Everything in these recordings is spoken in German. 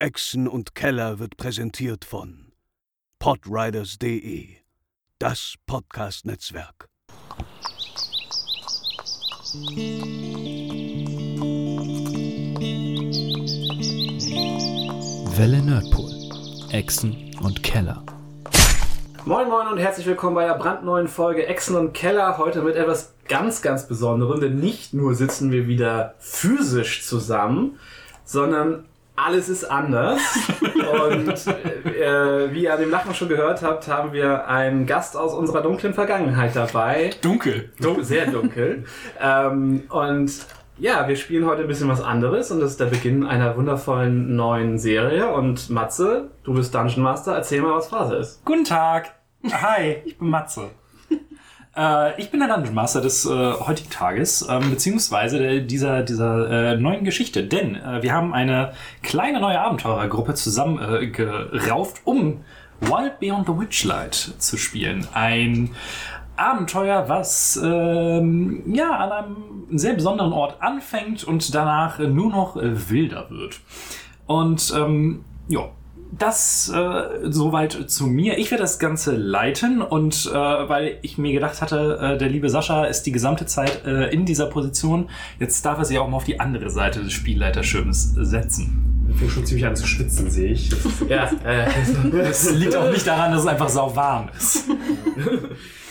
Echsen und Keller wird präsentiert von podriders.de, das Podcast-Netzwerk. Welle Nerdpool. Echsen und Keller. Moin Moin und herzlich willkommen bei der brandneuen Folge Echsen und Keller. Heute mit etwas ganz, ganz Besonderem, denn nicht nur sitzen wir wieder physisch zusammen, sondern alles ist anders. und äh, wie ihr an dem Lachen schon gehört habt, haben wir einen Gast aus unserer dunklen Vergangenheit dabei. Dunkel. Dun sehr dunkel. ähm, und ja, wir spielen heute ein bisschen was anderes und das ist der Beginn einer wundervollen neuen Serie. Und Matze, du bist Dungeon Master, erzähl mal, was Phase ist. Guten Tag. Hi, ich bin Matze. Äh, ich bin der Dungeon Master des äh, heutigen Tages, ähm, beziehungsweise der, dieser, dieser äh, neuen Geschichte. Denn äh, wir haben eine kleine neue Abenteurergruppe zusammengerauft, um Wild Beyond the Witchlight zu spielen. Ein Abenteuer, was ähm, ja an einem sehr besonderen Ort anfängt und danach nur noch äh, wilder wird. Und ähm, ja, das äh, soweit zu mir. Ich werde das Ganze leiten und äh, weil ich mir gedacht hatte, äh, der liebe Sascha ist die gesamte Zeit äh, in dieser Position, jetzt darf er sich auch mal auf die andere Seite des Spielleiterschirms setzen. Ich fange schon ziemlich an zu schwitzen, sehe ich. Ja, äh, Das liegt auch nicht daran, dass es einfach sau warm ist.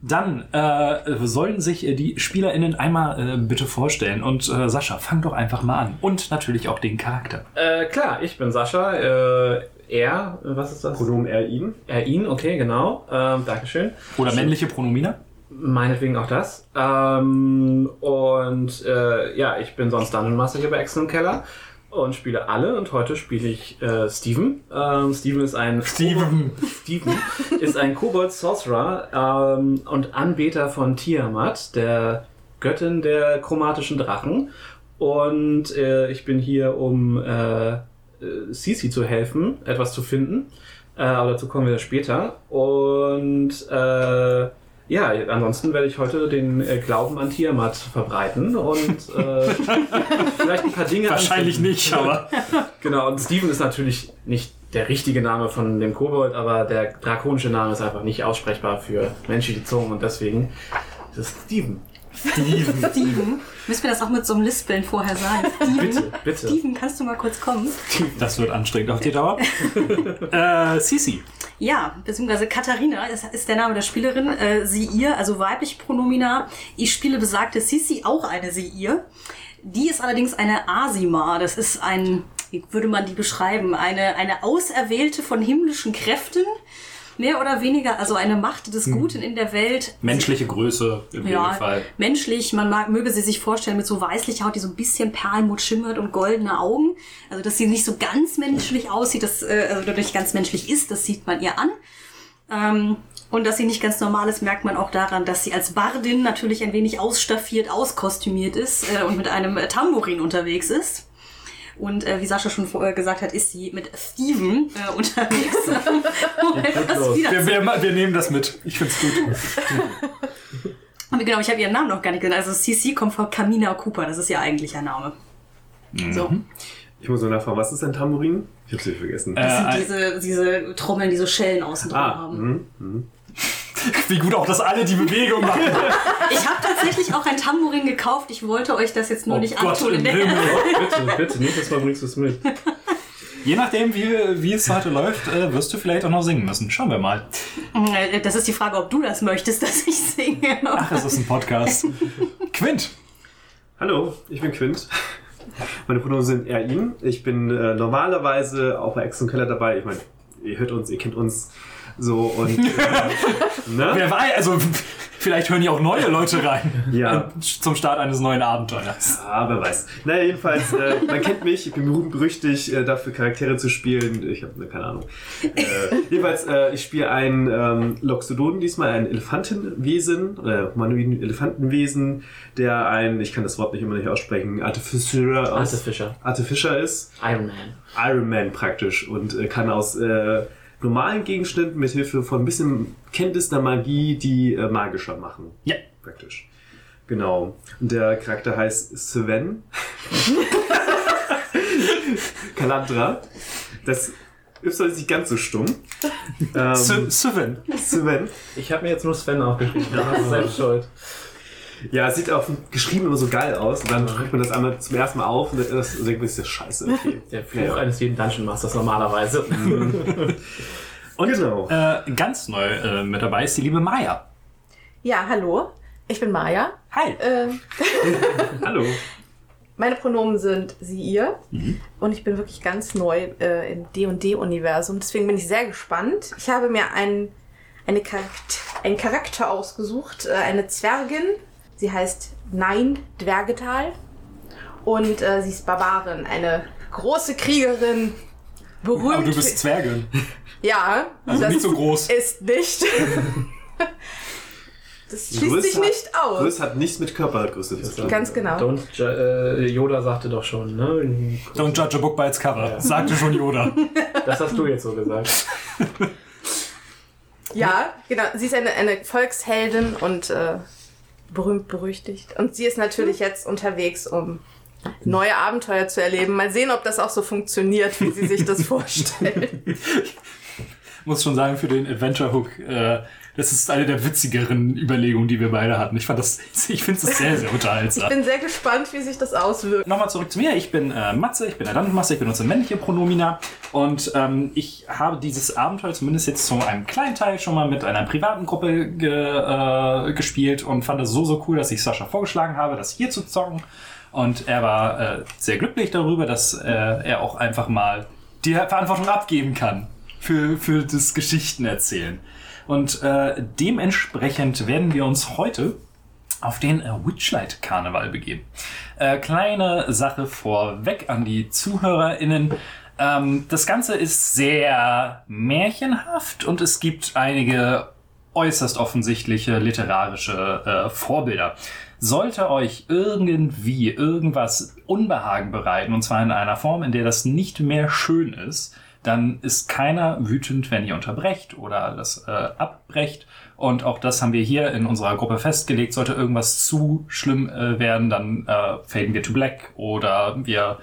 Dann äh, sollen sich äh, die SpielerInnen einmal äh, bitte vorstellen. Und äh, Sascha, fang doch einfach mal an. Und natürlich auch den Charakter. äh, klar, ich bin Sascha. Äh, er, was ist das? Pronomen er, ihn. Er, ihn, okay, genau. Ähm, Dankeschön. Oder männliche Pronomina? Meinetwegen auch das. Ähm, und äh, ja, ich bin sonst Dungeon Master hier bei Excellent Keller und spiele alle. Und heute spiele ich äh, Steven. Ähm, Steven ist ein Steven. Steven ist ein Kobold Sorcerer ähm, und Anbeter von Tiamat, der Göttin der chromatischen Drachen. Und äh, ich bin hier, um äh, Sisi zu helfen, etwas zu finden. Äh, aber dazu kommen wir später. Und äh, ja, ansonsten werde ich heute den äh, Glauben an Tiamat verbreiten und äh, vielleicht ein paar Dinge Wahrscheinlich anfinden. nicht, aber. Genau, und Steven ist natürlich nicht der richtige Name von dem Kobold, aber der drakonische Name ist einfach nicht aussprechbar für menschliche Zungen und deswegen ist es Steven. Steven. Steven, müssen wir das auch mit so einem Lispeln vorher sagen? Steven, Bitte, bitte. Steven, kannst du mal kurz kommen? Das wird anstrengend auf die Dauer. äh, Sisi. Ja, beziehungsweise Katharina ist, ist der Name der Spielerin. Äh, sie, ihr, also weiblich Pronomina. Ich spiele besagte Sisi, auch eine sie, ihr. Die ist allerdings eine Asima. Das ist ein, wie würde man die beschreiben? Eine, eine Auserwählte von himmlischen Kräften. Mehr oder weniger, also eine Macht des Guten in der Welt. Menschliche Größe im Ja, Regelfall. menschlich, man mag, möge sie sich vorstellen mit so weißlicher Haut, die so ein bisschen Perlmut schimmert und goldene Augen. Also, dass sie nicht so ganz menschlich aussieht, das, äh, also nicht ganz menschlich ist, das sieht man ihr an. Ähm, und dass sie nicht ganz normal ist, merkt man auch daran, dass sie als Bardin natürlich ein wenig ausstaffiert, auskostümiert ist äh, und mit einem äh, Tambourin unterwegs ist. Und äh, wie Sascha schon vorher gesagt hat, ist sie mit Steven äh, unterwegs. Wir, wir, wir nehmen das mit. Ich find's gut. Aber Genau, ich habe ihren Namen noch gar nicht genannt. Also CC kommt von Camina Cooper, das ist ihr eigentlicher Name. So. Ich muss nur nachfragen, was ist ein Tambourin? Ich hab's nicht vergessen. Das sind Äh, diese, diese Trommeln, die so Schellen außen drin ah, haben. mhm, mhm. Wie gut auch, dass alle die Bewegung machen. Ich habe tatsächlich auch ein Tambourin gekauft. Ich wollte euch das jetzt nur Oh nicht Gott antun. bitte, bitte, nächstes Mal bringst du es mit. Je nachdem, wie, wie es heute läuft, äh, wirst du vielleicht auch noch singen müssen. Schauen wir mal. Äh, Das ist die Frage, ob du das möchtest, dass ich singe. Ach, es ist ein Podcast. Quint. Hallo, ich bin Quint. Meine Pronomen sind er, ihn. Ich bin äh, normalerweise auch bei Ex und Keller dabei. Ich meine, ihr hört uns, ihr kennt uns so und äh, ne? Wer weiß, also vielleicht hören ja auch neue Leute rein. Ja. Äh, Zum Start eines neuen Abenteuers. Ah, wer weiß. Naja, jedenfalls, äh, man kennt mich, ich bin berühmt berüchtigt, äh, dafür Charaktere zu spielen. Ich habe ne, keine Ahnung. Äh, jedenfalls, äh, ich spiele einen ähm, Loxodon, diesmal ein Elefantenwesen, oder humanoiden Elefantenwesen, der ein, ich kann das Wort nicht immer nicht aussprechen, Artificer, aus, Artificer. Artificer ist. Iron Man. Iron Man praktisch und äh, kann aus äh, normalen Gegenständen mit Hilfe von ein bisschen Kenntnis der Magie die äh, magischer machen. Ja. Praktisch. Genau. Und der Charakter heißt Sven. Kalandra. Das Y ist nicht ganz so stumm. Ähm, Sven. Sven. Ich habe mir jetzt nur Sven aufgeschrieben. Das ist selbst schuld. Ja, es sieht auf geschrieben immer so geil aus. Und dann drückt man das einmal zum ersten Mal auf und das und denkt man, ist das scheiße. Okay. Der Fluch eines jeden Dungeon Masters normalerweise. Und Genau. äh, ganz neu äh, mit dabei ist die liebe Maya. Ja, hallo. Ich bin Maya. Hi. Ähm, Hallo. meine Pronomen sind sie, ihr. Und ich bin wirklich ganz neu äh, im D&D-Universum. Deswegen bin ich sehr gespannt. Ich habe mir einen, eine Charakter, einen Charakter ausgesucht. Äh, eine Zwergin. Sie heißt Nein Dwergetal. Und äh, sie ist Barbarin. Eine große Kriegerin. Berühmt. Aber du bist Zwerge. Ja. Also nicht so groß. Ist nicht. das schließt sich hat- nicht aus. Größe hat nichts mit Körpergröße zu tun. Ganz genau. Don't, ju- äh, Yoda sagte doch schon, ne? Don't judge a book by its cover. Ja. Sagte schon Yoda. Das hast du jetzt so gesagt. Ja, genau. Sie ist eine, eine Volksheldin und äh, berühmt berüchtigt. Und sie ist natürlich jetzt unterwegs, um neue Abenteuer zu erleben. Mal sehen, ob das auch so funktioniert, wie sie sich das vorstellt. Muss schon sagen, für den Adventure Hook, äh, das ist eine der witzigeren Überlegungen, die wir beide hatten. Ich fand das, ich finde es sehr, sehr Ich unterhaltsam. bin sehr gespannt, wie sich das auswirkt. Nochmal zurück zu mir. Ich bin äh, Matze, ich bin der Landmaster, ich benutze männliche Pronomina und ähm, ich habe dieses Abenteuer zumindest jetzt zu einem kleinen Teil schon mal mit einer privaten Gruppe ge, äh, gespielt und fand es so, so cool, dass ich Sascha vorgeschlagen habe, das hier zu zocken. Und er war äh, sehr glücklich darüber, dass äh, er auch einfach mal die Verantwortung abgeben kann für, für das Geschichtenerzählen. Und äh, dementsprechend werden wir uns heute auf den äh, Witchlight Karneval begeben. Äh, kleine Sache vorweg an die ZuhörerInnen. Ähm, das Ganze ist sehr märchenhaft und es gibt einige äußerst offensichtliche literarische äh, Vorbilder. Sollte euch irgendwie irgendwas Unbehagen bereiten, und zwar in einer Form, in der das nicht mehr schön ist, dann ist keiner wütend, wenn ihr unterbrecht oder das äh, abbrecht. Und auch das haben wir hier in unserer Gruppe festgelegt. Sollte irgendwas zu schlimm äh, werden, dann äh, faden wir to black oder wir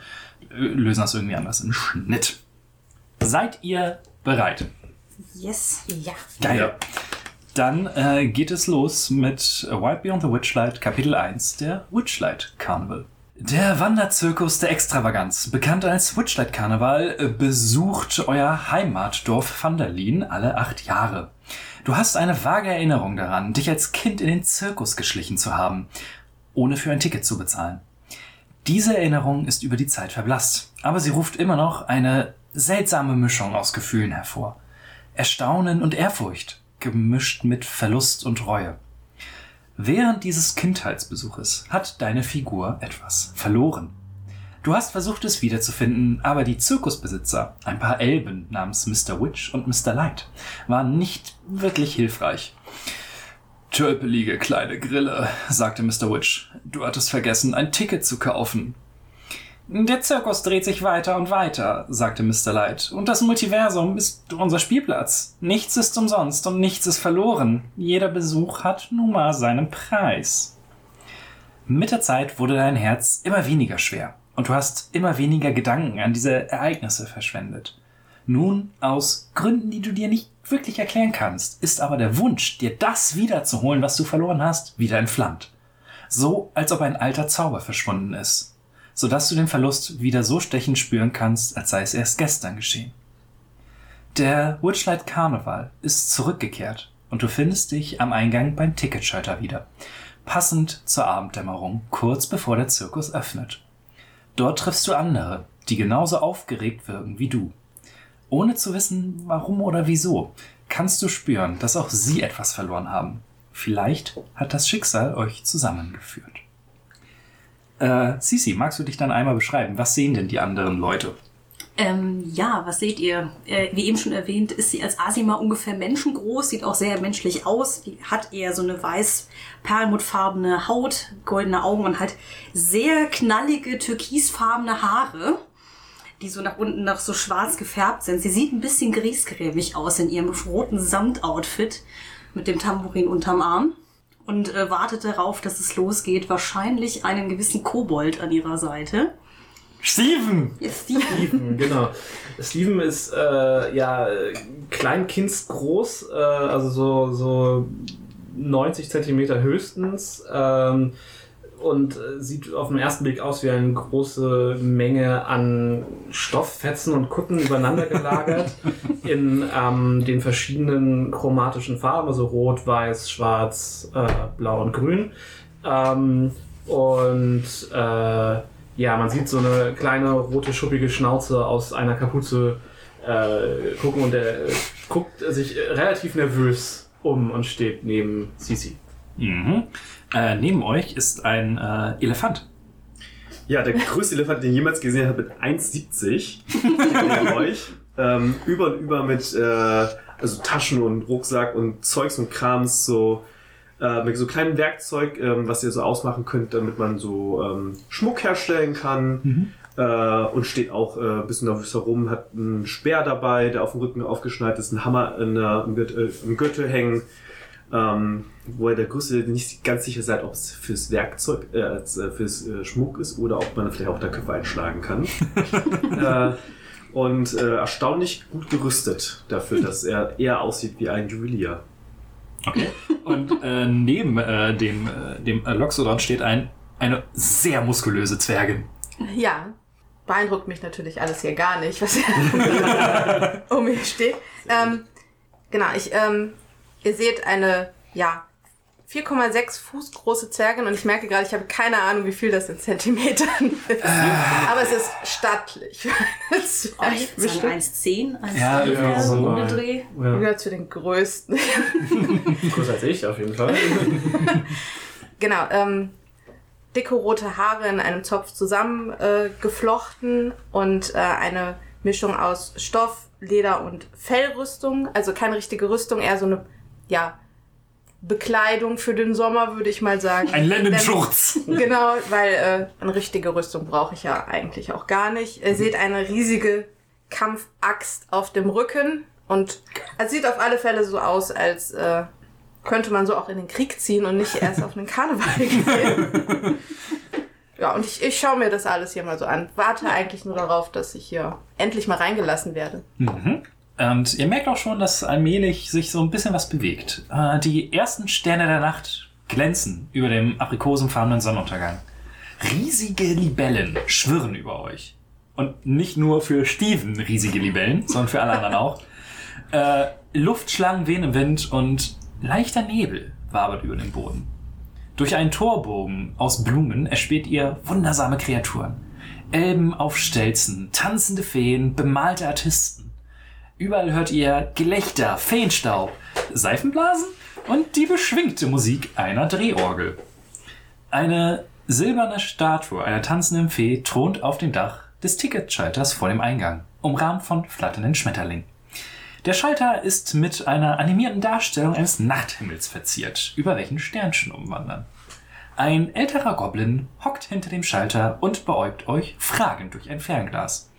äh, lösen das irgendwie anders im Schnitt. Seid ihr bereit? Yes. Ja. Geil. Dann äh, geht es los mit Wild Beyond the Witchlight, Kapitel 1, der Witchlight Carnival. Der Wanderzirkus der Extravaganz, bekannt als Witchlight Karneval, besucht euer Heimatdorf Vanderlin alle acht Jahre. Du hast eine vage Erinnerung daran, dich als Kind in den Zirkus geschlichen zu haben, ohne für ein Ticket zu bezahlen. Diese Erinnerung ist über die Zeit verblasst, aber sie ruft immer noch eine seltsame Mischung aus Gefühlen hervor. Erstaunen und Ehrfurcht, gemischt mit Verlust und Reue. Während dieses Kindheitsbesuches hat deine Figur etwas verloren. Du hast versucht, es wiederzufinden, aber die Zirkusbesitzer, ein paar Elben namens Mr. Witch und Mr. Light, waren nicht wirklich hilfreich. Tölpelige kleine Grille, sagte Mr. Witch. Du hattest vergessen, ein Ticket zu kaufen. Der Zirkus dreht sich weiter und weiter, sagte Mr. Light. Und das Multiversum ist unser Spielplatz. Nichts ist umsonst und nichts ist verloren. Jeder Besuch hat nun mal seinen Preis. Mit der Zeit wurde dein Herz immer weniger schwer und du hast immer weniger Gedanken an diese Ereignisse verschwendet. Nun, aus Gründen, die du dir nicht wirklich erklären kannst, ist aber der Wunsch, dir das wiederzuholen, was du verloren hast, wieder entflammt. So, als ob ein alter Zauber verschwunden ist sodass du den Verlust wieder so stechend spüren kannst, als sei es erst gestern geschehen. Der Witchlight Carnival ist zurückgekehrt und du findest dich am Eingang beim Ticketschalter wieder, passend zur Abenddämmerung, kurz bevor der Zirkus öffnet. Dort triffst du andere, die genauso aufgeregt wirken wie du. Ohne zu wissen, warum oder wieso, kannst du spüren, dass auch sie etwas verloren haben. Vielleicht hat das Schicksal euch zusammengeführt. Äh, Sisi, magst du dich dann einmal beschreiben? Was sehen denn die anderen Leute? Ähm, ja, was seht ihr? Äh, wie eben schon erwähnt, ist sie als Asima ungefähr menschengroß, sieht auch sehr menschlich aus, die hat eher so eine weiß perlmuttfarbene Haut, goldene Augen und halt sehr knallige türkisfarbene Haare, die so nach unten noch so schwarz gefärbt sind. Sie sieht ein bisschen griesgrämig aus in ihrem roten Samtoutfit mit dem Tambourin unterm Arm und äh, wartet darauf, dass es losgeht. Wahrscheinlich einen gewissen Kobold an ihrer Seite. Steven! Ist die. Steven, genau. Steven ist äh, ja kleinkindsgroß, äh, also so, so 90 Zentimeter höchstens. Ähm, und äh, sieht auf den ersten Blick aus wie eine große Menge an Stofffetzen und Kutten übereinander gelagert in ähm, den verschiedenen chromatischen Farben, also rot, weiß, schwarz, äh, blau und grün. Ähm, und äh, ja, man sieht so eine kleine rote schuppige Schnauze aus einer Kapuze äh, gucken und er guckt sich relativ nervös um und steht neben Sisi. Mhm. Äh, neben euch ist ein äh, Elefant. Ja, der größte Elefant, den ich jemals gesehen habe, mit 1,70 neben euch. Ähm, über und über mit äh, also Taschen und Rucksack und Zeugs und Krams, so äh, mit so kleinem Werkzeug, ähm, was ihr so ausmachen könnt, damit man so ähm, Schmuck herstellen kann. Äh, und steht auch äh, ein bisschen nervös herum, hat einen Speer dabei, der auf dem Rücken aufgeschneit ist, einen Hammer in, der- im, Gürtel, im Gürtel hängen. Ähm, wo ihr der Größte nicht ganz sicher seid, ob es fürs Werkzeug, äh, als, äh, fürs äh, Schmuck ist oder ob man vielleicht auch da Köpfe einschlagen kann. äh, und äh, erstaunlich gut gerüstet dafür, dass er eher aussieht wie ein Juwelier. Okay. Und äh, neben äh, dem, äh, dem Loxodon steht ein, eine sehr muskulöse Zwergin. Ja, beeindruckt mich natürlich alles hier gar nicht, was hier um mich steht. Ähm, genau, ich, ähm, ihr seht eine, ja, 4,6 Fuß große Zwergin und ich merke gerade, ich habe keine Ahnung, wie viel das in Zentimetern ist. Aber es ist stattlich. Oh, Zwergin. 1,10, 1,10 Ja, irgendwie so. ohne Dreh. Ja. Gehört zu den größten. Größer als ich auf jeden Fall. Genau, ähm, dicke rote Haare in einem Zopf zusammengeflochten äh, und äh, eine Mischung aus Stoff, Leder und Fellrüstung. Also keine richtige Rüstung, eher so eine, ja, Bekleidung für den Sommer, würde ich mal sagen. Ein Lendenschurz. Genau, weil äh, eine richtige Rüstung brauche ich ja eigentlich auch gar nicht. Ihr seht eine riesige Kampfaxt auf dem Rücken und es sieht auf alle Fälle so aus, als äh, könnte man so auch in den Krieg ziehen und nicht erst auf den Karneval gehen. ja, und ich, ich schaue mir das alles hier mal so an. Warte eigentlich nur darauf, dass ich hier endlich mal reingelassen werde. Mhm. Und ihr merkt auch schon, dass allmählich sich so ein bisschen was bewegt. Äh, die ersten Sterne der Nacht glänzen über dem aprikosenfarbenen Sonnenuntergang. Riesige Libellen schwirren über euch. Und nicht nur für Steven riesige Libellen, sondern für alle anderen auch. Äh, Luftschlangen wehen im Wind und leichter Nebel wabert über den Boden. Durch einen Torbogen aus Blumen erspäht ihr wundersame Kreaturen. Elben auf Stelzen, tanzende Feen, bemalte Artisten. Überall hört ihr Gelächter, Feenstaub, Seifenblasen und die beschwingte Musik einer Drehorgel. Eine silberne Statue einer tanzenden Fee thront auf dem Dach des Ticketschalters vor dem Eingang, umrahmt von flatternden Schmetterlingen. Der Schalter ist mit einer animierten Darstellung eines Nachthimmels verziert, über welchen Sternchen umwandern. Ein älterer Goblin hockt hinter dem Schalter und beäugt euch fragend durch ein Fernglas.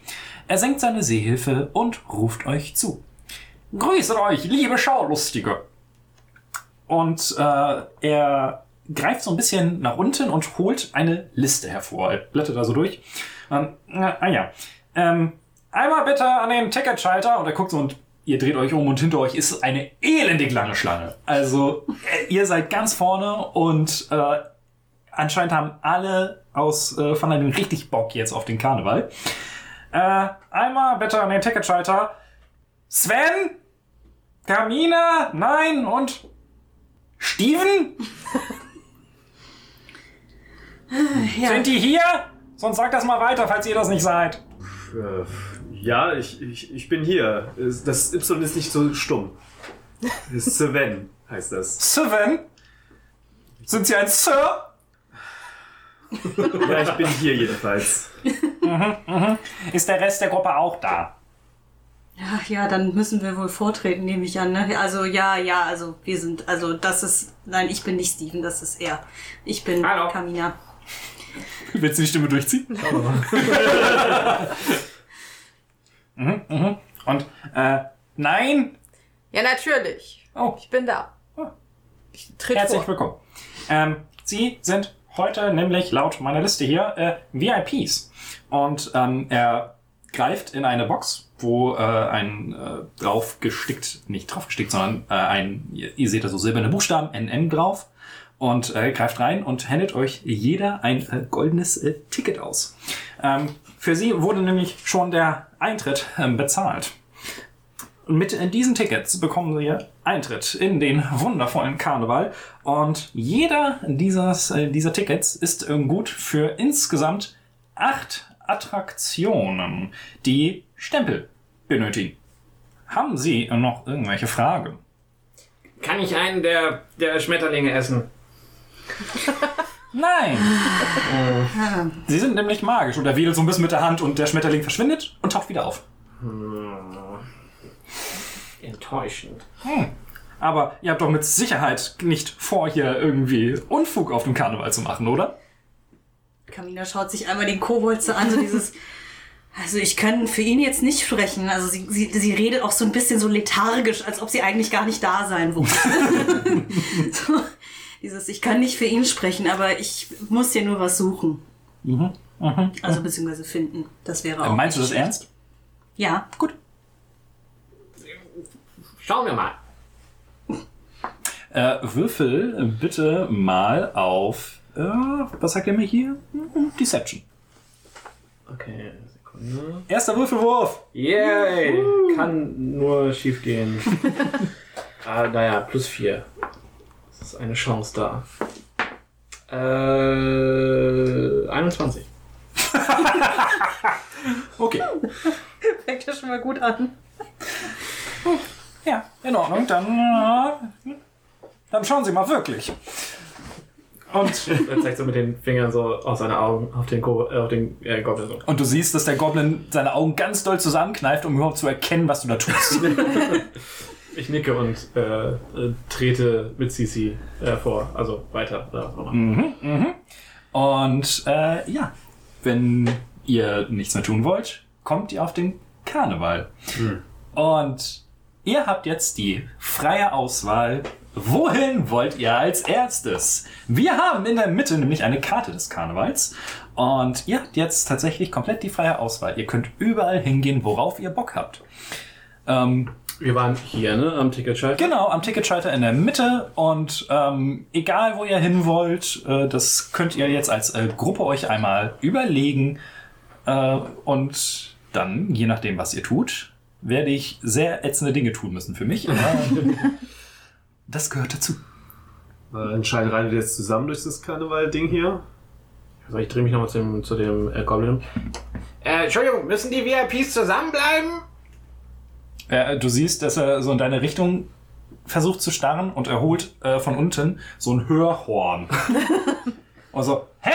Er senkt seine Sehhilfe und ruft euch zu. Grüße euch, liebe Schaulustige! Und äh, er greift so ein bisschen nach unten und holt eine Liste hervor. Er blättert da so durch. Ähm, äh, ah ja. Ähm, einmal bitte an den Ticketschalter und er guckt so und ihr dreht euch um und hinter euch ist eine elendig lange Schlange. Also äh, ihr seid ganz vorne und äh, anscheinend haben alle aus äh, Van Halen richtig Bock jetzt auf den Karneval. Äh, einmal bitte an den Ticketschalter. Sven? Kamina? Nein und Steven? Ja. Sind die hier? Sonst sagt das mal weiter, falls ihr das nicht seid. Äh, ja, ich, ich, ich bin hier. Das Y ist nicht so stumm. Sven, heißt das. Sven? Sind Sie ein Sir? Ja, ich bin hier jedenfalls. Ist der Rest der Gruppe auch da? Ja, ja, dann müssen wir wohl vortreten, nehme ich an. Ne? Also ja, ja, also wir sind, also das ist, nein, ich bin nicht Steven, das ist er. Ich bin Hallo. Kamina. Willst du die Stimme durchziehen? mhm, mhm. Und, äh, nein? Ja, natürlich. Oh, Ich bin da. Ah. Ich tritt herzlich vor. willkommen. Ähm, Sie sind heute nämlich laut meiner Liste hier äh, VIPs. Und ähm, er greift in eine Box, wo äh, ein äh, draufgestickt, nicht draufgestickt, sondern äh, ein, ihr, seht da so silberne Buchstaben, NN drauf. Und äh, greift rein und händet euch jeder ein äh, goldenes äh, Ticket aus. Ähm, für sie wurde nämlich schon der Eintritt ähm, bezahlt. Und mit äh, diesen Tickets bekommen Sie Eintritt in den wundervollen Karneval. Und jeder dieses, äh, dieser Tickets ist äh, gut für insgesamt acht Attraktionen, die Stempel benötigen. Haben Sie noch irgendwelche Fragen? Kann ich einen der, der Schmetterlinge essen? Nein! Sie sind nämlich magisch. Und er wedelt so ein bisschen mit der Hand und der Schmetterling verschwindet und taucht wieder auf. Enttäuschend. Hm. Aber ihr habt doch mit Sicherheit nicht vor, hier irgendwie Unfug auf dem Karneval zu machen, oder? Kamina schaut sich einmal den Kobold so an, so dieses. Also ich kann für ihn jetzt nicht sprechen. Also sie, sie, sie redet auch so ein bisschen so lethargisch, als ob sie eigentlich gar nicht da sein wollte. so, dieses, ich kann nicht für ihn sprechen, aber ich muss hier nur was suchen. Also beziehungsweise finden. Das wäre auch. Meinst du das ernst? Ja. Gut. Schauen wir mal. Äh, würfel bitte mal auf. Äh, was sagt ihr mir hier? Deception. Okay, Sekunde. Erster Würfelwurf! Yay! Kann nur schief gehen. ah, naja, plus 4. Es ist eine Chance da. Äh, 21. Okay. Fängt ja schon mal gut an. Ja, in Ordnung. Dann, äh, dann schauen Sie mal wirklich. Und, Er zeigt so mit den Fingern so aus seinen Augen auf den, Go äh, auf den äh, Goblin so. und du siehst, dass der Goblin seine Augen ganz doll zusammenkneift, um überhaupt zu erkennen, was du da tust. Ich nicke und äh, äh, trete mit Sisi äh, vor. Also weiter. Auch immer. Und äh, ja, wenn ihr nichts mehr tun wollt, kommt ihr auf den Karneval. Und ihr habt jetzt die freie Auswahl. Wohin wollt ihr als erstes? Wir haben in der Mitte nämlich eine Karte des Karnevals. Und ihr habt jetzt tatsächlich komplett die freie Auswahl. Ihr könnt überall hingehen, worauf ihr Bock habt. Ähm, Wir waren hier, ne? Am Ticketschalter. Genau, am Ticketschalter in der Mitte und ähm, egal wo ihr hin wollt, äh, das könnt ihr jetzt als äh, Gruppe euch einmal überlegen äh, und dann, je nachdem was ihr tut, werde ich sehr ätzende Dinge tun müssen für mich. Das gehört dazu. Äh, entscheiden rein wir jetzt zusammen durch das Karneval-Ding hier. Also ich drehe mich nochmal zu dem, zu dem äh, Goblin. Äh, Entschuldigung, müssen die VIPs zusammenbleiben? Äh, du siehst, dass er so in deine Richtung versucht zu starren und er holt äh, von unten so ein Hörhorn. und so, hä?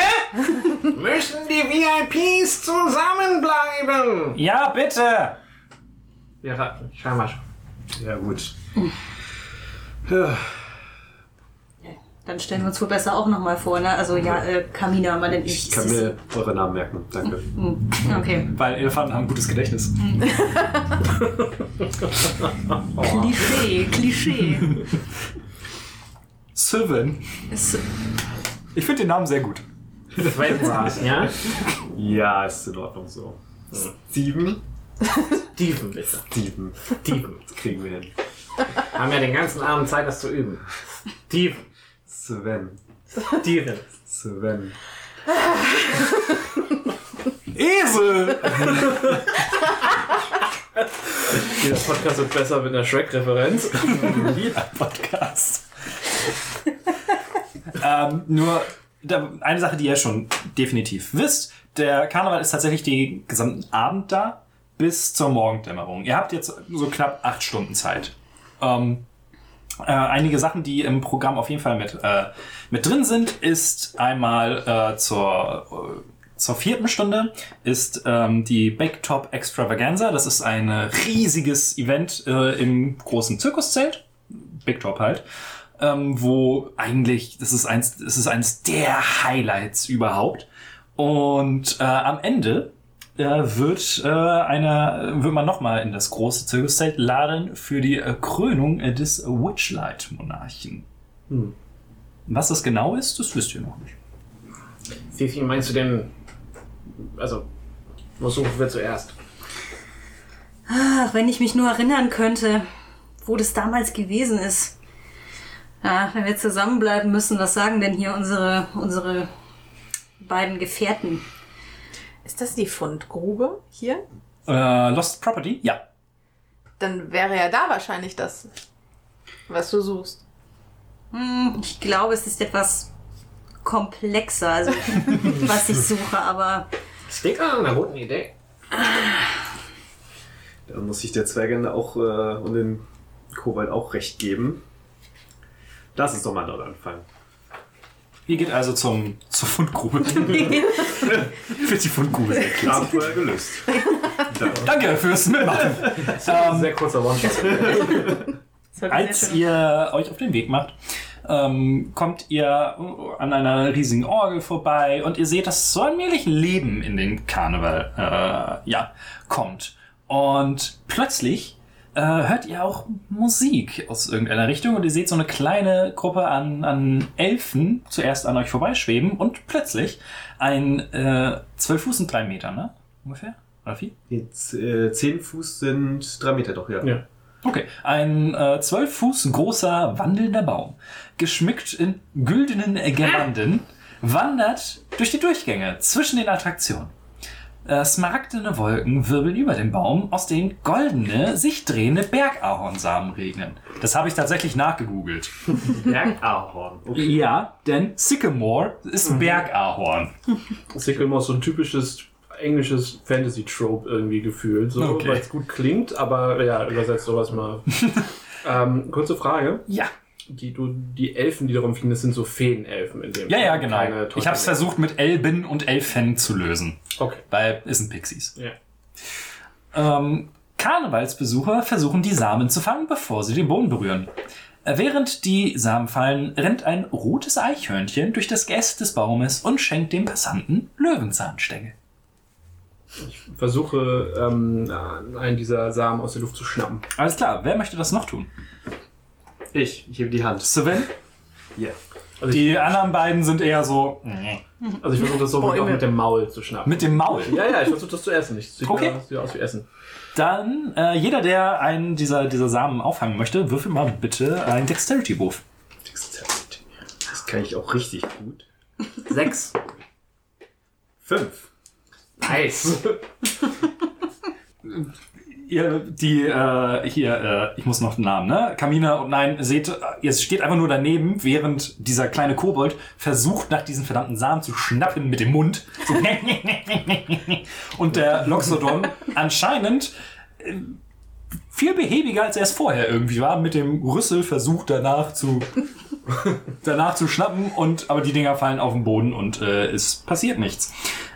Müssen die VIPs zusammenbleiben? Ja, bitte! Ja, scheinbar schon. Ja, gut. Ja, Dann stellen wir uns wohl besser auch nochmal vor, ne? Also ja, äh, Kamina, man nennt ich kann mir eure Namen merken. Danke. Okay. Weil Elefanten haben ein gutes Gedächtnis. Klischee, Klischee. Sylvan. Ich finde den Namen sehr gut. Sven war's, ja? Ja, ist in Ordnung so. Steven? Steven, bitte. Steven. Steven. Das kriegen wir hin. Haben ja den ganzen Abend Zeit, das zu üben. Steven. Sven. Steven. Sven. Esel! Dieser Podcast wird besser mit einer Shrek-Referenz. Jeder Podcast. ähm, nur da, eine Sache, die ihr schon definitiv wisst. Der Karneval ist tatsächlich den gesamten Abend da bis zur Morgendämmerung. Ihr habt jetzt so knapp acht Stunden Zeit. Ähm, äh, einige Sachen, die im Programm auf jeden Fall mit, äh, mit drin sind, ist einmal äh, zur, äh, zur vierten Stunde ist ähm, die Top Extravaganza. Das ist ein riesiges Event äh, im großen Zirkuszelt. Big Top halt. Ähm, wo eigentlich, das ist eins, das ist eins der Highlights überhaupt. Und äh, am Ende wird, äh, eine, wird man nochmal in das große Zirkuszelt laden für die äh, Krönung äh, des Witchlight-Monarchen. Was das genau ist, das wisst ihr noch nicht. Wie viel meinst du denn? Also, wo suchen wir zuerst? Ach, wenn ich mich nur erinnern könnte, wo das damals gewesen ist. Ja, wenn wir zusammenbleiben müssen, was sagen denn hier unsere, unsere beiden Gefährten? Ist das die Fundgrube hier? Äh, Lost Property? Ja. Dann wäre ja da wahrscheinlich das, was du suchst. Hm, ich glaube, es ist etwas komplexer, also was ich suche, aber Sticker, eine gute Idee. Da muss ich der Zwergin auch äh, und den Kobalt auch recht geben. Lass uns doch mal dort anfangen. Ihr geht also zum, zur Fundgrube. Für die Fundgrube sehr klar. Abenteuer gelöst. Danke. Fürs Mitmachen. Sehr kurzer One-Shot. Als ihr euch auf den Weg macht, ähm, kommt ihr an einer riesigen Orgel vorbei und ihr seht, dass so allmählich Leben in den Karneval äh, ja, kommt. Und plötzlich äh, hört ihr auch Musik aus irgendeiner Richtung und ihr seht so eine kleine Gruppe an, an Elfen zuerst an euch vorbeischweben und plötzlich ein äh, 12 Fuß und 3 Meter, ne? Ungefähr? Oder viel? Jetzt, äh, 10 Fuß sind 3 Meter doch, ja. Ja. Okay, ein äh, 12 Fuß großer wandelnder Baum, geschmückt in güldenen Girlanden, wandert durch die Durchgänge zwischen den Attraktionen. Äh, smaragdene Wolken wirbeln über den Baum, aus denen goldene, sich drehende Bergahornsamen regnen. Das habe ich tatsächlich nachgegoogelt. Bergahorn. Okay. Ja, denn Sycamore ist Bergahorn. Sycamore ist so ein typisches englisches Fantasy-Trope irgendwie gefühlt, so, Okay. weil es gut klingt, aber ja, übersetzt sowas mal. ähm, kurze Frage. Ja. Die, du, die Elfen, die darum fliegen, das sind so Feenelfen in dem Ja, Fall, ja, genau. keine Ich habe es versucht mit Elben und Elfen zu lösen, Okay. weil es sind Pixies. Ja. Ähm, Karnevalsbesucher versuchen die Samen zu fangen, bevor sie den Boden berühren. Äh, Während die Samen fallen, rennt ein rotes Eichhörnchen durch das Geäst des Baumes und schenkt dem Passanten Löwenzahnstängel. Versuche, ähm, einen dieser Samen aus der Luft zu schnappen. Alles klar, wer möchte das noch tun? Ich, ich hebe die Hand. Sven? Ja. Also, Die anderen beiden sind eher so also ich versuche das so auch mit dem Maul zu schnappen. mit dem Maul. ja, ja, ich versuche das zu essen. Ich sieht, Okay. ja, sieht aus wie Essen. Dann, äh, jeder, der einen dieser, dieser Samen auffangen möchte, würfel mal bitte einen Dexterity-Wurf. Das kann ich auch richtig gut. Sechs. Fünf. Nice. Ihr, die, äh, hier, äh, ich muss noch den Namen, ne? Kamina und nein, seht, ihr steht einfach nur daneben, während dieser kleine Kobold versucht, nach diesen verdammten Samen zu schnappen mit dem Mund. So und der Loxodon anscheinend äh, viel behäbiger, als er es vorher irgendwie war, mit dem Rüssel versucht danach zu danach zu schnappen und aber die Dinger fallen auf den Boden und äh, es passiert nichts.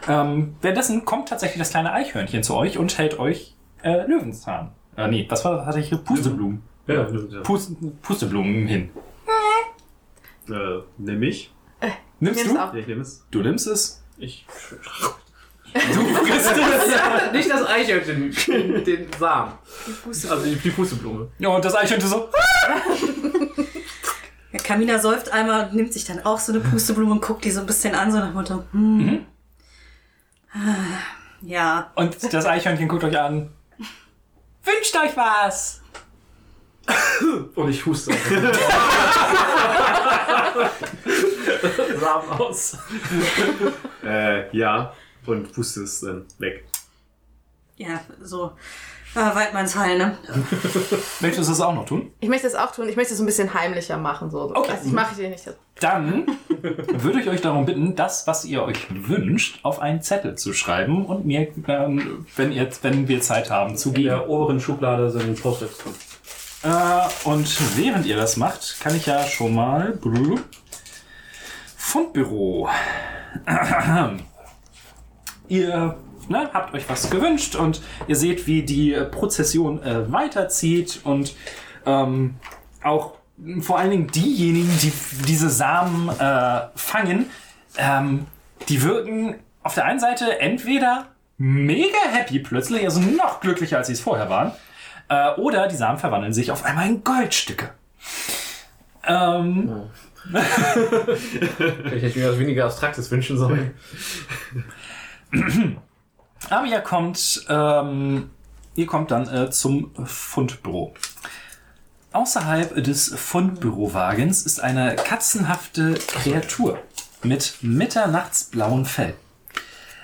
Ähm, währenddessen kommt tatsächlich das kleine Eichhörnchen zu euch und hält euch äh, Löwenzahn. Äh, nee, was war hatte ich hier? Pusteblumen. ja, Pust, Pusteblumen hin. Äh, nimm ich. Nimmst Nimm's du? auch. Ich nehme es. Du nimmst es. ich. Du frisst es. Nicht das Eichhörnchen, den, den Samen. Also die, die Pusteblume. Ja, und das Eichhörnchen so. Ja, Kamina säuft einmal und nimmt sich dann auch so eine Pusteblume und guckt die so ein bisschen an, so nach Motto, hm. Ah, Ja, Und das Eichhörnchen guckt euch an. Wünscht euch was! Und ich huste. Samen aus. Äh, ja. Und puste es dann weg. ja, so äh, Weidmanns Heil, ne? Möchtest du das auch noch tun? Ich möchte das auch tun. Ich möchte es ein bisschen heimlicher machen. So. Okay. Also ich mache dir nicht das. Dann würde ich euch darum bitten, das, was ihr euch wünscht, auf einen Zettel zu schreiben und mir, ähm, wenn, ihr, wenn wir Zeit haben, zu In geben. der oberen Schublade sind Post-its drin. Äh, und während ihr das macht, kann ich ja schon mal. Brrr. Fundbüro. ihr ne, habt euch was gewünscht und ihr seht, wie die Prozession äh, weiterzieht und ähm, auch vor allen Dingen diejenigen, die diese Samen äh, fangen, ähm, die wirken auf der einen Seite entweder mega happy plötzlich, also noch glücklicher, als sie es vorher waren, äh, oder die Samen verwandeln sich auf einmal in Goldstücke. Ähm, Ich hätte mir was weniger Abstraktes wünschen sollen. aber ihr kommt, ähm, ihr kommt dann äh, zum Fundbüro. Außerhalb des Fundbürowagens ist eine katzenhafte Kreatur mit mitternachtsblauem Fell.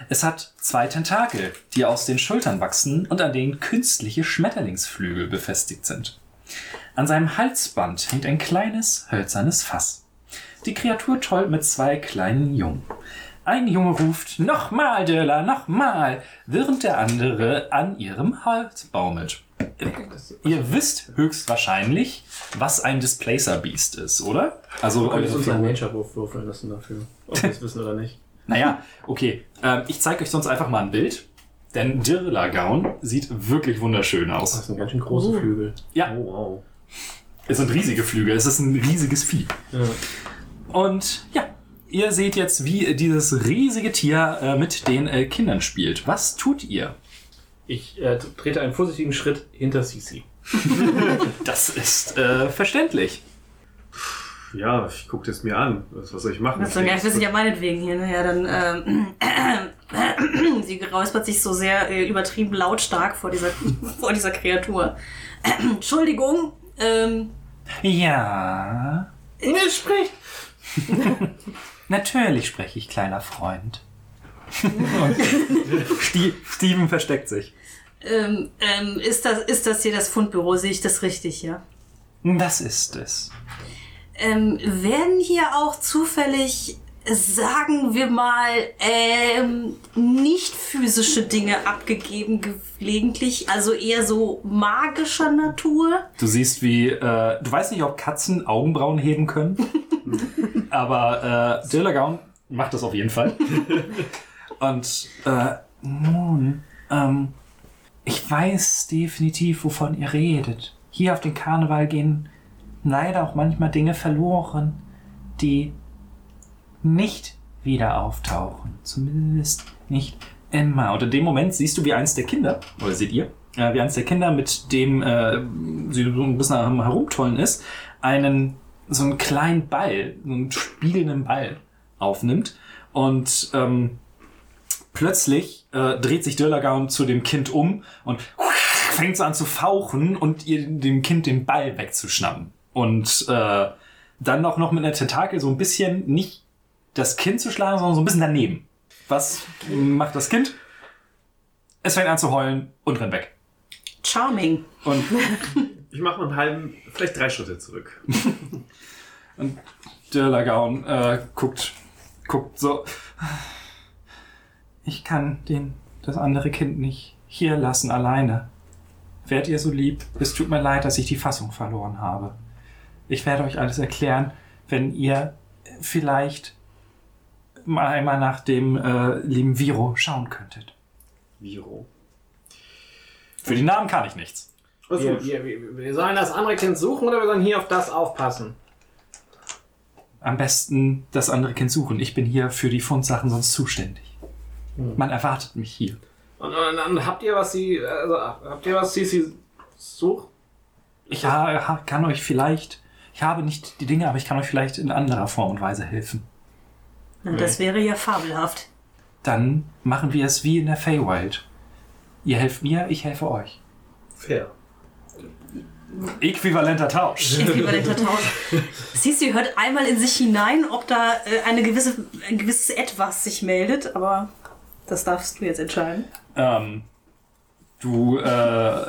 Es hat zwei Tentakel, die aus den Schultern wachsen und an denen künstliche Schmetterlingsflügel befestigt sind. An seinem Halsband hängt ein kleines, hölzernes Fass. Die Kreatur tollt mit zwei kleinen Jungen. Ein Junge ruft, nochmal, Döller, nochmal, während der andere an ihrem Hals baumelt. Ihr wisst höchstwahrscheinlich, was ein Displacer Beast ist, oder? Also, Du könntest eure uns einen. Nature-Wurf würfeln lassen dafür. Ob wir es wissen oder nicht. Naja, okay. Ähm, ich zeige euch sonst einfach mal ein Bild. Denn Dirlagaun sieht wirklich wunderschön aus. Das sind ganz schön große Flügel. Ja, Oh, wow. es sind riesige Flügel. Es ist ein riesiges Vieh. Ja. Und ja, ihr seht jetzt, wie dieses riesige Tier äh, mit den äh, Kindern spielt. Was tut ihr? Ich äh, trete einen vorsichtigen Schritt hinter Sisi. Das ist äh, verständlich. Ja, ich gucke das mir an. Was, was soll ich machen? Das ist ja, wir sind ja meinetwegen hier. Ne? Ja, dann ähm, sie räuspert sich so sehr äh, übertrieben lautstark vor dieser, vor dieser Kreatur. Entschuldigung, ähm, Ja, Inge spricht! natürlich spreche ich, kleiner Freund. Steven versteckt sich. ähm, ähm, ist, das, ist das hier das Fundbüro? Sehe ich das richtig, ja? Das ist es. Ähm, werden hier auch zufällig, sagen wir mal, ähm, nicht physische Dinge abgegeben gelegentlich, also eher so magischer Natur? Du siehst, wie, äh, du weißt nicht, ob Katzen Augenbrauen heben können, aber äh, Dillagaun macht das auf jeden Fall. Und äh, nun, ähm, ich weiß definitiv, wovon ihr redet. Hier auf den Karneval gehen leider auch manchmal Dinge verloren, die nicht wieder auftauchen. Zumindest nicht immer. Und in dem Moment siehst du, wie eins der Kinder, oder seht ihr, äh, wie eins der Kinder, mit dem äh, sie so ein bisschen Herumtollen ist, einen so einen kleinen Ball, so einen spiegelnden Ball aufnimmt und ähm, plötzlich äh, dreht sich Dörlagaun zu dem Kind um und fängt so an zu fauchen und ihr dem Kind den Ball wegzuschnappen. Und äh, dann auch noch mit einer Tentakel so ein bisschen nicht das Kind zu schlagen, sondern so ein bisschen daneben. Was macht das Kind? Es fängt an zu heulen und rennt weg. Charming. Und Ich mache einen halben, vielleicht drei Schritte zurück. Dörlagaun äh, guckt, guckt so. Ich kann den, das andere Kind nicht hier lassen alleine. Wärt ihr so lieb? Es tut mir leid, dass ich die Fassung verloren habe. Ich werde euch alles erklären, wenn ihr vielleicht mal einmal nach dem äh, lieben Viro schauen könntet. Viro. Für die Namen kann ich nichts. Wir, wir, wir, wir sollen das andere Kind suchen oder wir sollen hier auf das aufpassen? Am besten das andere Kind suchen. Ich bin hier für die Fundsachen sonst zuständig. Man erwartet mich hier. Und, und, und habt ihr was sie, also, habt ihr was Sisi sucht? Ich ha, kann euch vielleicht, ich habe nicht die Dinge, aber ich kann euch vielleicht in anderer Form und Weise helfen. Na, Das wäre ja fabelhaft. Dann machen wir es wie in der Feywild. Ihr helft mir, ich helfe euch. Fair. Äquivalenter Tausch. Äquivalenter Tausch. Siehst du, ihr hört einmal in sich hinein, ob da äh, eine gewisse, ein gewisses Etwas sich meldet, aber das darfst du jetzt entscheiden. ähm, du äh,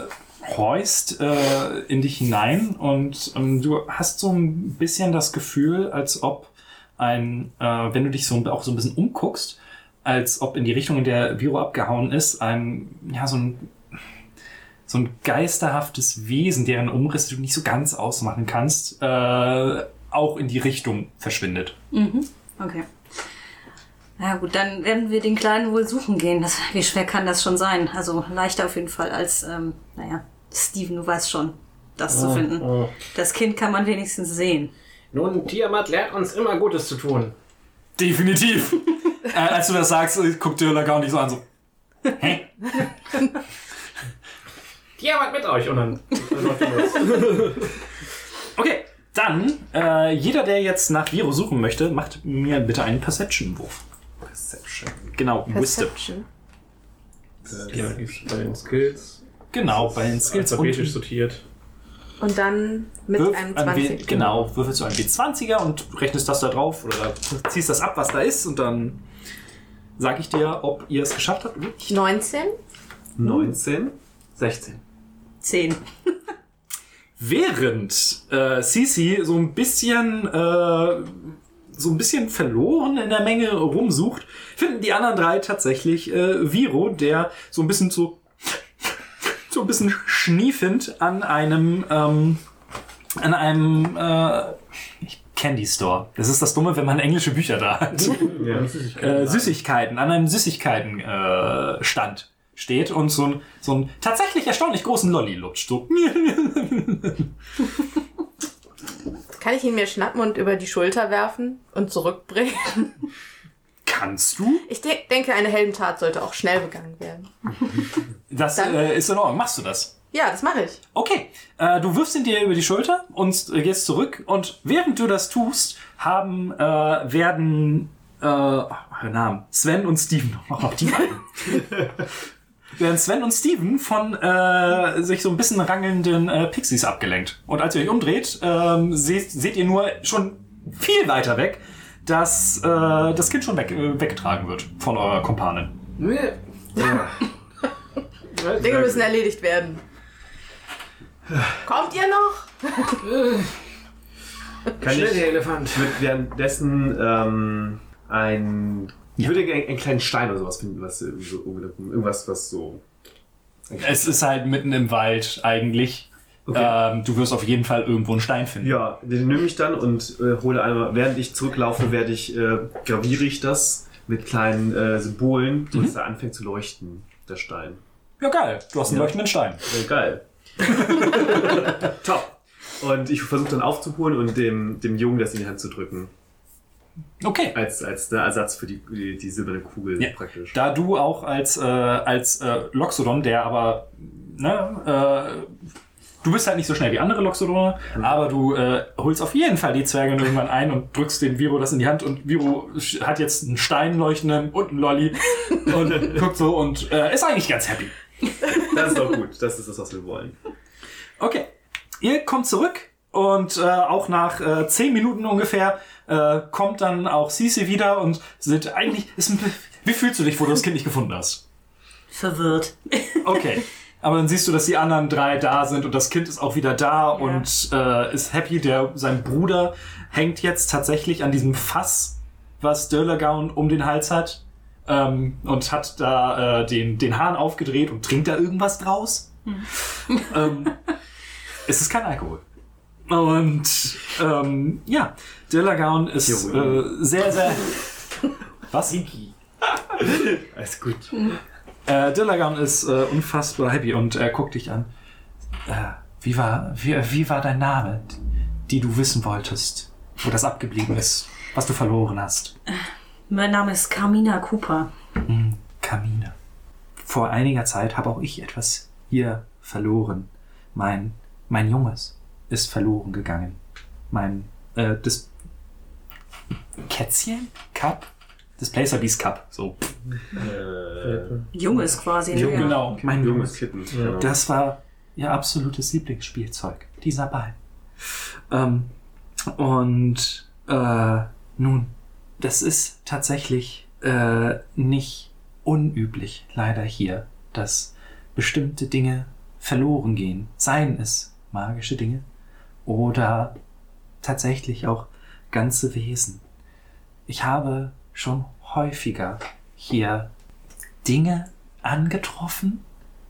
horchst äh, in dich hinein und ähm, du hast so ein bisschen das Gefühl, als ob ein, äh, wenn du dich so auch so ein bisschen umguckst, als ob in die Richtung, in der Viro abgehauen ist, ein, ja, so ein, so ein geisterhaftes Wesen, deren Umrisse du nicht so ganz ausmachen kannst, äh, auch in die Richtung verschwindet. Mhm. Okay. Na gut, dann werden wir den Kleinen wohl suchen gehen. Das, wie schwer kann das schon sein? Also leichter auf jeden Fall als, ähm, naja, Steven, du weißt schon, das zu finden. oh. Das Kind kann man wenigstens sehen. Nun, Tiamat lehrt uns immer Gutes zu tun. Definitiv. äh, als du das sagst, guckt Dürler gar nicht so an, so. Hä? Tiamat mit euch und dann. Okay. Dann, äh, jeder, der jetzt nach Viro suchen möchte, macht mir bitte einen Perception-Wurf. Perception. Genau, Wisdom. Perception. Ja, bei den Skills. Genau, bei den Skills Alphabetisch und sortiert. Und dann mit Wirf einem ein W- 20. Genau, würfelst du einen W20er und rechnest das da drauf oder ziehst das ab, was da ist und dann sage ich dir, ob ihr es geschafft habt. oder nicht. 19. 19. 16. Zehn. Während äh, Sisi so ein bisschen äh, so ein bisschen verloren in der Menge rumsucht, finden die anderen drei tatsächlich äh, Viro, der so ein bisschen so so ein bisschen schniefend an einem ähm, an einem äh, Candy Store. Das ist das Dumme, wenn man englische Bücher da hat. Ja, äh, Süßigkeiten, an einem Süßigkeiten-Stand äh, Stand steht und so ein, so ein tatsächlich erstaunlich großen Lolli lutscht. So. Kann ich ihn mir schnappen und über die Schulter werfen und zurückbringen? Kannst du? Ich de denke, eine Heldentat sollte auch schnell begangen werden. Das äh, ist in Ordnung. Machst du das? Ja, das mache ich. Okay, äh, du wirfst ihn dir über die Schulter und äh, gehst zurück und während du das tust, haben, äh, werden, äh, oh, Namen, Sven und Steven, oh, die beiden. werden Sven und Steven von äh, sich so ein bisschen rangelnden äh, Pixies abgelenkt. Und als ihr euch umdreht, ähm, seht, seht ihr nur schon viel weiter weg, dass äh, das Kind schon weg, äh, weggetragen wird von eurer Kompanin. Ja. Dinge müssen erledigt werden. Kommt ihr noch? Kann Schnell, ich der Elefant. mit währenddessen ähm, ein. Ich würde gerne einen kleinen Stein oder sowas finden, was irgendwie so irgendwas, was so. Es ist halt mitten im Wald eigentlich. Okay. Ähm, du wirst auf jeden Fall irgendwo einen Stein finden. Ja, den nehme ich dann und äh, hole einmal, während ich zurücklaufe, werde ich, äh, graviere ich das mit kleinen äh, Symbolen, dass er anfängt zu leuchten, der Stein. Ja, geil. Du hast einen Ja. leuchtenden Stein. Äh, geil. Top. Und ich versuche dann aufzuholen und dem, dem Jungen das in die Hand zu drücken. Okay. Als, als der Ersatz für die, die, die silberne Kugel Ja. praktisch. Da du auch als, äh, als äh, Loxodon, der aber, ne, äh, du bist halt nicht so schnell wie andere Loxodone, aber du äh, holst auf jeden Fall die Zwerge irgendwann ein und drückst dem Viro das in die Hand und Viro hat jetzt einen Stein leuchtenden und einen Lolli und guckt so und äh, ist eigentlich ganz happy. Das ist doch gut. Das ist das, was wir wollen. Okay. Ihr kommt zurück und äh, auch nach äh, zehn Minuten ungefähr äh, kommt dann auch Sisi wieder und sind eigentlich. Ist ein, wie fühlst du dich, wo du das Kind nicht gefunden hast? Verwirrt. Okay. Aber dann siehst du, dass die anderen drei da sind und das Kind ist auch wieder da und äh, ist happy. Der, sein Bruder hängt jetzt tatsächlich an diesem Fass, was Dörlergaun um den Hals hat. Ähm, und hat da äh, den, den Hahn aufgedreht und trinkt da irgendwas draus. ähm, es ist kein Alkohol. Und ähm, ja, Dörlergaun ist äh, sehr, sehr. Was? Alles gut. Äh, Dillagan ist äh, unfassbar happy und er guckt dich an. Äh, wie, war, wie, wie war dein Name, die du wissen wolltest, wo das abgeblieben ist, was du verloren hast? Mein Name ist Carmina Cooper. Kamine. Vor einiger Zeit habe auch ich etwas hier verloren. Mein, mein Junges ist verloren gegangen. Mein, äh, das Kätzchen? Cup? Das Placer Beast Cup. So. Äh, Junges quasi. ne? Ja. Genau, mein junges Junges. Kitten. Genau. Das war ihr absolutes Lieblingsspielzeug, dieser Ball. Ähm, und äh, nun, das ist tatsächlich äh, nicht unüblich, leider hier, dass bestimmte Dinge verloren gehen. Seien es magische Dinge oder tatsächlich auch ganze Wesen. Ich habe schon häufiger hier Dinge angetroffen,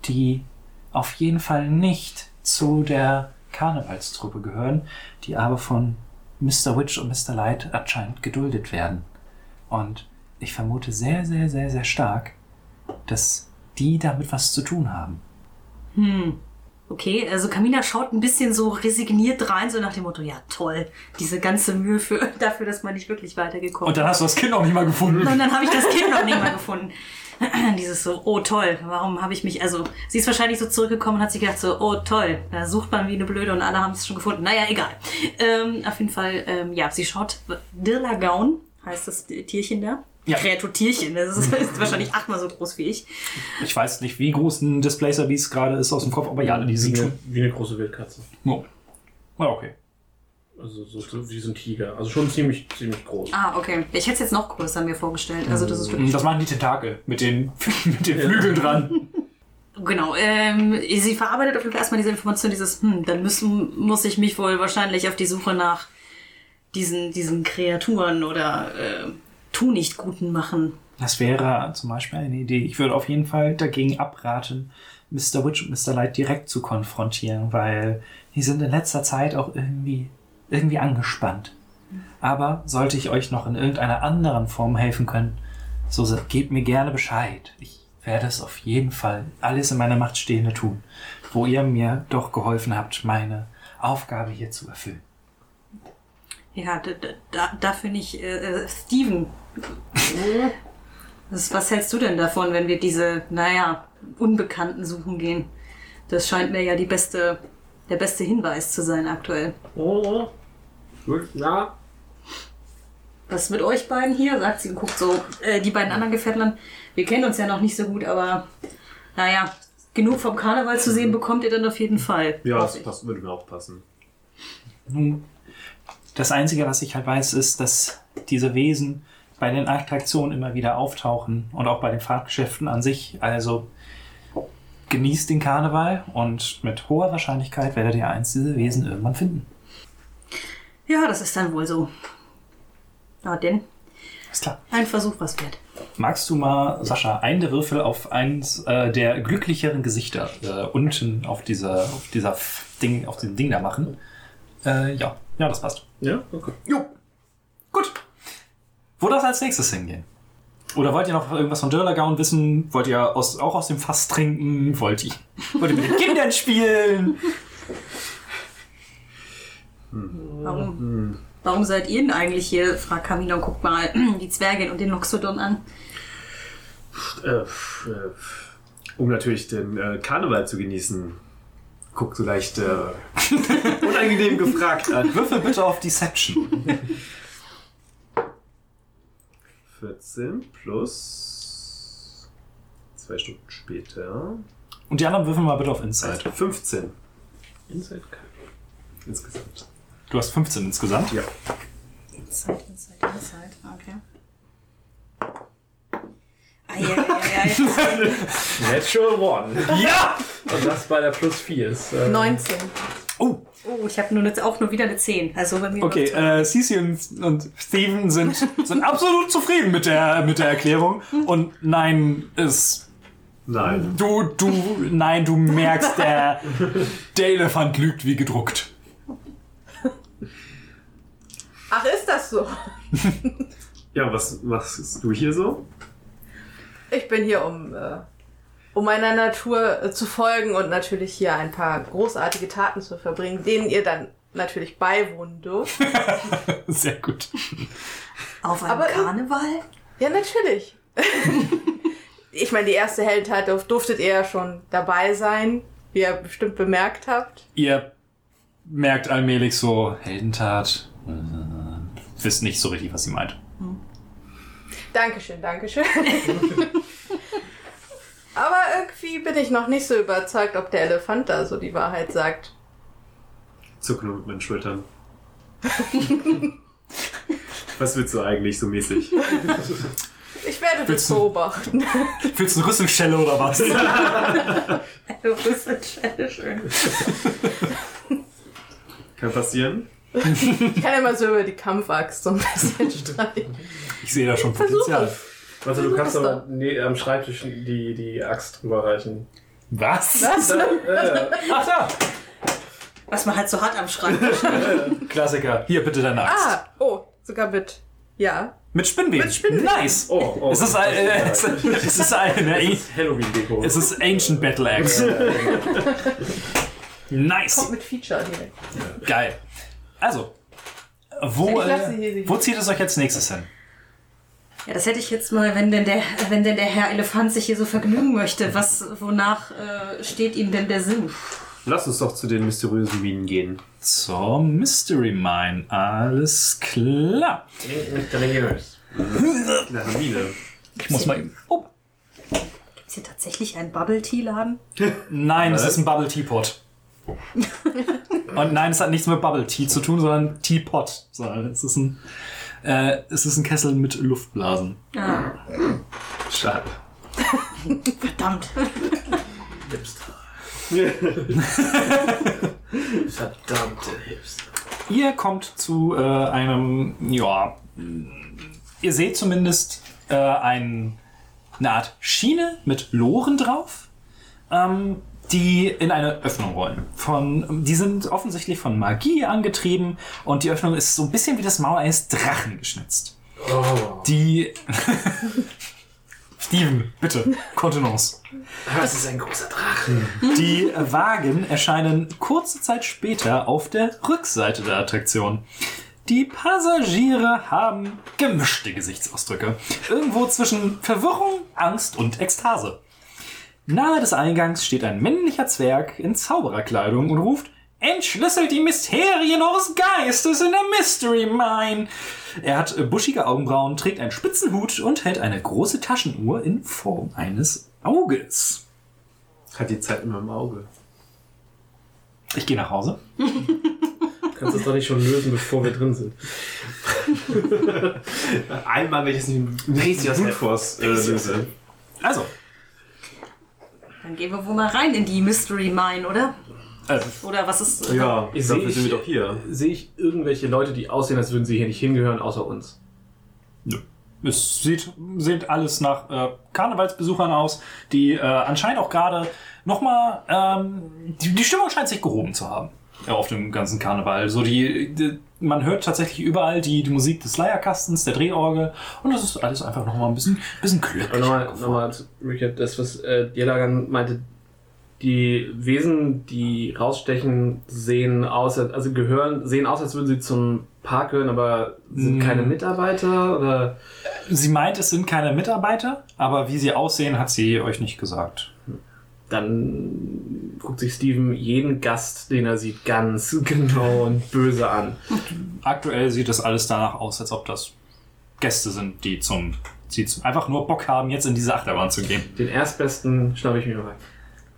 die auf jeden Fall nicht zu der Karnevalstruppe gehören, die aber von Mr. Witch und Mr. Light anscheinend geduldet werden. Und ich vermute sehr, sehr, sehr, sehr stark, dass die damit was zu tun haben. Hm. Okay. Also Kamina schaut ein bisschen so resigniert rein, so nach dem Motto, ja toll, diese ganze Mühe für, dafür, dass man nicht wirklich weitergekommen Und dann hast du das Kind auch nicht mal gefunden. und dann habe ich das Kind noch nicht mal gefunden. Dieses so, oh toll, warum habe ich mich, also sie ist wahrscheinlich so zurückgekommen und hat sich gedacht so, oh toll, da sucht man wie eine Blöde und alle haben es schon gefunden. Naja, egal. Ähm, auf jeden Fall, ähm, ja, sie schaut, Dirlagaun heißt das Tierchen da. Ja. Kreaturtierchen, das ist, ist wahrscheinlich achtmal so groß wie ich. Ich weiß nicht, wie groß ein Displacer Beast gerade ist aus dem Kopf, aber ja, die Wie sind eine, schon. wie eine große Wildkatze. Oh. Ja, okay. Also so, so wie so ein Tiger. Also schon ziemlich, ziemlich groß. Ah, okay. Ich hätte es jetzt noch größer mir vorgestellt. Also das ist wirklich Das machen die Tentakel mit den, mit den Flügeln dran. Genau, ähm, sie verarbeitet auf jeden Fall erstmal diese Information, dieses, hm, dann müssen, muss ich mich wohl wahrscheinlich auf die Suche nach diesen, diesen Kreaturen oder äh, Tu-nicht-Guten machen. Das wäre zum Beispiel eine Idee. Ich würde auf jeden Fall dagegen abraten, Mr. Witch und Mr. Light direkt zu konfrontieren, weil die sind in letzter Zeit auch irgendwie, irgendwie angespannt. Aber sollte ich euch noch in irgendeiner anderen Form helfen können, so gebt mir gerne Bescheid. Ich werde es auf jeden Fall alles in meiner Macht Stehende tun, wo ihr mir doch geholfen habt, meine Aufgabe hier zu erfüllen. Ja, da, da- da, da finde ich, äh, äh, Steven, was, was hältst du denn davon, wenn wir diese, naja, Unbekannten suchen gehen? Das scheint mir ja die beste, der beste Hinweis zu sein aktuell. Oh, gut, ja. Was ist mit euch beiden hier? sagt sie und guckt so äh, die beiden anderen Gefährtlern. Wir kennen uns ja noch nicht so gut, aber naja, genug vom Karneval zu sehen bekommt ihr dann auf jeden Fall. Ja, das passt, würde mir auch passen. Nun, das Einzige, was ich halt weiß, ist, dass diese Wesen bei den Attraktionen immer wieder auftauchen und auch bei den Fahrgeschäften an sich. Also genießt den Karneval und mit hoher Wahrscheinlichkeit werdet ihr eins dieser Wesen irgendwann finden. Ja, das ist dann wohl so. Na denn, Ist klar. ein Versuch was wert. Magst du mal, Sascha, einen der Würfel auf eins äh, der glücklicheren Gesichter äh, unten auf dieser, auf dieser Ding, auf dem Ding da machen? Äh, ja, ja, das passt. Ja, okay. Jo. Gut. Wo darf als nächstes hingehen? Oder wollt ihr noch irgendwas von Dörlergaun wissen? Wollt ihr aus, auch aus dem Fass trinken? Wollt ihr, wollt ihr mit den Kindern spielen? Warum, warum seid ihr denn eigentlich hier? fragt Camilla und guckt mal die Zwergin und den Loxodon an. Äh, äh, um natürlich den äh, Karneval zu genießen. Guckt so leicht äh, unangenehm gefragt an. Würfel bitte auf Deception. 14 plus zwei Stunden später. Und die anderen würfeln mal bitte auf Insight. 15 Inside Card. insgesamt. Du hast 15 insgesamt. Ja. Inside, inside, inside. Okay. Ah, ja, ja, ja. Natural One. Ja! Und das bei der Plus 4 ist. Äh, 19. Oh, Oh, ich habe nur eine, auch nur wieder eine 10. Also bei mir okay. Äh, Cece und, und Steven sind, sind absolut zufrieden mit der, mit der Erklärung. Und nein, es Nein. Du, du, nein, du merkst, der, der Elefant lügt wie gedruckt. Ach, ist das so? Ja, was machst du hier so? Ich bin hier, um, äh, um meiner Natur äh, zu folgen und natürlich hier ein paar großartige Taten zu verbringen, denen ihr dann natürlich beiwohnen dürft. Sehr gut. Auf einem aber- Karneval? Ja, natürlich. ich meine, die erste Heldentat durf- durftet ihr ja schon dabei sein, wie ihr bestimmt bemerkt habt. Ihr merkt allmählich so, Heldentat. Äh, wisst nicht so richtig, was sie meint. Dankeschön, Dankeschön. Aber irgendwie bin ich noch nicht so überzeugt, ob der Elefant da so die Wahrheit sagt. Zuck nur mit meinen Schultern. was willst du eigentlich so mäßig? Ich werde das Willst du- beobachten. Willst du eine Rüsselschelle oder was? Du bist ein Schelle schön. Kann passieren. Ich kann immer so über die Kampfaxt so ein bisschen streichen. Ich sehe da schon Potenzial. es. Also du kannst aber nee, am Schreibtisch die, die Axt drüber reichen. Was? Was? Da, äh, Ach da! Was man halt so hat am Schrank. Klassiker. Hier, bitte deine Axt. Ah, oh, sogar mit. Ja. Mit Spinnweben. Mit Spinnweben. Nice. oh, oh. Es ist, ein, äh, es, es ist eine Es ist Halloween-Deko. es ist Ancient Battle Axe. Nice. Kommt mit Feature direkt. Geil. Also, wo, äh, wo zieht es euch jetzt nächstes hin? Ja, das hätte ich jetzt mal, wenn denn der, wenn denn der Herr Elefant sich hier so vergnügen möchte. Was, wonach äh, steht ihm denn der Sinn? Lass uns doch zu den mysteriösen Minen gehen. Zur Mystery Mine. Alles klar. Mysteriös. Na, Mine. Ich muss mal eben. Oh. Ist hier tatsächlich ein Bubble Tea Laden? Nein, es ist ein Bubble Teapot. Und nein, es hat nichts mit Bubble Tea zu tun, sondern Teapot. Sondern es ist ein, äh, es ist ein Kessel mit Luftblasen. Ah, Schade. verdammt. Hipster. Verdammte Hipster. Ihr kommt zu äh, einem, ja, ihr seht zumindest äh, ein, eine Art Schiene mit Loren drauf, ähm, die in eine Öffnung rollen. Von, die sind offensichtlich von Magie angetrieben und die Öffnung ist so ein bisschen wie das Maul eines Drachen geschnitzt. Oh. Die. Steven, bitte, Kontenance. Das ist ein großer Drache. Die Wagen erscheinen kurze Zeit später auf der Rückseite der Attraktion. Die Passagiere haben gemischte Gesichtsausdrücke. Irgendwo zwischen Verwirrung, Angst und Ekstase. Nahe des Eingangs steht ein männlicher Zwerg in Zaubererkleidung und ruft Entschlüsselt die Mysterien eures Geistes in der Mystery Mine. Er hat äh, buschige Augenbrauen, trägt einen spitzen Hut und hält eine große Taschenuhr in Form eines Auges. Hat die Zeit immer im Auge. Ich gehe nach Hause. Kannst du es doch nicht schon lösen, bevor wir drin sind. Einmal, wenn ich es nicht mit richtig aus Force äh, löse. Also, Dann gehen wir wohl mal rein in die Mystery Mine, oder? äh, Oder was ist. äh, Ja, Ich dafür sehe- sind wir doch hier. Sehe ich irgendwelche Leute, die aussehen, als würden sie hier nicht hingehören, außer uns? es sieht, sieht alles nach äh, Karnevalsbesuchern aus, die äh, anscheinend auch gerade nochmal, ähm, die, die Stimmung scheint sich gehoben zu haben ja, auf dem ganzen Karneval. So die, die, man hört tatsächlich überall die, die Musik des Leierkastens, der Drehorgel und das ist alles einfach nochmal ein bisschen, bisschen glücklich. nochmal, nochmal Richard, das, was äh, Jelagan meinte, die Wesen, die rausstechen, sehen aus, als- also gehören, sehen aus, als würden sie zum Park gehören, aber sind Mm. keine Mitarbeiter oder Sie meint, es sind keine Mitarbeiter, aber wie sie aussehen, hat sie euch nicht gesagt. Dann guckt sich Steven jeden Gast, den er sieht, ganz genau und böse an. Aktuell sieht es alles danach aus, als ob das Gäste sind, die zum, die zum einfach nur Bock haben, jetzt in diese Achterbahn zu gehen. Den erstbesten schnappe ich mir mal.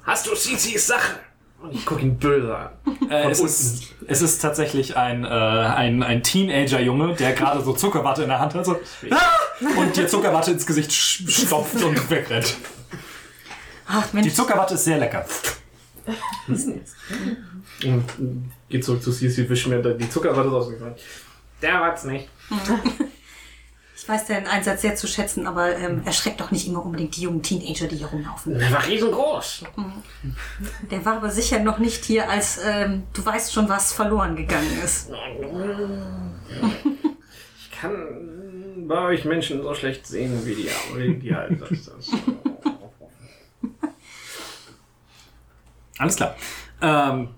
Hast du Cicis Sache? Und ich gucke ihn böse an. Äh, es, ist, es ist tatsächlich ein, äh, ein, ein Teenager-Junge, der gerade so Zuckerwatte in der Hand hat so, ah! und dir Zuckerwatte ins Gesicht stopft und wegrennt. Ach Die Mensch, Zuckerwatte ist sehr lecker. Und äh, geht zurück zu Cici, wisch mir die Zuckerwatte rausgefallen. Der war's nicht. ich weiß deinen Einsatz sehr zu schätzen, aber ähm, erschreckt doch nicht immer unbedingt die jungen Teenager, die hier rumlaufen. Der war riesengroß. Der war aber sicher noch nicht hier, als ähm, du weißt schon, was verloren gegangen ist. Ich kann bei euch Menschen so schlecht sehen wie die, wie die halt. Das, Alles klar. Ähm,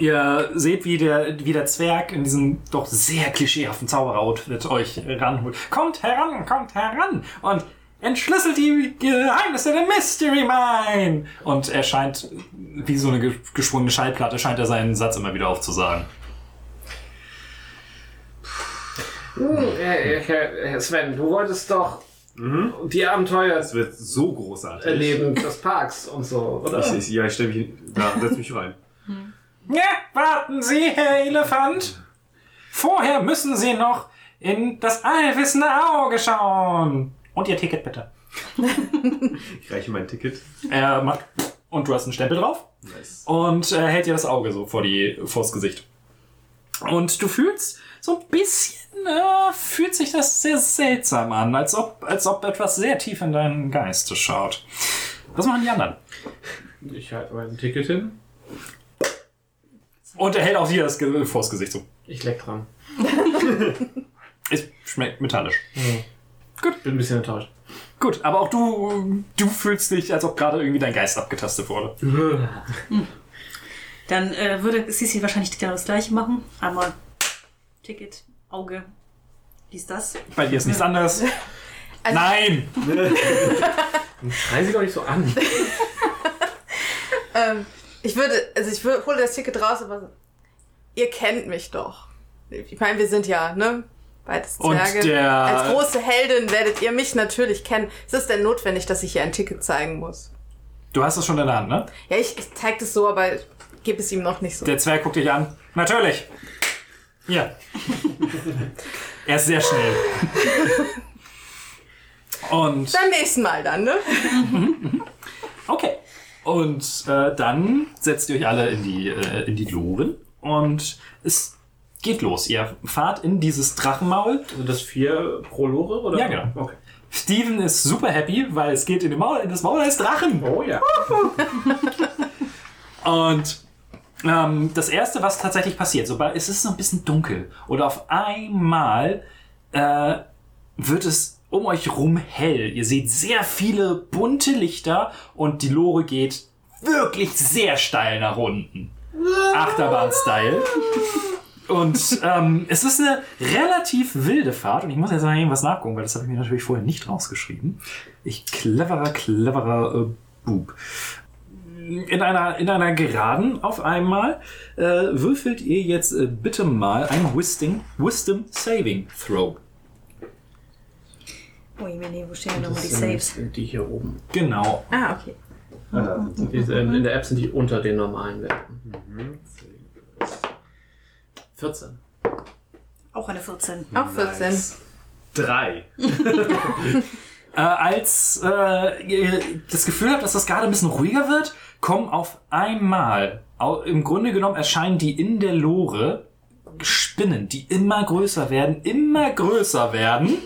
ihr seht, wie der, wie der Zwerg in diesem doch sehr klischeehaften Zauberoutfit euch ranholt. Kommt heran, kommt heran und entschlüsselt die Geheimnisse der Mystery Mine. Und er scheint, wie so eine ge- geschwungene Schallplatte, scheint er seinen Satz immer wieder aufzusagen. Hm, Herr, Herr Sven, du wolltest doch die Abenteuer Es wird so großartig. erleben des Parks und so, oder? Ich, ich, ja, ich stelle mich da, setz mich rein. Ja, warten Sie, Herr Elefant. Vorher müssen Sie noch in das allwissende Auge schauen. Und Ihr Ticket bitte. Ich reiche mein Ticket. Er macht, und du hast einen Stempel drauf. Nice. und äh, hält dir das Auge so vor die vors Gesicht. Und du fühlst so ein bisschen, äh, fühlt sich das sehr seltsam an, als ob, als ob etwas sehr tief in deinen Geiste schaut. Was machen die anderen? Ich halte mein Ticket hin. Und er hält auch dir das Ge vors Gesicht so. Ich leck dran. Es schmeckt metallisch. Gut. Bin ein bisschen enttäuscht. Gut, aber auch du, du fühlst dich, als ob gerade irgendwie dein Geist abgetastet wurde. Dann äh, würde Sissi wahrscheinlich genau das gleiche machen. Einmal Ticket, Auge, dies, das. Bei dir ist nichts anderes. Also- Nein! Schreien Sie doch nicht so an. Ähm, ich würde, also ich würde, hole das Ticket raus, aber ihr kennt mich doch. Ich meine, wir sind ja, ne? Beides Und Zwerge. der- Als große Heldin werdet ihr mich natürlich kennen. Ist es denn notwendig, dass ich hier ein Ticket zeigen muss? Du hast es schon in der Hand, ne? Ja, ich, ich zeig das so, aber ich gebe es ihm noch nicht so. Der Zwerg guckt dich an. Natürlich. Ja. er ist sehr schnell. Und Beim nächsten Mal dann, ne? okay. Und äh, dann setzt ihr euch alle in die, äh, in die Loren und es geht los. Ihr fahrt in dieses Drachenmaul. Sind das vier pro Lore? Oder? Ja, genau. Okay. Steven ist super happy, weil es geht in, den Maul, in das Maul eines Drachen. Oh ja. Und ähm, das erste, was tatsächlich passiert, sobald es ist so ein bisschen dunkel oder auf einmal äh, wird es um euch rum hell. Ihr seht sehr viele bunte Lichter und die Lore geht wirklich sehr steil nach unten. Achterbahn-Style. Und ähm, es ist eine relativ wilde Fahrt und ich muss jetzt mal irgendwas nachgucken, weil das habe ich mir natürlich vorher nicht rausgeschrieben. Ich cleverer, cleverer äh, Bub in einer, in einer Geraden auf einmal äh, würfelt ihr jetzt äh, bitte mal ein Wisdom, Wisdom Saving Throw. Oh, je, nee, wo stehen denn nochmal die Saves? sind die hier oben. Genau. Ah, okay. Die, ähm, in der App sind die unter den normalen Werten. 14. Auch eine 14. Auch 14. Drei. Äh, als äh, ihr das Gefühl habt, dass das gerade ein bisschen ruhiger wird, kommen auf einmal, im Grunde genommen erscheinen die in der Lore Spinnen, die immer größer werden, immer größer werden.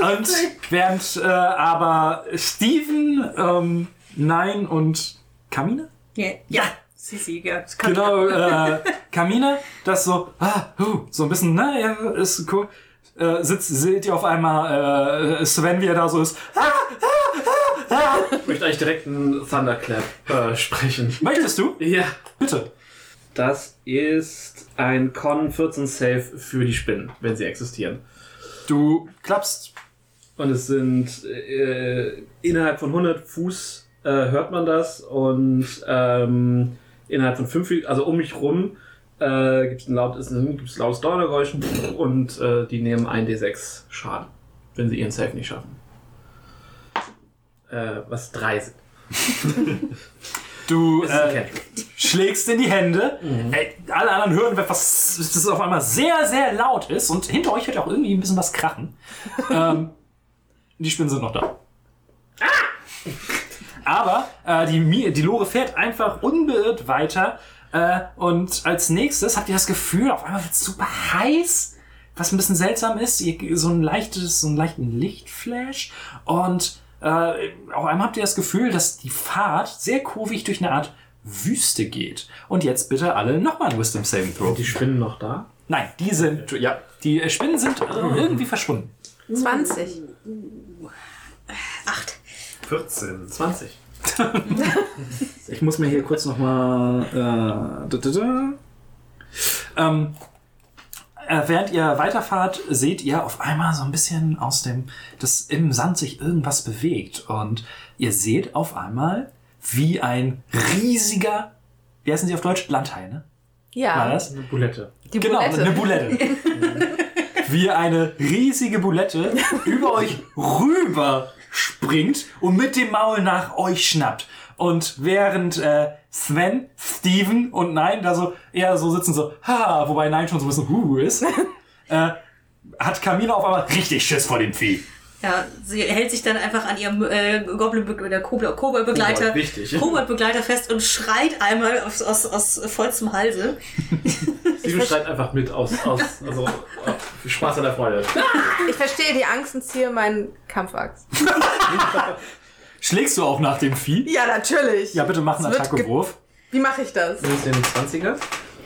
Und während äh, aber Steven, ähm, Nein und Kamina? Ja, ja. Das kann Genau, äh, Kamina, das so, ah, huh, so ein bisschen, na ja, ist cool. Äh, sitzt, seht ihr auf einmal äh, Sven, wie er da so ist. Ah, Ich möchte eigentlich direkt einen Thunderclap äh, sprechen. möchtest du? Ja. Bitte. Das ist ein Con 14 Save für die Spinnen, wenn sie existieren. Du klappst. Und es sind äh, innerhalb von 100 Fuß äh, hört man das und ähm, innerhalb von 5, also um mich rum äh, gibt es ein lautes, lautes Donnergeräusch und äh, die nehmen 1d6 Schaden, wenn sie ihren Save nicht schaffen. Äh, was drei sind. Du ein äh, schlägst in die Hände. Ey, alle anderen hören, was das auf einmal sehr, sehr laut ist. Und hinter euch hört auch irgendwie ein bisschen was krachen. ähm, die Spinnen sind noch da. Aber äh, die, die Lore fährt einfach unbeirrt weiter. Äh, und als nächstes habt ihr das Gefühl, auf einmal wird es super heiß. Was ein bisschen seltsam ist, ihr, so ein leichtes, so einen leichten Lichtflash. Und äh, auf einmal habt ihr das Gefühl, dass die Fahrt sehr kurvig durch eine Art Wüste geht. Und jetzt bitte alle nochmal ein Wisdom Saving Throw. Sind die Spinnen noch da? Nein, die sind, ja, die Spinnen sind äh, irgendwie verschwunden. 20. Acht. 14. 20. Ich muss mir hier kurz nochmal. Äh, da, da, da. Ähm, äh, während ihr weiterfahrt, seht ihr auf einmal so ein bisschen aus dem, dass im Sand sich irgendwas bewegt. Und ihr seht auf einmal, wie ein riesiger, wie heißen sie auf Deutsch? Landhai, ne? War Ja, das? Eine Bulette. die Genau, Bulette. eine Bulette. Wie eine riesige Bulette über euch rüber springt und mit dem Maul nach euch schnappt. Und während äh, Sven, Steven und Nein da so eher so sitzen, so, ha, wobei Nein schon so ein bisschen Huhu ist, äh, hat Camila auf einmal richtig Schiss vor dem Vieh. Ja, sie hält sich dann einfach an ihrem äh, Goblin oder Kobold-Begleiter Kobold. Kobold-Begleiter fest und schreit einmal aus, aus, aus vollstem Halse. Steven schreit einfach mit aus, aus also für Spaß an der Freude. Ich verstehe die Angst und ziehe meinen Kampfachs. Schlägst du auch nach dem Vieh? Ja, natürlich. Ja, bitte mach einen Attackewurf. Wie mache ich das? Du nimmst den 20er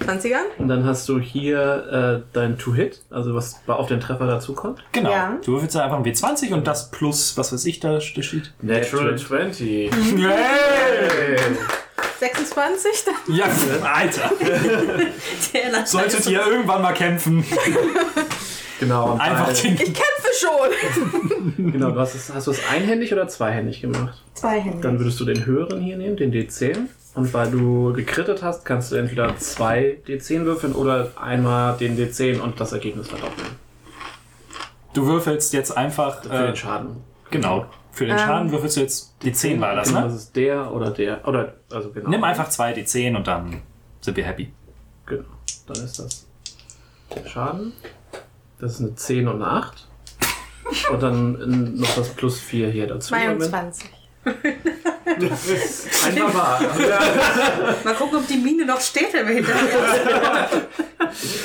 20er? und dann hast du hier äh, dein To-Hit, also was auf den Treffer dazukommt. Genau. Ja. Du würfelst einfach ein W20 und das plus, was weiß ich, da steht. Natural 20. Yay! Hey. 26? Dann Ja, Alter. Solltet ihr irgendwann mal kämpfen, Genau. und einfach den. Ich kämpfe schon. Genau, du hast es, hast du es einhändig oder zweihändig gemacht? Zwei Hände. Dann würdest du den höheren hier nehmen, den D10. Und weil du gekrittet hast, kannst du entweder zwei D10 würfeln oder einmal den D10 und das Ergebnis verdoppeln. Du würfelst jetzt einfach. Für Äh, den Schaden. genau. Für den Ähm. Schaden würfelst du jetzt die 10 war das, Genau, ne? das ist der oder der. Oder, also genau. Nimm einfach zwei die 10 und dann sind wir happy. Genau. Dann ist das der Schaden. Das ist eine 10 und eine 8. Und dann noch das plus 4 hier dazu. 22. Einfach wahr. Mal gucken, ob die Mine noch steht, wenn wir hinterher sind.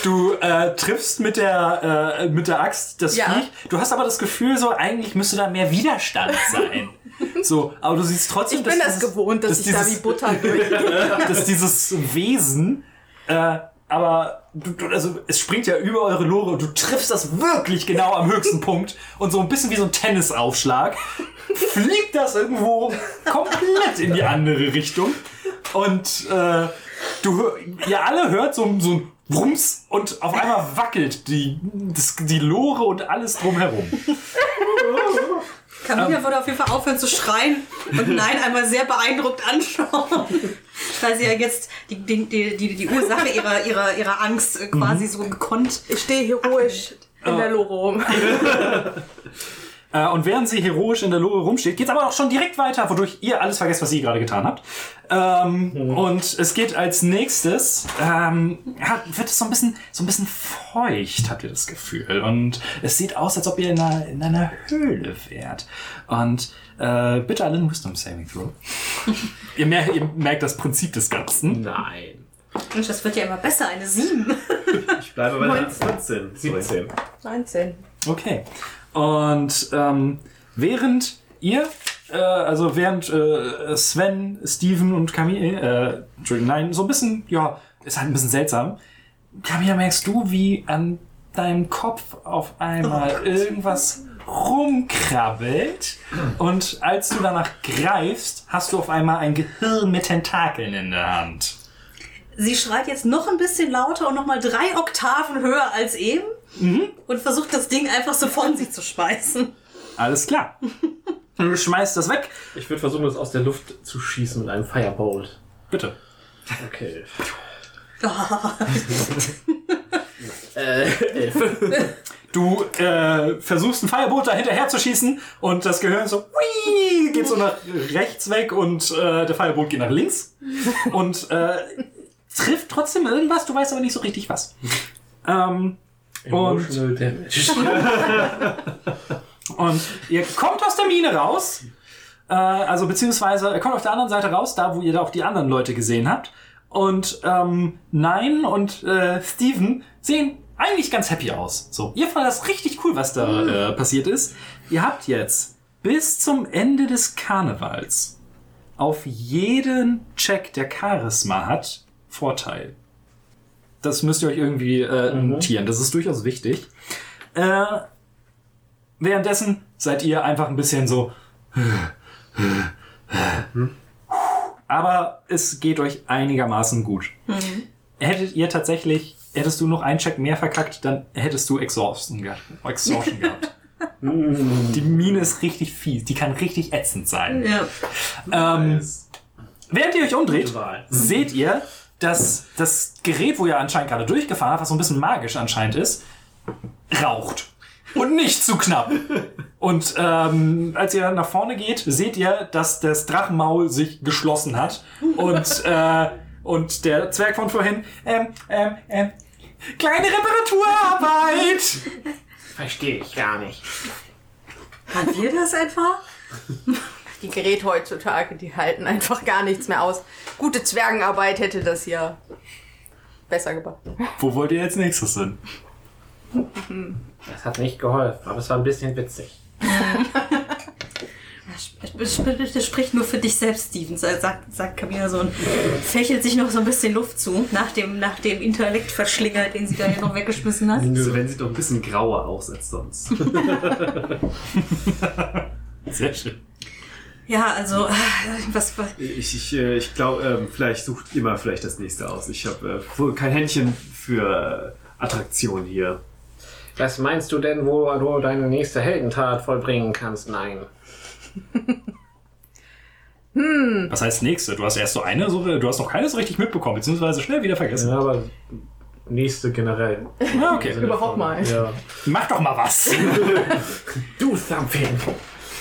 Du äh, triffst mit der, äh, mit der Axt das Ja. Viech. Du hast aber das Gefühl, so eigentlich müsste da mehr Widerstand sein. so, aber du siehst trotzdem, Ich bin das dieses- gewohnt, dass, dass ich da dieses- wie Butter durch. dass dieses Wesen, äh, aber du, du, also es springt ja über eure Lore und du triffst das wirklich genau am höchsten Punkt und so ein bisschen wie so ein Tennisaufschlag fliegt das irgendwo komplett in die andere Richtung und äh, du, ihr alle hört so, so ein Wumms und auf einmal wackelt die, das, die Lore und alles drumherum. Camilla würde auf jeden Fall aufhören zu schreien und Nein einmal sehr beeindruckt anschauen. Weil sie ja jetzt die, die, die, die, Ursache ihrer, ihrer, ihrer Angst äh, quasi so gekonnt. Ich stehe heroisch in der Lore rum. Äh, und während sie heroisch in der Lore rumsteht, geht's aber auch schon direkt weiter, wodurch ihr alles vergesst, was ihr gerade getan habt. Ähm, Und es geht als nächstes, ähm, ja, wird es so ein bisschen, so ein bisschen feucht, habt ihr das Gefühl. Und es sieht aus, als ob ihr in einer, in einer Höhle wärt. Und äh, bitte alle einen Wisdom Saving Throw. ihr, mer ihr merkt das Prinzip des Ganzen. Nein. Mensch, das wird ja immer besser, eine 7. Ich bleibe bei der 14. 17. 19. Okay. Und ähm, während ihr, äh, also während äh, Sven, Steven und Camille, äh, Entschuldigung, nein, so ein bisschen, ja, ist halt ein bisschen seltsam. Camilla, merkst du, wie an deinem Kopf auf einmal irgendwas rumkrabbelt und als du danach greifst, hast du auf einmal ein Gehirn mit Tentakeln in der Hand. Sie schreit jetzt noch ein bisschen lauter und nochmal drei Oktaven höher als eben und versucht das Ding einfach so von sich zu schmeißen. Alles klar. Du schmeißt das weg. Ich würde versuchen, das aus der Luft zu schießen mit einem Firebolt. Bitte. Okay. äh, elf. Du äh, versuchst ein Firebolt da hinterher zu schießen und das Gehirn so wii, geht so nach rechts weg und äh, der Firebolt geht nach links und äh, trifft trotzdem irgendwas, du weißt aber nicht so richtig was. Ähm, und, Emotional Damage. und ihr kommt aus der Mine raus, äh, also beziehungsweise ihr kommt auf der anderen Seite raus, da wo ihr da auch die anderen Leute gesehen habt. Und ähm, Nein und äh, Steven sehen eigentlich ganz happy aus. So, ihr fandet das richtig cool, was da äh, passiert ist. Ihr habt jetzt bis zum Ende des Karnevals auf jeden Check, der Charisma hat, Vorteil. Das müsst ihr euch irgendwie äh, notieren. Das ist durchaus wichtig. Äh, währenddessen seid ihr einfach ein bisschen so. Aber es geht euch einigermaßen gut. Hättet ihr tatsächlich, hättest du noch einen Check mehr verkackt, dann hättest du Exhaustion, ge Exhaustion gehabt. Die Mine ist richtig fies, die kann richtig ätzend sein. Ja. Ähm, während ihr euch umdreht, seht ihr, dass das Gerät, wo ihr anscheinend gerade durchgefahren habt, was so ein bisschen magisch anscheinend ist, raucht. Und nicht zu knapp. Und ähm, als ihr nach vorne geht, seht ihr, dass das Drachenmaul sich geschlossen hat. Und, äh, und der Zwerg von vorhin, ähm, ähm, ähm, kleine Reparaturarbeit. Verstehe ich gar nicht. Haben wir das etwa? Die Geräte heutzutage, die halten einfach gar nichts mehr aus. Gute Zwergenarbeit hätte das hier besser gebracht. Wo wollt ihr jetzt nächstes hin? Das hat nicht geholfen, aber es war ein bisschen witzig. Das sp- das spricht nur für dich selbst, Steven, sagt, sagt Camilla so und fächelt sich noch so ein bisschen Luft zu, nach dem, nach dem Intellektverschlinger, den sie da ja noch weggeschmissen hat. Nur Sven sieht doch ein bisschen grauer aus als sonst. Sehr schön. Ja, also, äh, was, was Ich, ich, äh, ich glaube, ähm, vielleicht sucht mal vielleicht das nächste aus. Ich habe äh, wohl kein Händchen für äh, Attraktion hier. Was meinst du denn, wo du deine nächste Heldentat vollbringen kannst? Nein. Was heißt nächste? Du hast erst so eine, so, du hast noch keine so richtig mitbekommen, beziehungsweise schnell wieder vergessen. Ja, aber nächste generell. Ja, okay. Überhaupt mal. Ja. Mach doch mal was. Do something.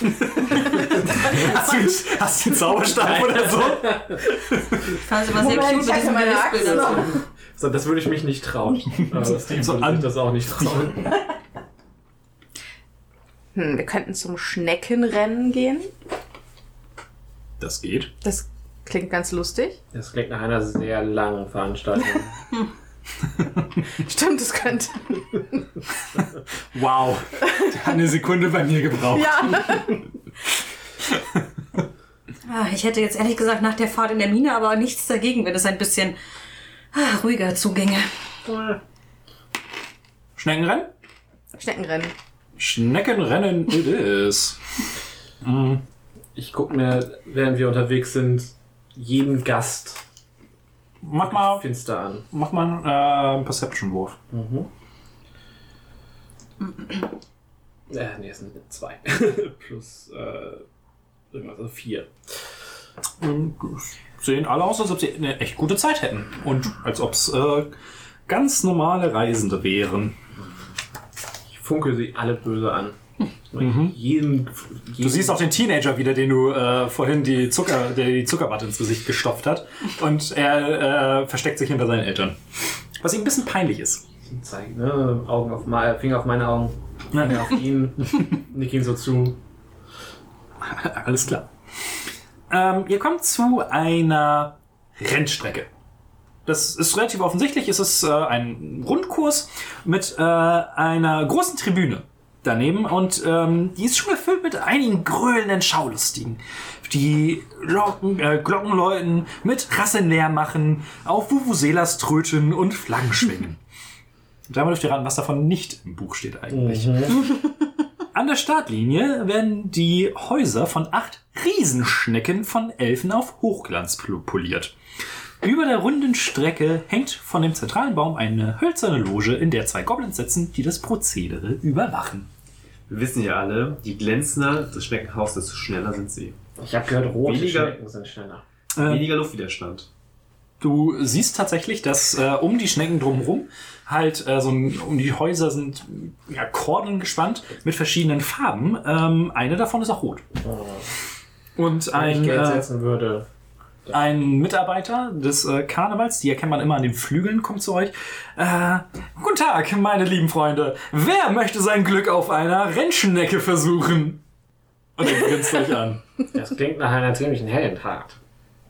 hast, du, hast du einen Zauberstab oder so? ich fand aber sehr Moment, cute ich mit hatte diesem noch. So, das würde ich mich nicht trauen. Also Steve So würde an- sich das auch nicht trauen. Hm, wir könnten zum Schneckenrennen gehen. Das geht. Das klingt ganz lustig. Das klingt nach einer sehr langen Veranstaltung. Stimmt, das könnte. Wow. Der hat eine Sekunde bei mir gebraucht. Ja. Ah, Ich hätte jetzt ehrlich gesagt nach der Fahrt in der Mine aber nichts dagegen, wenn es ein bisschen ah, ruhiger zuginge. Schneckenrennen? Schneckenrennen. Schneckenrennen it is. Ich gucke mir, während wir unterwegs sind, jeden Gast Mach mal, finster an. mach mal einen äh, Perception-Wurf. Äh, nee, es sind zwei. Plus äh, irgendwas, also vier. Ähm, Sehen alle aus, als ob sie eine echt gute Zeit hätten. Und als ob es äh, ganz normale Reisende wären. Ich funkel sie alle böse an. Jeden, jeden, Du siehst auch den Teenager wieder, den du äh, vorhin die Zucker, der die Zuckerwatte ins Gesicht gestopft hat. Und er äh, versteckt sich hinter seinen Eltern. Was ihm ein bisschen peinlich ist. Zeigen, ne? Augen auf meine, Finger auf meine Augen, Finger auf ihn, nick ihn so zu. Alles klar. Ähm, ihr kommt zu einer Rennstrecke. Das ist relativ offensichtlich. Es ist äh, ein Rundkurs mit äh, einer großen Tribüne daneben und ähm, die ist schon gefüllt mit einigen grölenden Schaulustigen, die Glocken, äh, Glocken läuten, mit Rasseln leer machen, auf Vuvuzelas tröten und Flaggen schwingen. Und damit dürft ihr raten, was davon nicht im Buch steht eigentlich. An der Startlinie werden die Häuser von acht Riesenschnecken von Elfen auf Hochglanz pol- poliert. Über der runden Strecke hängt von dem zentralen Baum eine hölzerne Loge, in der zwei Goblins sitzen, die das Prozedere überwachen. Wir wissen ja alle, je glänzender das Schneckenhaus, desto schneller sind sie. Ich habe gehört, rote Weniger- Schnecken sind schneller. Äh, Weniger Luftwiderstand. Du siehst tatsächlich, dass äh, um die Schnecken drumherum halt äh, so ein, um die Häuser sind ja, Kordel gespannt mit verschiedenen Farben. Ähm, eine davon ist auch rot. Und Wenn ein, ich Geld äh, setzen würde. Ein Mitarbeiter des äh, Karnevals, die erkennt man immer an den Flügeln, kommt zu euch. Äh, guten Tag, meine lieben Freunde. Wer möchte sein Glück auf einer Rennschnecke versuchen? Und er grinst euch an. Das klingt nach einer ziemlichen Heldentat.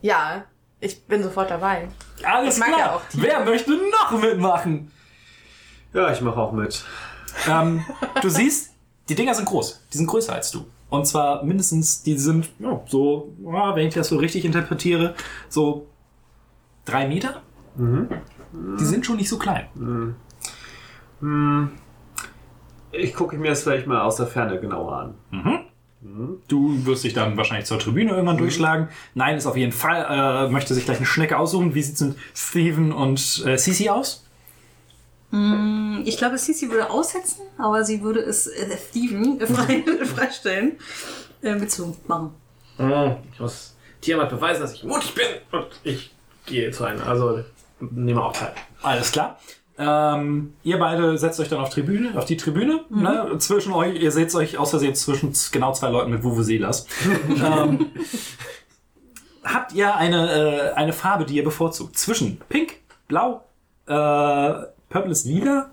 Ja, ich bin sofort dabei. Alles klar. ja. Wer möchte noch mitmachen? Ja, ich mache auch mit. Ähm, du siehst, die Dinger sind groß. Die sind größer als du. Und zwar mindestens, die sind ja, so, wenn ich das so richtig interpretiere, so drei Meter. Die sind schon nicht so klein. Ich gucke mir das vielleicht mal aus der Ferne genauer an. Du wirst dich dann wahrscheinlich zur Tribüne irgendwann durchschlagen. Nein, ist auf jeden Fall, äh, möchte sich gleich eine Schnecke aussuchen. Wie sieht es mit Steven und äh, Sisi aus? Ich glaube, Sisi würde aussetzen, aber sie würde es äh, Steven frei, freistellen, äh, mitzumachen. Hm, Ich muss Tiamat beweisen, dass ich mutig bin. Und ich gehe zu einer. Also nehme auch teil. Alles klar. Ähm, ihr beide setzt euch dann auf Tribüne, auf die Tribüne. Ne? Zwischen euch, ihr seht euch aus Versehen zwischen genau zwei Leuten mit Vuvuzelas. ähm, habt ihr eine, äh, eine Farbe, die ihr bevorzugt? Zwischen Pink, Blau, äh, Purple ist Lila,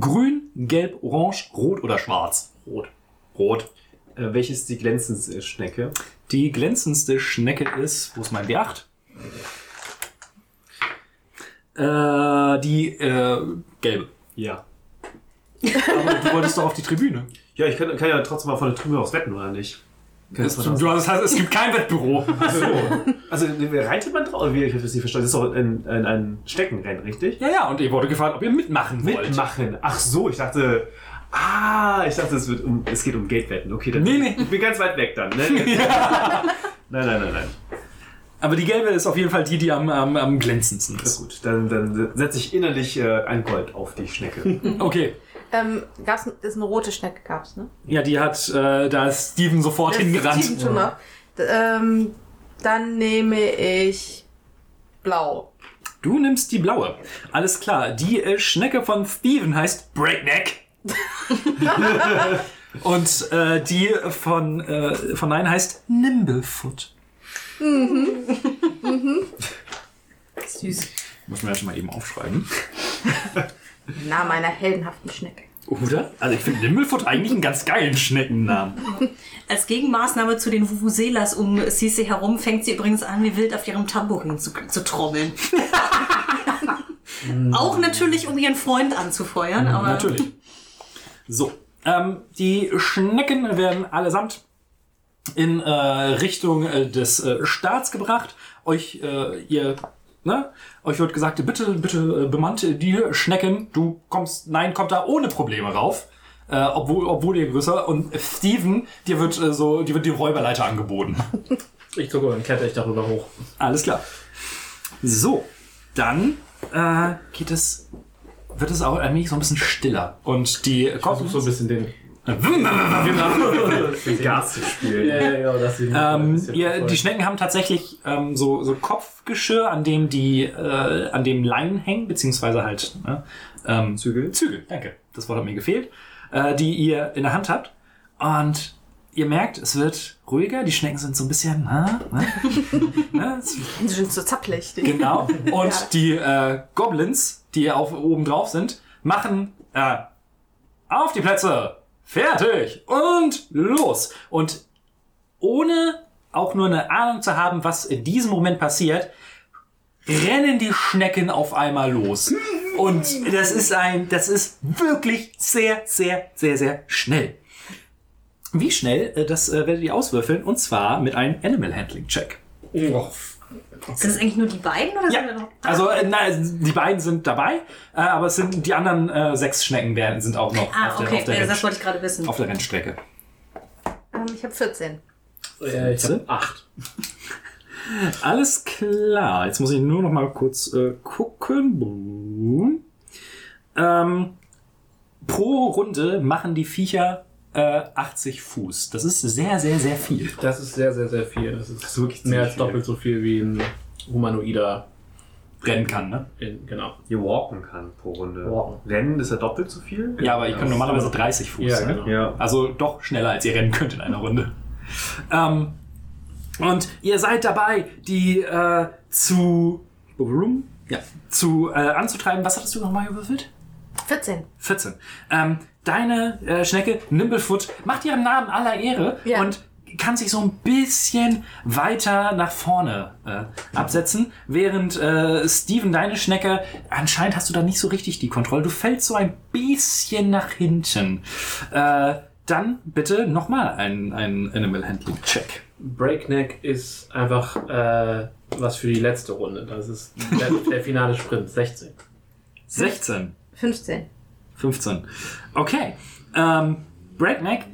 Grün, Gelb, Orange, Rot oder Schwarz? Rot. Rot. Äh, welche ist die glänzendste Schnecke? Die glänzendste Schnecke ist, wo ist mein W8? Äh, die äh, gelbe. Ja. Aber du wolltest doch auf die Tribüne. Ja, ich kann, kann ja trotzdem mal von der Tribüne aus wetten, oder nicht? Das du, das heißt, es gibt kein Wettbüro. also, reitet man drauf? Wie, ich habe das nicht verstanden. Das ist doch ein, ein, ein Steckenrennen, richtig? Ja, ja, und ihr wurde gefragt, ob ihr mitmachen wollt. Mitmachen. Ach so, ich dachte, Ah, ich dachte, es, wird um, es geht um Geldwetten. Okay, dann Nee, nee. ich bin ganz weit weg dann. Ne? nein, nein, nein, nein. Aber die gelbe ist auf jeden Fall die, die am, am, am glänzendsten Na ist. gut, dann, dann setze ich innerlich äh, ein Gold auf die Schnecke. Okay. Ähm, gab's, ist eine rote Schnecke gab's, ne? Ja, die hat, äh, da ist Steven sofort Das hingerannt. Steven schon noch. Ähm, dann nehme ich blau. Du nimmst die blaue. Alles klar. Die äh, Schnecke von Steven heißt Breakneck. Und äh, die von, äh, von Nein heißt Nimblefoot. Süß. Muss man ja schon mal eben aufschreiben. Na, meiner heldenhaften Schnecke. Oder? Also ich finde Nimblefoot eigentlich einen ganz geilen Schneckennamen. Als Gegenmaßnahme zu den Vuvuzelas um Sisi herum fängt sie übrigens an, wie wild auf ihrem Tambourin zu, zu trommeln. Auch natürlich, um ihren Freund anzufeuern, aber Natürlich. So. Ähm, die Schnecken werden allesamt in äh, Richtung äh, des äh, Staats gebracht. Euch, äh, ihr, ne? Euch wird gesagt, bitte, bitte äh, bemannt die Schnecken. Du kommst, nein, kommt da ohne Probleme rauf. Äh, obwohl, obwohl ihr größer. Und Steven, dir wird äh, so, dir wird die Räuberleiter angeboten. Ich zucke und kletter ich darüber hoch. Alles klar. So, dann äh, geht es, wird es auch allmählich so ein bisschen stiller. Und die Versuch so ein bisschen Den Gas zu spielen. ja, ja, sie ein Ähm, ja, die Schnecken haben tatsächlich ähm, so, so Kopfgeschirr, an dem die äh, an dem Leinen hängen, beziehungsweise halt ne, ähm, Zügel? Zügel, danke. Das Wort hat mir gefehlt. Äh, die ihr in der Hand habt. Und ihr merkt, es wird ruhiger. Die Schnecken sind so ein bisschen. Ne, es- Die sind so zappelig. Die. genau. Und Ja. die äh, Goblins, die auf, oben drauf sind, machen äh, auf die Plätze. Fertig und los. Und ohne auch nur eine Ahnung zu haben, was in diesem Moment passiert, rennen die Schnecken auf einmal los. Und das ist ein, das ist wirklich sehr, sehr, sehr, sehr schnell. Wie schnell, äh, das äh, werdet ihr auswürfeln, und zwar mit einem Animal Handling Check. Oh, sind es eigentlich nur die beiden oder Ja, sind wir noch? also äh, na, die beiden sind dabei, äh, aber es sind die anderen äh, sechs Schnecken werden, sind auch noch Ah, auf, der, okay, auf, der ja, das wollte ich gerade wissen. auf der Rennstrecke. Ähm, ich habe 14. äh, ich hab acht. Alles klar, jetzt muss ich nur noch mal kurz äh, gucken. Boom. Ähm, pro Runde machen die Viecher äh, 80 Fuß. Das ist sehr, sehr, sehr viel. Das ist sehr, sehr, sehr viel. Das ist, Das ist wirklich mehr als doppelt so viel wie ein Humanoider. Rennen kann, ne? In, genau. Hier walken kann pro Runde. Walken. Rennen ist ja doppelt so viel. Ja, aber ich kann normalerweise 30 Fuß. Ja, ne? genau. Ja. Also doch schneller, als ihr rennen könnt in einer Runde. Ähm, und ihr seid dabei, die äh, zu ja, zu äh, anzutreiben. Was hattest du nochmal gewürfelt? 14. 14. Ähm, deine äh, Schnecke Nimblefoot macht ihren Namen aller Ehre Ja. und kann sich so ein bisschen weiter nach vorne äh, absetzen, während äh, Steven, deine Schnecke, anscheinend hast du da nicht so richtig die Kontrolle. Du fällst so ein bisschen nach hinten. Äh, dann bitte nochmal ein, ein Animal Handling Check. Breakneck ist einfach äh, was für die letzte Runde. Das ist der, der finale Sprint. 16. 16. 15. 15. Okay. Ähm, Breakneck,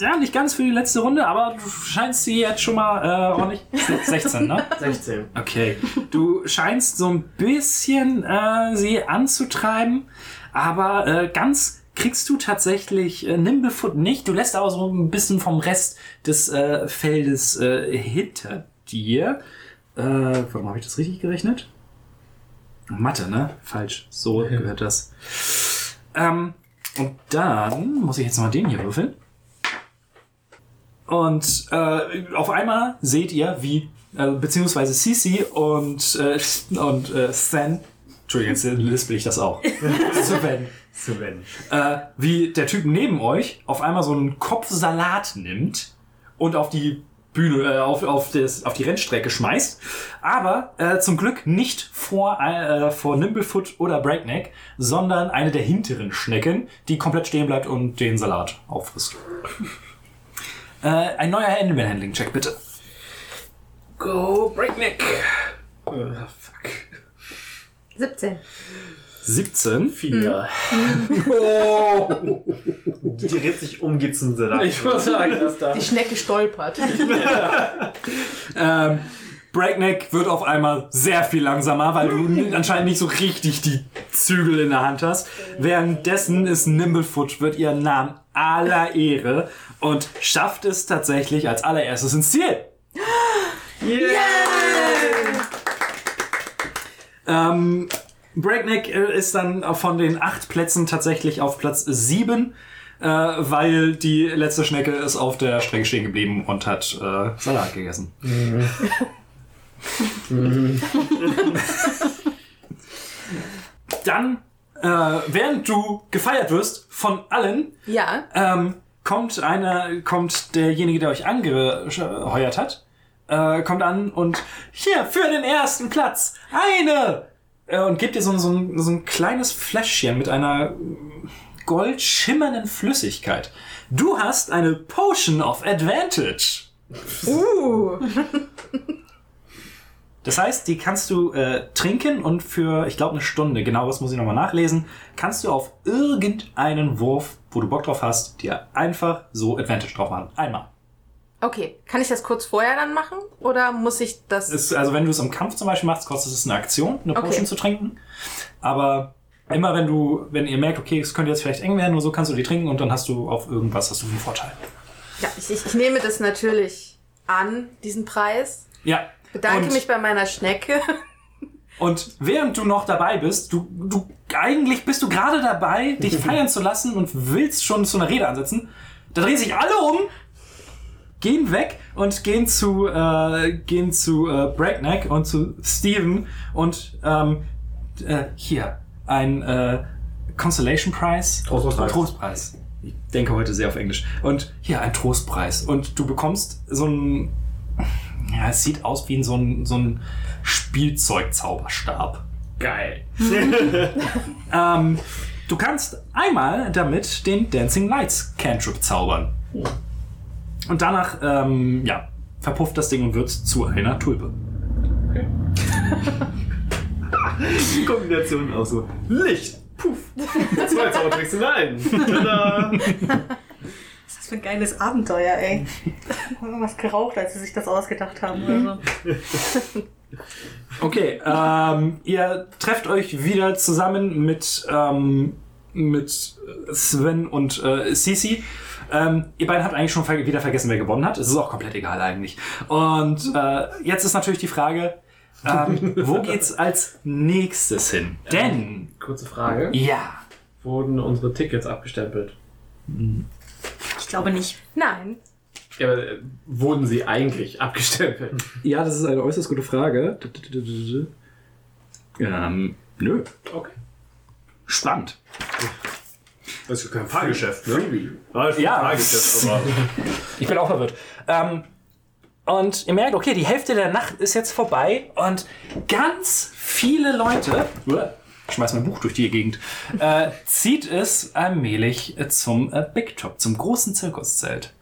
ja, nicht ganz für die letzte Runde, aber du scheinst sie jetzt schon mal äh, ordentlich. 16, ne? 16. Okay. Du scheinst so ein bisschen äh, sie anzutreiben, aber äh, ganz kriegst du tatsächlich äh, Nimblefoot nicht. Du lässt aber so ein bisschen vom Rest des äh, Feldes äh, hinter dir. Äh, warum habe ich das richtig gerechnet? Mathe, ne? Falsch. So gehört das. Ähm, und dann muss ich jetzt mal den hier würfeln. Und äh, auf einmal seht ihr, wie, äh, beziehungsweise Sisi und, äh, und äh, Stan, Entschuldigung, jetzt lispel ich das auch. Sven. Sven. Äh, wie der Typ neben euch auf einmal so einen Kopfsalat nimmt und auf die Bühne, äh, auf, auf, das, auf die Rennstrecke schmeißt. Aber äh, zum Glück nicht vor, äh, vor Nimblefoot oder Breakneck, sondern eine der hinteren Schnecken, die komplett stehen bleibt und den Salat auffrisst. Äh, ein neuer Animal Handling Check, bitte. Go Breakneck. Uh, fuck. 17. 17. Vier. Die dreht sich um, geht zum Salat. Ich muss sagen, dass da. Die Schnecke stolpert. Ähm, Breakneck wird auf einmal sehr viel langsamer, weil du anscheinend nicht so richtig die Zügel in der Hand hast. Währenddessen ist Nimblefoot, wird ihren Namen aller Ehre und schafft es tatsächlich als allererstes ins Ziel. Ähm, Breakneck äh, ist dann von den acht Plätzen tatsächlich auf Platz sieben, äh, weil die letzte Schnecke ist auf der Strecke stehen geblieben und hat äh, Salat gegessen. dann, äh, während du gefeiert wirst von allen, Ja. ähm, kommt einer, kommt derjenige, der euch angeheuert hat, äh, kommt an und hier für den ersten Platz eine und gibt dir so, ein- so, ein, so ein kleines Fläschchen mit einer mm, goldschimmernden Flüssigkeit. Du hast eine Potion of Advantage. Uh. Das heißt, die kannst du äh, trinken und für, ich glaube, eine Stunde, genau das muss ich nochmal nachlesen, kannst du auf irgendeinen Wurf, wo du Bock drauf hast, dir einfach so Advantage drauf machen. Einmal. Okay, kann ich das kurz vorher dann machen? Oder muss ich das... Ist, also wenn du es im Kampf zum Beispiel machst, kostet es eine Aktion, eine Okay. Potion zu trinken. Aber immer wenn du, wenn ihr merkt, okay, es könnte jetzt vielleicht eng werden, nur so kannst du die trinken und dann hast du auf irgendwas hast du einen Vorteil. ja, ich, ich, ich nehme das natürlich an, diesen Preis. Ja. Bedanke und, mich bei meiner Schnecke. Und während du noch dabei bist, du, du eigentlich bist du gerade dabei, dich feiern zu lassen und willst schon zu einer Rede ansetzen, da drehen sich alle um, gehen weg und gehen zu äh, gehen zu äh, Breakneck und zu Steven und ähm, äh, hier ein äh, Consolation Prize, Trostpreis. Trostpreis. Ich denke heute sehr auf Englisch. Und hier ein Trostpreis und du bekommst so ein ja, es sieht aus wie so ein, so ein Spielzeugzauberstab. Geil. Ähm, du kannst einmal damit den Dancing Lights Cantrip zaubern. Und danach, ähm, ja, verpufft das Ding und wird zu einer Tulpe. Die Kombination auch so. Licht, puff. Zwei Zaubertricks in einen. Tada. Was ist das für ein geiles Abenteuer, ey. Irgendwas geraucht, als sie sich das ausgedacht haben oder so. Okay, ähm, ihr trefft euch wieder zusammen mit, ähm, mit Sven und äh, Sisi. Ähm, ihr beiden habt eigentlich schon wieder vergessen, wer gewonnen hat. Es ist auch komplett egal eigentlich. Und äh, jetzt ist natürlich die Frage, ähm, wo geht's als nächstes hin? Denn, Kurze Frage. ja, Wurden unsere Tickets abgestempelt? Ich glaube nicht. Nein. Ja, aber äh, wurden sie eigentlich abgestempelt? Ja, das ist eine äußerst gute Frage. Ähm, nö. Okay. Spannend. Das ist ja kein Fahrgeschäft, ne? Das ist Ja. ein Fahrgeschäft, aber. Ich bin auch verwirrt. Ähm, und ihr merkt, okay, die Hälfte der Nacht ist jetzt vorbei und ganz viele Leute, ich schmeiß mein Buch durch die Gegend, äh, zieht es allmählich äh, zum äh, Big Top, zum großen Zirkuszelt.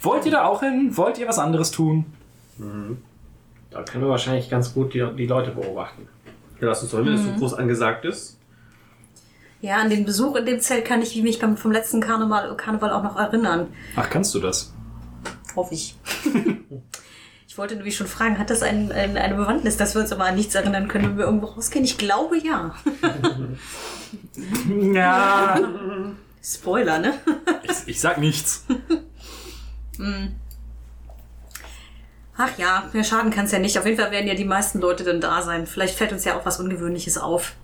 Wollt ihr da auch hin? Wollt ihr was anderes tun? Da können wir wahrscheinlich ganz gut die, die Leute beobachten. Ja, lass uns doch, wenn es so groß angesagt ist. Ja, an den Besuch in dem Zelt kann ich mich beim, vom letzten Karneval, Karneval auch noch erinnern. Ach, kannst du das? Hoffe ich. ich wollte nämlich schon fragen, hat das ein, ein, eine Bewandtnis, dass wir uns aber an nichts erinnern können, wenn wir irgendwo rausgehen? Ich glaube ja. Ja. Spoiler, ne? ich, ich sag nichts. Ach ja, mehr schaden kann es ja nicht. Auf jeden Fall werden ja die meisten Leute dann da sein. Vielleicht fällt uns ja auch was Ungewöhnliches auf.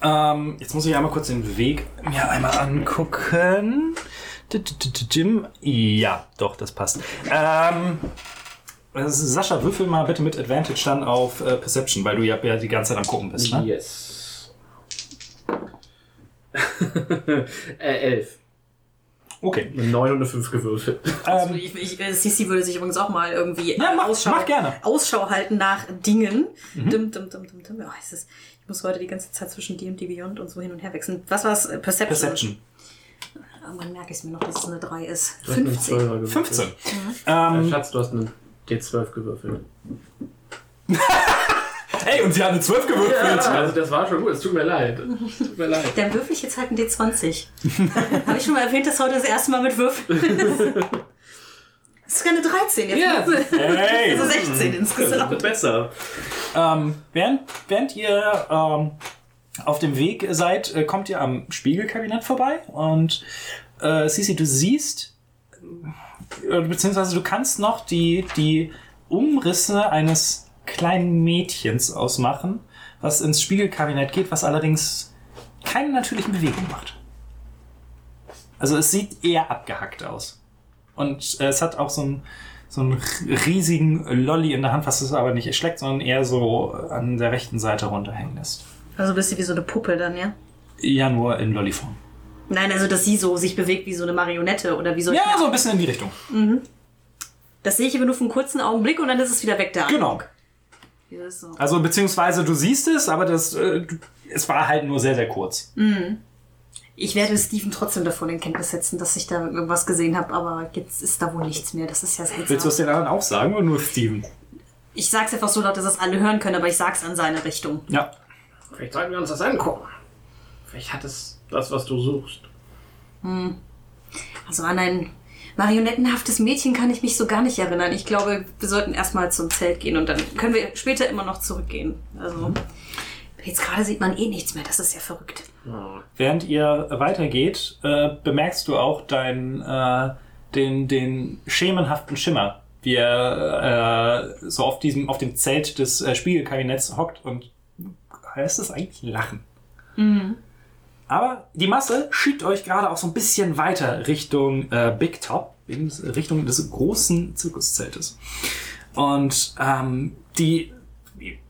Ähm, jetzt muss ich einmal kurz den Weg mir einmal angucken. Jim. Ja, doch, das passt. Ähm, also Sascha, würfel mal bitte mit Advantage dann auf äh, Perception, weil du ja, ja die ganze Zeit am Gucken bist. Ne? Yes. äh, elf. Okay. Eine 9 und eine 5 gewürfelt. Also ich, ich, äh, Sissi würde sich übrigens auch mal irgendwie Ja, äh, mach- Ausschau, mach gerne. Ausschau halten nach Dingen. Dim, dim, dim, dim, dim. Oh, ist das, ich muss heute die ganze Zeit zwischen D&D Beyond und so hin und her wechseln. Was war's? Äh, Perception. Perception. Irgendwann merke ich es mir noch, dass es eine 3 ist. Du hast eine 15. 12er gewürfelt. 15. Äh, Ähm, Schatz, du hast eine D12 gewürfelt. Ey, und sie hat eine 12 gewürfelt. Also das war schon gut, es tut mir leid. Es Tut mir leid. Dann würfel ich jetzt halt einen D20. Habe ich schon mal erwähnt, dass heute das erste Mal mit Würfeln. Das ist keine 13, jetzt Ja. Würfel. Hey. Also 16 insgesamt. Wird besser. Ähm, während, während ihr ähm, auf dem Weg seid, äh, kommt ihr am Spiegelkabinett vorbei und äh, Sisi, du siehst, äh, beziehungsweise du kannst noch die, die Umrisse eines kleinen Mädchens ausmachen, was ins Spiegelkabinett geht, was allerdings keine natürlichen Bewegungen macht. Also es sieht eher abgehackt aus. Und äh, es hat auch so einen, so einen riesigen Lolli in der Hand, was es aber nicht erschleckt, sondern eher so an der rechten Seite runterhängen lässt. Also bist du wie so eine Puppe dann, ja? Ja, nur in Lolliform. Nein, also dass sie so sich bewegt wie so eine Marionette oder wie so. Ja, so ein bisschen in die Richtung. Das sehe ich aber nur für einen kurzen Augenblick und dann ist es wieder weg da. Genau. Ja, so. Also beziehungsweise du siehst es, aber das, äh, es war halt nur sehr, sehr kurz. Ich werde Steven trotzdem davon in Kenntnis setzen, dass ich da irgendwas gesehen habe, aber jetzt ist da wohl nichts mehr. Das ist ja seltsam. Willst du es den anderen auch sagen oder nur Steven? Ich sag's einfach so laut, dass es alle hören können, aber ich sag's an seine Richtung. Ja. Vielleicht sollten wir uns das angucken. Vielleicht hat es das, was du suchst. Also an ein marionettenhaftes Mädchen kann ich mich so gar nicht erinnern. Ich glaube, wir sollten erstmal zum Zelt gehen und dann können wir später immer noch zurückgehen. Also jetzt gerade sieht man eh nichts mehr. Das ist ja verrückt. Während ihr weitergeht, äh, bemerkst du auch dein, äh, den, den schemenhaften Schimmer, wie er äh, so auf diesem, auf dem Zelt des äh, Spiegelkabinetts hockt und heißt das eigentlich Lachen. Aber die Masse schiebt euch gerade auch so ein bisschen weiter Richtung äh, Big Top, in Richtung des großen Zirkuszeltes. Und ähm, die,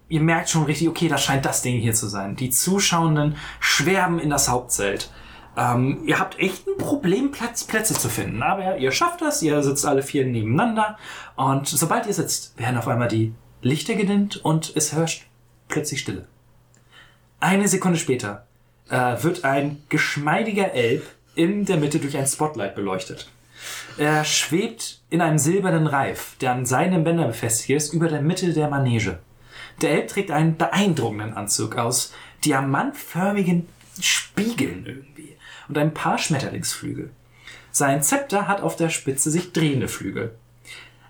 ihr merkt schon richtig, okay, das scheint das Ding hier zu sein. Die Zuschauenden schwärmen in das Hauptzelt. Ähm, ihr habt echt ein Problem, Platz, Plätze zu finden. Aber ihr schafft das, ihr sitzt alle vier nebeneinander. Und sobald ihr sitzt, werden auf einmal die Lichter gedimmt und es herrscht plötzlich Stille. Eine Sekunde später äh, wird ein geschmeidiger Elb in der Mitte durch ein Spotlight beleuchtet. Er schwebt in einem silbernen Reif, der an seinem Bänder befestigt ist, über der Mitte der Manege. Der Elb trägt einen beeindruckenden Anzug aus diamantförmigen Spiegeln irgendwie und ein paar Schmetterlingsflügel. Sein Zepter hat auf der Spitze sich drehende Flügel.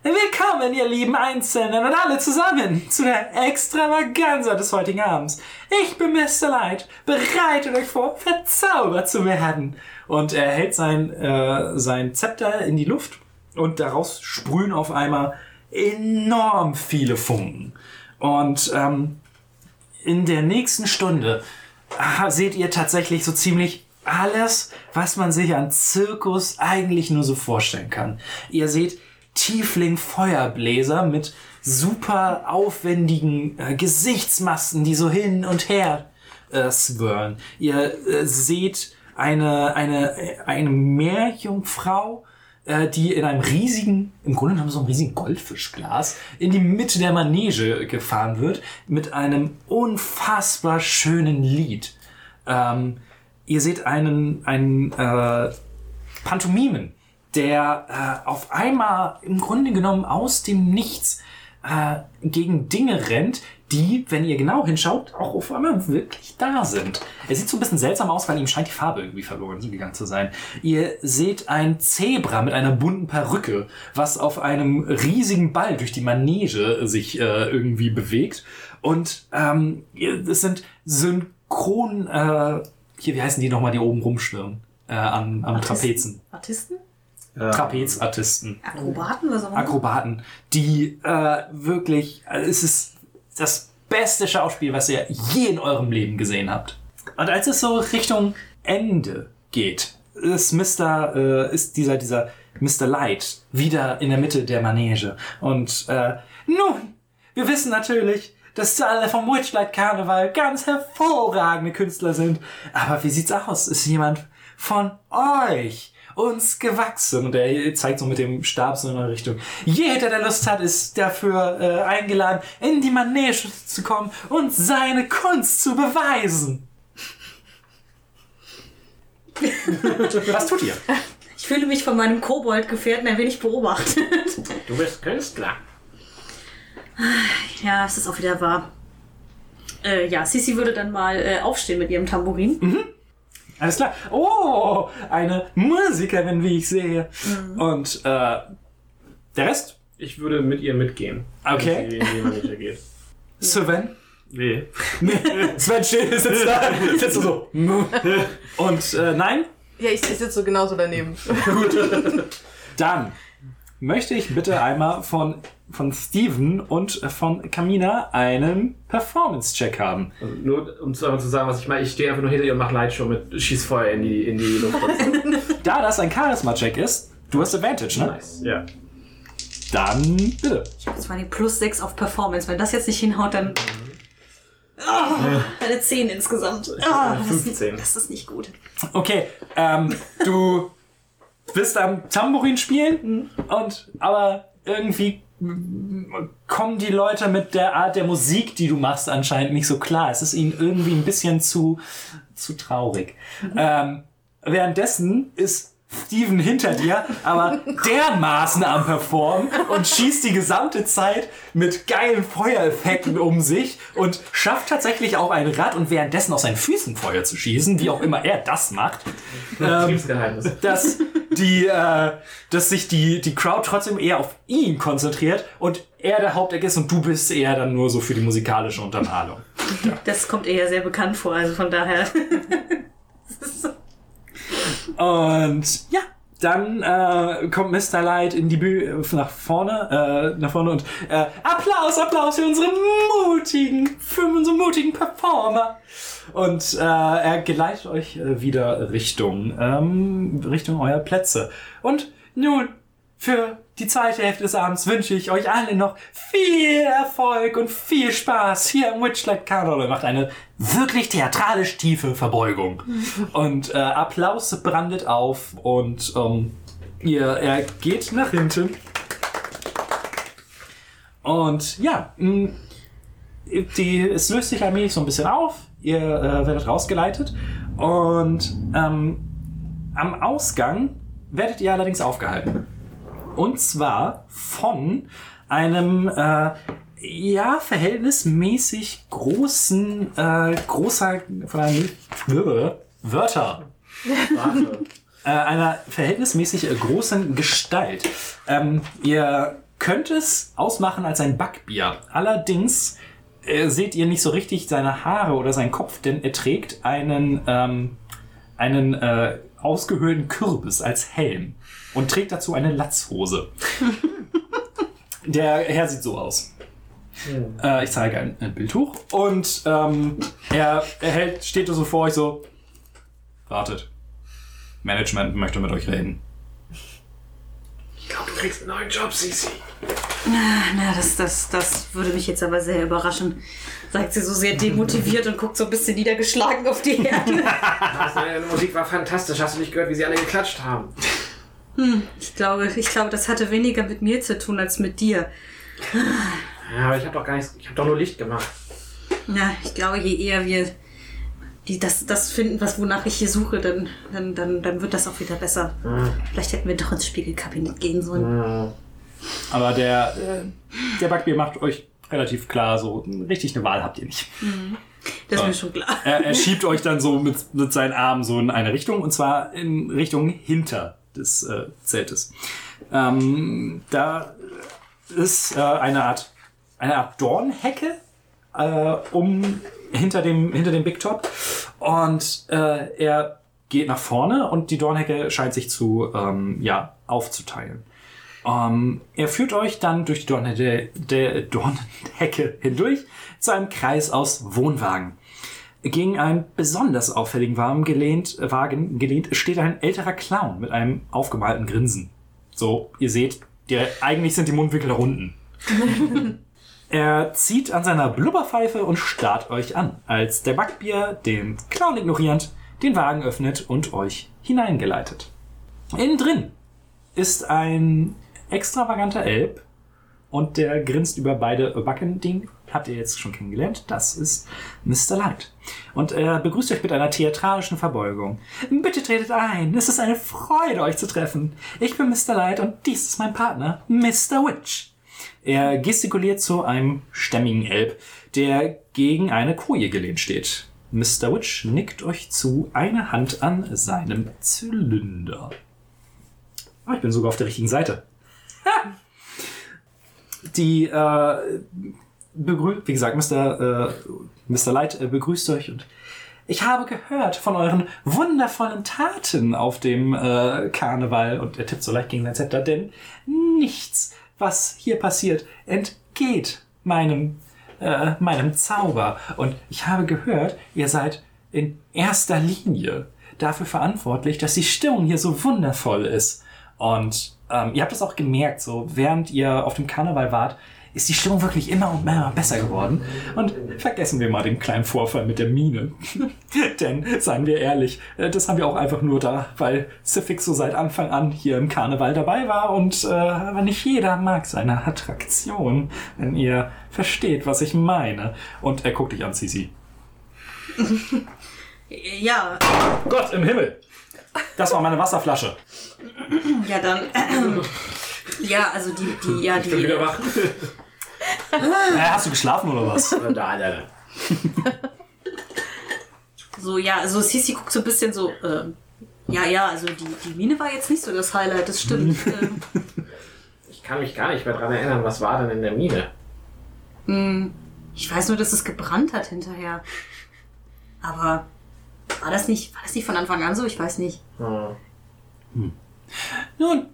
Willkommen, ihr lieben Einzelnen und alle zusammen zu der Extravaganza des heutigen Abends. Ich bin Mr. Light. Bereitet euch vor, verzaubert zu werden. Und er hält sein, äh, sein Zepter in die Luft und daraus sprühen auf einmal enorm viele Funken. Und ähm, in der nächsten Stunde ah, seht ihr tatsächlich so ziemlich alles, was man sich an Zirkus eigentlich nur so vorstellen kann. Ihr seht Tiefling-Feuerbläser mit super aufwendigen äh, Gesichtsmasken, die so hin und her äh, swirlen. Ihr äh, seht eine, eine, äh, eine Meerjungfrau, die in einem riesigen, im Grunde genommen so einem riesigen Goldfischglas, in die Mitte der Manege gefahren wird, mit einem unfassbar schönen Lied. Ähm, ihr seht einen, einen äh, Pantomimen, der äh, auf einmal im Grunde genommen aus dem Nichts äh, gegen Dinge rennt, die, wenn ihr genau hinschaut, auch auf einmal wirklich da sind. Er sieht so ein bisschen seltsam aus, weil ihm scheint die Farbe irgendwie verloren gegangen zu sein. Ihr seht ein Zebra mit einer bunten Perücke, was auf einem riesigen Ball durch die Manege sich äh, irgendwie bewegt. Und ähm, es sind synchron, äh, hier, wie heißen die nochmal, die oben rumschwirren? Äh, am, am Trapezen. Artisten? Trapezartisten. Akrobaten? Auch immer? Akrobaten, die äh, wirklich, also es ist das beste Schauspiel, was ihr je in eurem Leben gesehen habt. Und als es so Richtung Ende geht, ist Mr. Äh, ist dieser dieser Mr. Light wieder in der Mitte der Manege und äh, nun, wir wissen natürlich, dass alle vom Witchlight Karneval ganz hervorragende Künstler sind. Aber wie sieht's aus? Ist jemand von euch uns gewachsen? Und er zeigt so mit dem Stab so in eine Richtung. Jeder, der Lust hat, ist dafür äh, eingeladen, in die Manege zu kommen und seine Kunst zu beweisen. Was tut ihr? Ich fühle mich von meinem Kobold-Gefährten ein wenig beobachtet. Du bist Künstler. ja, es ist auch wieder wahr. Äh, ja, Sisi würde dann mal äh, aufstehen mit ihrem Tambourin. Alles klar. Oh, eine Musikerin, wie ich sehe. Und äh, der Rest? Ich würde mit ihr mitgehen. Okay. Wenn sie in die geht. Sven? Nee. Sven steht, sitzt da, sitzt so. Und äh, nein? Ja, ich, ich sitze so genauso daneben. Dann möchte ich bitte einmal von, von Steven und von Kamina einen Performance-Check haben. Also nur um zu, zu sagen, was ich meine, ich stehe einfach nur hinter ihr und mache Lightshow mit Schieß Feuer in die, in die Luft. Da das ein Charisma-Check ist, du hast Advantage, ne? nice. Ja. Dann bitte. Ich habe zwar die plus 6 auf Performance. Wenn das jetzt nicht hinhaut, dann. Ah, eine 10 insgesamt. Ah, das, ist, 15. das ist nicht gut. Okay, ähm, du bist am Tambourin spielen und aber irgendwie kommen die Leute mit der Art der Musik, die du machst, anscheinend nicht so klar. Es ist ihnen irgendwie ein bisschen zu, zu traurig. Ähm, währenddessen ist Steven hinter dir, aber dermaßen am Performen und schießt die gesamte Zeit mit geilen Feuereffekten um sich und schafft tatsächlich auch ein Rad und währenddessen aus seinen Füßen Feuer zu schießen, wie auch immer er das macht. Ähm, dass die, äh, dass sich die, die Crowd trotzdem eher auf ihn konzentriert und er der Haupteck ist und du bist eher dann nur so für die musikalische Untermalung. Das kommt eher sehr bekannt vor, also von daher. Und ja, dann äh, kommt Mr. Light in die Bühne nach vorne, äh, nach vorne und äh, Applaus, Applaus für unsere mutigen, für unsere mutigen Performer. Und äh, er geleitet euch äh, wieder Richtung, ähm, Richtung eurer Plätze. Und nun, für die zweite Hälfte des Abends wünsche ich euch allen noch viel Erfolg und viel Spaß hier im Witchlight Carnival. Macht eine wirklich theatralisch tiefe Verbeugung. Und äh, Applaus brandet auf und ähm, ihr, er geht nach hinten. Und ja, mh, die, es löst sich allmählich so ein bisschen auf. Ihr äh, werdet rausgeleitet. Und ähm, am Ausgang werdet ihr allerdings aufgehalten. Und zwar von einem äh, ja verhältnismäßig großen äh, großer von einem Wörter äh, einer verhältnismäßig äh, großen Gestalt. Ähm, ihr könnt es ausmachen als ein Backbier. Allerdings äh, seht ihr nicht so richtig seine Haare oder seinen Kopf, denn er trägt einen ähm, einen äh, ausgehöhlten Kürbis als Helm und trägt dazu eine Latzhose. Der Herr sieht so aus. Äh, ich zeige ein, ein Bild hoch und ähm, er, er hält, steht so vor euch so. Wartet. Management möchte mit euch reden. Ich glaube, du kriegst einen neuen Job, Sisi. Na, das, das, das würde mich jetzt aber sehr überraschen. Sagt sie so sehr demotiviert und guckt so ein bisschen niedergeschlagen auf die Erde. Deine Musik war fantastisch. Hast du nicht gehört, wie sie alle geklatscht haben? Ich glaube, ich glaube, das hatte weniger mit mir zu tun als mit dir. Ja, aber ich habe doch gar nichts. Ich habe doch nur Licht gemacht. Ja, ich glaube, je eher wir die das, das finden, was wonach ich hier suche, dann, dann, dann, dann wird das auch wieder besser. Vielleicht hätten wir doch ins Spiegelkabinett gehen sollen. Aber der, äh, der Backbier macht euch relativ klar, so richtig eine Wahl habt ihr nicht. Das ist mir schon klar. Er, er schiebt euch dann so mit, mit seinen Armen so in eine Richtung und zwar in Richtung hinter des äh, Zeltes. Ähm, da ist äh, eine Art eine Art Dornhecke äh, um hinter dem hinter dem Big Top und äh, er geht nach vorne und die Dornhecke scheint sich zu ähm, ja aufzuteilen. Ähm, er führt euch dann durch die Dornhecke, der Dornhecke hindurch zu einem Kreis aus Wohnwagen. Gegen einen besonders auffälligen Wagen gelehnt, Wagen gelehnt steht ein älterer Clown mit einem aufgemalten Grinsen. So, ihr seht, die, eigentlich sind die Mundwinkel nach unten. er zieht an seiner Blubberpfeife und starrt euch an, als der Backbier, den Clown ignorierend, den Wagen öffnet und euch hineingeleitet. Innen drin ist ein extravaganter Elb und der grinst über beide Backen. Den habt ihr jetzt schon kennengelernt. Das ist Mr. Light. Und er begrüßt euch mit einer theatralischen Verbeugung. Bitte tretet ein. Es ist eine Freude, euch zu treffen. Ich bin Mr. Light und dies ist mein Partner, Mr. Witch. Er gestikuliert zu einem stämmigen Elb, der gegen eine Koje gelehnt steht. Mr. Witch nickt euch zu, eine Hand an seinem Zylinder. Ah, ich bin sogar auf der richtigen Seite. Ha! Die, äh, begrü wie gesagt, Mr. Äh, Mr. Light äh, begrüßt euch und ich habe gehört von euren wundervollen Taten auf dem äh, Karneval und er tippt so leicht gegen sein Zepter, denn nichts, was hier passiert, entgeht meinem, äh, meinem Zauber. Und ich habe gehört, ihr seid in erster Linie dafür verantwortlich, dass die Stimmung hier so wundervoll ist. Und ähm, ihr habt das auch gemerkt, so während ihr auf dem Karneval wart, ist die Stimmung wirklich immer und immer besser geworden. Und vergessen wir mal den kleinen Vorfall mit der Mine. Denn, seien wir ehrlich, äh, das haben wir auch einfach nur da, weil Civic so seit Anfang an hier im Karneval dabei war und äh, aber nicht jeder mag seine Attraktion, wenn ihr versteht, was ich meine. Und er guckt dich an, Sisi. Ja, Gott im Himmel! Das war meine Wasserflasche. ja dann. Ja, also die, die, ja, die. Bin wieder wach. Äh, hast du geschlafen oder was? Da, da, da. So, ja, also Sisi guckt so ein bisschen so, ähm, ja, ja, also die, die Mine war jetzt nicht so das Highlight, das stimmt. ähm, Ich kann mich gar nicht mehr dran erinnern, was war denn in der Mine? hm, ich weiß nur, dass es gebrannt hat hinterher. Aber war das nicht, war das nicht von Anfang an so? Ich weiß nicht. Hm. Nun,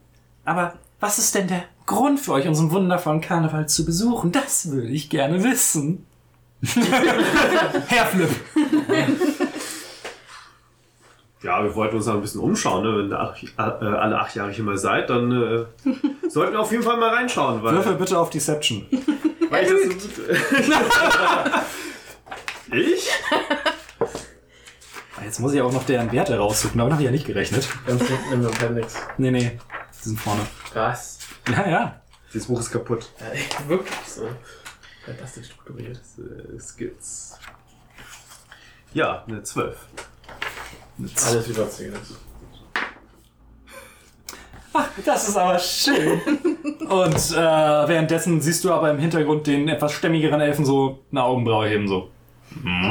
aber was ist denn der Grund für euch, unseren wundervollen Karneval zu besuchen? Das würde ich gerne wissen. Herr Flip. Ja, wir wollten uns da ein bisschen umschauen. Ne? Wenn ihr äh, alle acht Jahre hier mal seid, dann äh, sollten wir auf jeden Fall mal reinschauen. Weil, Würfel bitte auf Deception. weil ich das Ich? Jetzt muss ich auch noch deren Werte raussuchen. Damit habe ich ja nicht gerechnet. Ganz im Appendix. Nee, nee. Die sind vorne. Was? Ja, ja. Dieses Buch ist kaputt. Äh, wirklich so. Fantastisch strukturiert. Äh, Skills. Ja, eine 12. Alles über 10 ist. Ach, das ist aber schön. Und äh, währenddessen siehst du aber im Hintergrund den etwas stämmigeren Elfen so eine Augenbraue heben, so.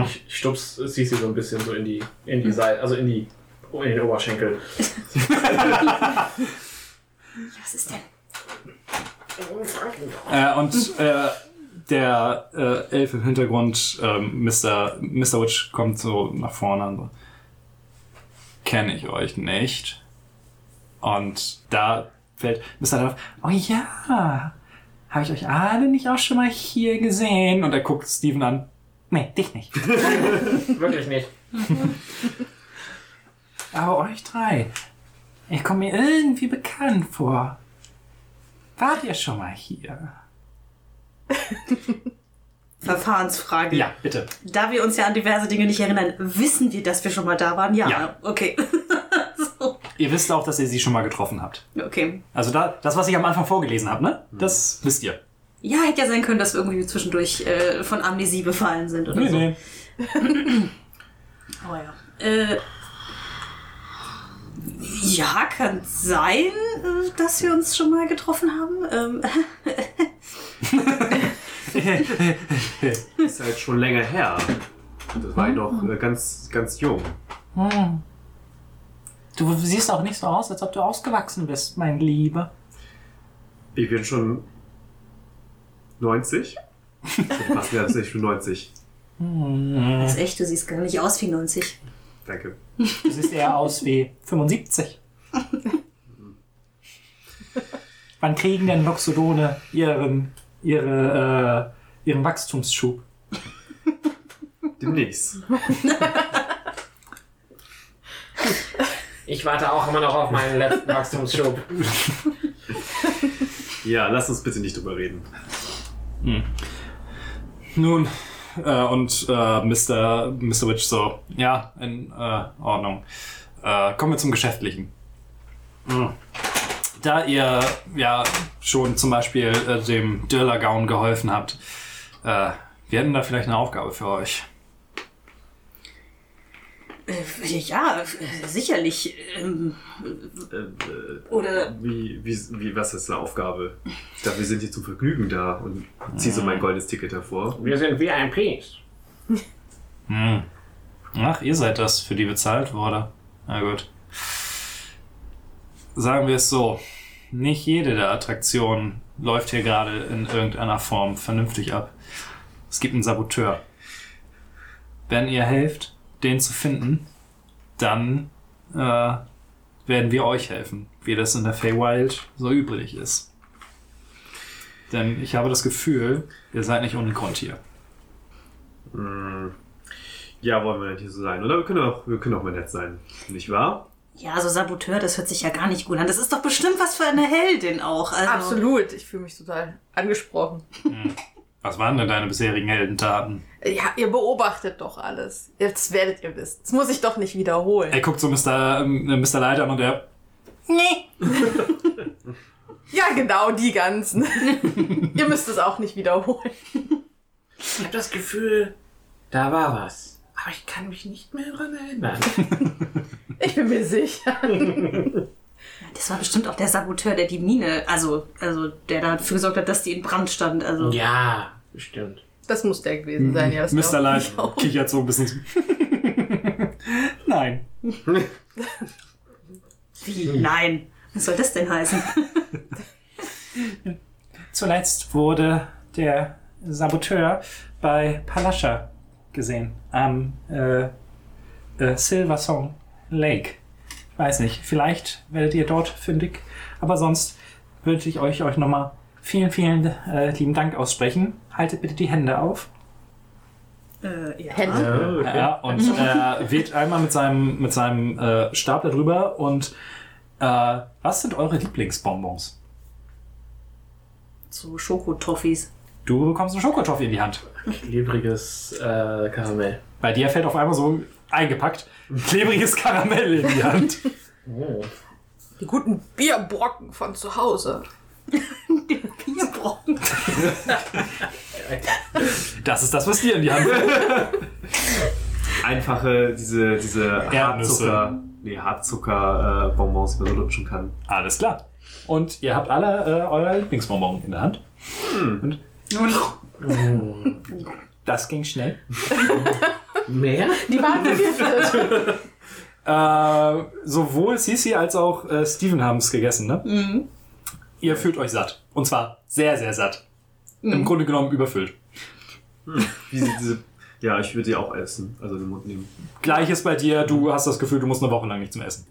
Ich, ich stups Sisi so ein bisschen so in die, in die Seite, also in die, in den Oberschenkel. Was ist denn? Äh, und äh, der äh, Elf im Hintergrund, ähm, Mr. Mr. Witch, kommt so nach vorne und so. Kenne ich euch nicht. Und da fällt Mr. Duff, oh ja, habe ich euch alle nicht auch schon mal hier gesehen? Und er guckt Steven an. Nee, dich nicht. Wirklich nicht. Aber euch drei, ich komme mir irgendwie bekannt vor. Wart ihr schon mal hier? Verfahrensfrage. Ja, bitte. Da wir uns ja an diverse Dinge nicht erinnern, wissen wir, dass wir schon mal da waren? Ja. Ja. Okay. so. Ihr wisst auch, dass ihr sie schon mal getroffen habt. Okay. Also da, das, was ich am Anfang vorgelesen habe, ne? Das wisst ihr. Ja, hätte ja sein können, dass wir irgendwie zwischendurch äh, von Amnesie befallen sind oder Nee, so. nee. Oh ja. Äh, ja, kann sein, äh, dass wir uns schon mal getroffen haben. Ähm, Ist halt schon länger her. Das war ich noch äh, ganz, ganz jung. Du siehst auch nicht so aus, als ob du ausgewachsen bist, mein Lieber. Ich bin schon 90. Was wäre das? Ich bin 90. das ist echt, du siehst gar nicht aus wie 90. Danke. Du siehst eher aus wie 75. Wann kriegen denn Loxodone ihren, ihre, äh, ihren Wachstumsschub? Demnächst. Ich warte auch immer noch auf meinen letzten Wachstumsschub. Ja, lass uns bitte nicht drüber reden. Nun, äh, und äh, Mr. Mr. Witch so, ja, in äh, Ordnung. Äh, kommen wir zum Geschäftlichen. Hm. Da ihr ja schon zum Beispiel äh, dem Dillagaun geholfen habt, äh, wir hätten da vielleicht eine Aufgabe für euch. Äh, ja, äh, sicherlich. Ähm, Äh, oder wie, wie, wie, was ist eine Aufgabe? dafür sind die zum Vergnügen da und zieh so mein goldenes Ticket hervor. Wir sind VIPs. Hm. Ach, ihr seid das, für die bezahlt wurde. Na gut. Sagen wir es so. Nicht jede der Attraktionen läuft hier gerade in irgendeiner Form vernünftig ab. Es gibt einen Saboteur. Wenn ihr helft, den zu finden, dann äh, werden wir euch helfen, wie das in der Feywild so üblich ist. Denn ich habe das Gefühl, ihr seid nicht ohne Grund hier. Hm. Ja, wollen wir nicht so sein, oder? Wir können auch, wir können auch mal nett sein, nicht wahr? Ja, so Saboteur, das hört sich ja gar nicht gut an. Das ist doch bestimmt was für eine Heldin auch. Also, Absolut. Ich fühle mich total angesprochen. Was waren denn deine bisherigen Heldentaten? Ja, ihr beobachtet doch alles. Jetzt werdet ihr wissen. Das muss ich doch nicht wiederholen. Er guckt so Mr. Mr. Leiter an und der. Nee. Ja, genau, die ganzen. ihr müsst es auch nicht wiederholen. Ich habe das Gefühl, da war was. Aber ich kann mich nicht mehr dran erinnern. Ich bin mir sicher. Das war bestimmt auch der Saboteur, der die Mine, also, also der dafür gesorgt hat, dass die in Brand stand. Also, ja, bestimmt. Das muss der gewesen sein, ja. Das Mr. auch. kichert so ein bisschen. Nein. wie? Nein. Was soll das denn heißen? Zuletzt wurde der Saboteur bei Palascha gesehen. Am äh, äh, Silver Song Lake. Ich weiß nicht, vielleicht werdet ihr dort fündig. Aber sonst wünsche ich euch, euch nochmal vielen, vielen äh, lieben Dank aussprechen. Haltet bitte die Hände auf. Äh, ja. Hände. okay. Ja, und er weht einmal mit seinem, mit seinem äh, Stab da drüber und äh, was sind eure Lieblingsbonbons? So Schokotoffees. Du bekommst eine Schokotoffee in die Hand. Klebriges äh, Karamell. Bei dir fällt auf einmal so eingepackt klebriges Karamell in die Hand. Oh. Die guten Bierbrocken von zu Hause. Bierbrocken. Das ist das, was dir in die Hand fällt. Einfache, diese, diese Erdnüsse. Hartzucker, nee, Hartzucker-Bonbons, die man so lutschen kann. Alles klar. Und ihr habt alle äh, euer Lieblingsbonbon in der Hand. Und das ging schnell. Mehr? Die waren vergiftet. Äh, sowohl Sisi als auch äh, Steven haben es gegessen, ne? Ihr fühlt euch satt. Und zwar sehr, sehr satt. Im Grunde genommen überfüllt. Wie sie diese, ja, ich würde sie auch essen, also in den Mund nehmen. Gleiches bei dir, du hast das Gefühl, du musst eine Woche lang nichts mehr essen.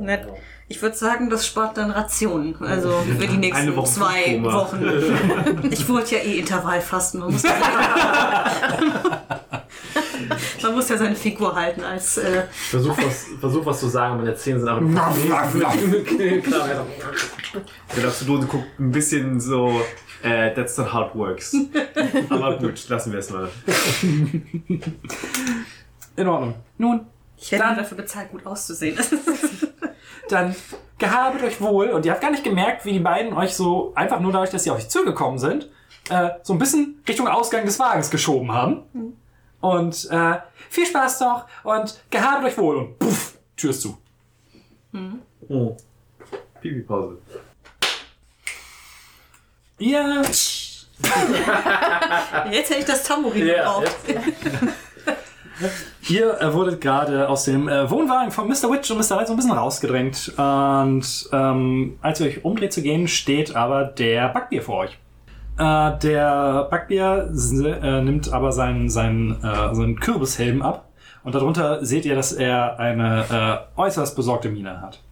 Nett. Ich würde sagen, das spart dann Rationen. Also für die nächsten Eine Woche zwei. Wochen. Ich wollte ja eh Intervallfasten. Man muss, man muss ja seine Figur halten als äh, Versuch was, versuch was zu sagen, meine Zähne sind aber. Klar, also. Der Lapsodose guckt ein bisschen so, äh, that's not how it works. Aber gut, lassen wir es mal. In Ordnung. Nun, ich werde nur dafür bezahlt, gut auszusehen. dann gehabet euch wohl. Und ihr habt gar nicht gemerkt, wie die beiden euch so, einfach nur dadurch, dass sie auf euch zugekommen sind, äh, so ein bisschen Richtung Ausgang des Wagens geschoben haben. Und äh, viel Spaß noch und gehabet euch wohl. Und puff, Tür ist zu. Oh. Pipi-Pause. Ihr Jetzt hätte ich das Tambourin Ja, gebraucht. Ihr äh, wurdet gerade aus dem äh, Wohnwagen von Mr. Witch und Mr. Light so ein bisschen rausgedrängt. Und ähm, als ihr euch umdreht zu gehen, steht aber der Backbier vor euch. Äh, der Backbier äh, nimmt aber seinen, seinen, äh, seinen Kürbishelm ab. Und darunter seht ihr, dass er eine äh, äußerst besorgte Miene hat.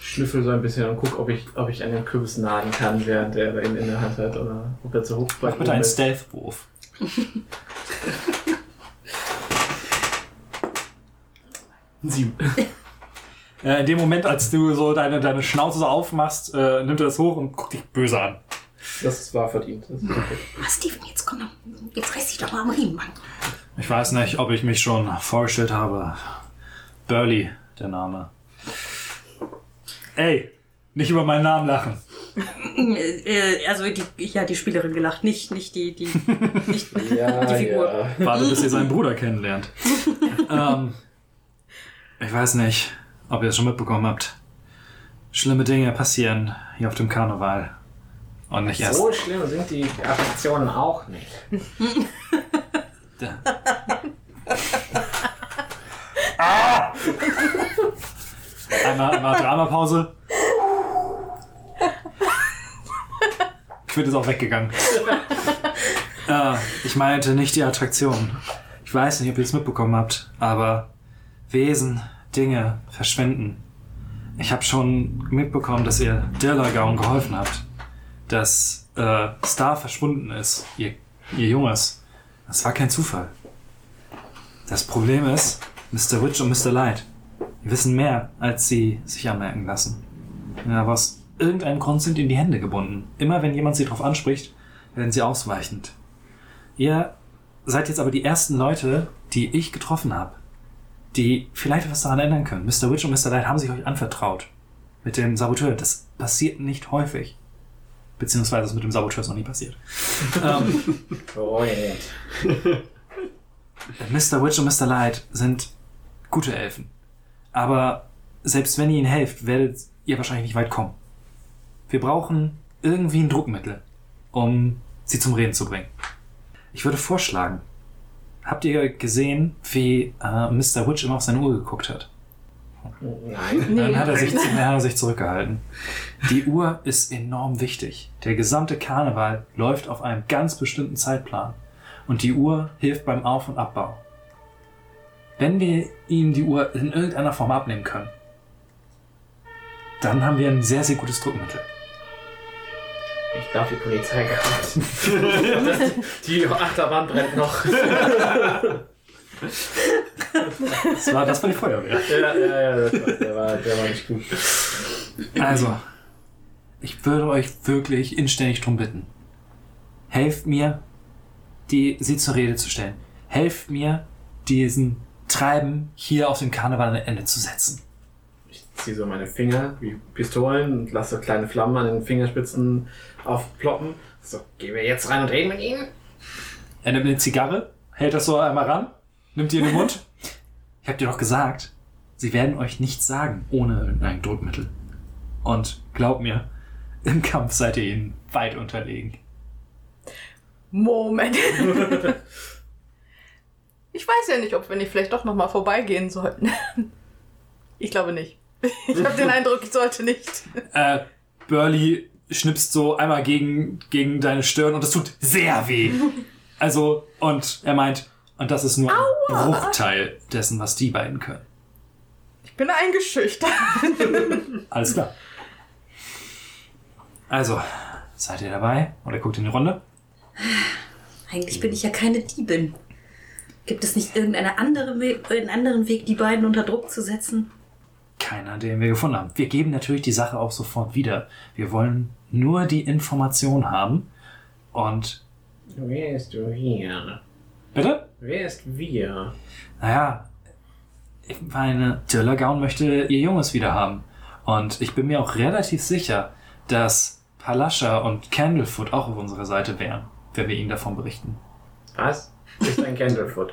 Schnüffel so ein bisschen und guck, ob ich, ob ich an den Kürbis nagen kann, während er ihn in der Hand hat oder ob er zu hoch Mach bitte einen Stealth-Wurf. Sieben. Äh, in dem Moment, als du so deine, deine Schnauze so aufmachst, äh, nimmt er das hoch und guckt dich böse an. Das war verdient. Das ist okay. Ah, Steven, jetzt komm, jetzt reiß dich doch mal am Riemen, Mann. Ich weiß nicht, ob ich mich schon vorgestellt habe. Burley, der Name. Ey, nicht über meinen Namen lachen. Äh, äh, also die, ja, die Spielerin gelacht, nicht, nicht die, die, nicht Ja, die Figur. ja. Warte, bis ihr seinen Bruder kennenlernt. ähm, ich weiß nicht, ob ihr es schon mitbekommen habt. Schlimme Dinge passieren hier auf dem Karneval. Und nicht erst. So schlimm sind die Attraktionen auch nicht. Da. ah! Einmal, einmal Dramapause. Quid ist auch weggegangen. äh, ich meinte nicht die Attraktion. Ich weiß nicht, ob ihr es mitbekommen habt, aber Wesen, Dinge verschwinden. Ich habe schon mitbekommen, dass ihr Dirlagaun geholfen habt. Dass äh, Star verschwunden ist, ihr, ihr Junges. Das war kein Zufall. Das Problem ist, Mr. Witch und Mr. Light, die wissen mehr, als sie sich anmerken lassen. Ja, aber aus irgendeinem Grund sind ihnen die Hände gebunden. Immer wenn jemand sie darauf anspricht, werden sie ausweichend. Ihr seid jetzt aber die ersten Leute, die ich getroffen habe, die vielleicht etwas daran ändern können. Mr. Witch und Mr. Light haben sich euch anvertraut. Mit dem Saboteur. Das passiert nicht häufig. Beziehungsweise das mit dem Saboteur ist noch nie passiert. ähm, Freund. Mr. Witch und Mr. Light sind gute Elfen. Aber selbst wenn ihr ihnen helft, werdet ihr wahrscheinlich nicht weit kommen. Wir brauchen irgendwie ein Druckmittel, um sie zum Reden zu bringen. Ich würde vorschlagen, habt ihr gesehen, wie äh, Mr. Witch immer auf seine Uhr geguckt hat? Nein. Dann hat er, sich, dann hat er sich zurückgehalten. Die Uhr ist enorm wichtig. Der gesamte Karneval läuft auf einem ganz bestimmten Zeitplan. Und die Uhr hilft beim Auf- und Abbau. Wenn wir ihm die Uhr in irgendeiner Form abnehmen können, dann haben wir ein sehr, sehr gutes Druckmittel. Ich glaube, die Polizei kommt. die Achterbahn brennt noch. Das war, das war die Feuerwehr. ja, ja, ja, der, war, der war nicht gut. Also, ich würde euch wirklich inständig drum bitten. Helft mir, die, sie zur Rede zu stellen. Helft mir, diesen Treiben hier auf dem Karneval ein Ende zu setzen. Ich ziehe so meine Finger wie Pistolen und lasse so kleine Flammen an den Fingerspitzen aufploppen. So, gehen wir jetzt rein und reden mit ihnen? Er nimmt eine Zigarre, hält das so einmal ran, nimmt die in den Mund. Ich hab dir doch gesagt, sie werden euch nichts sagen ohne irgendein Druckmittel. Und glaub mir, im Kampf seid ihr ihnen weit unterlegen. Moment. ich weiß ja nicht, ob wir nicht vielleicht doch nochmal vorbeigehen sollten. Ich glaube nicht. Ich habe den Eindruck, ich sollte nicht. Äh, Burley schnipst so einmal gegen, gegen deine Stirn und es tut sehr weh. Also, und er meint, und das ist nur ein Bruchteil dessen, was die beiden können. Ich bin eingeschüchtert. Alles klar. Also, seid ihr dabei? Oder guckt in die Runde? Eigentlich bin ich ja keine Diebin. Gibt es nicht irgendeinen andere Weg, einen anderen Weg, die beiden unter Druck zu setzen? Keiner, den wir gefunden haben. Wir geben natürlich die Sache auch sofort wieder. Wir wollen nur die Information haben. Und, Wer ist wir? Bitte? Wer ist wir? Naja, ich meine, Dillagaun möchte ihr Junges wieder haben. Und ich bin mir auch relativ sicher, dass Palascha und Candlefoot auch auf unserer Seite wären, wenn wir ihnen davon berichten. Was? Ist ein Candlefoot.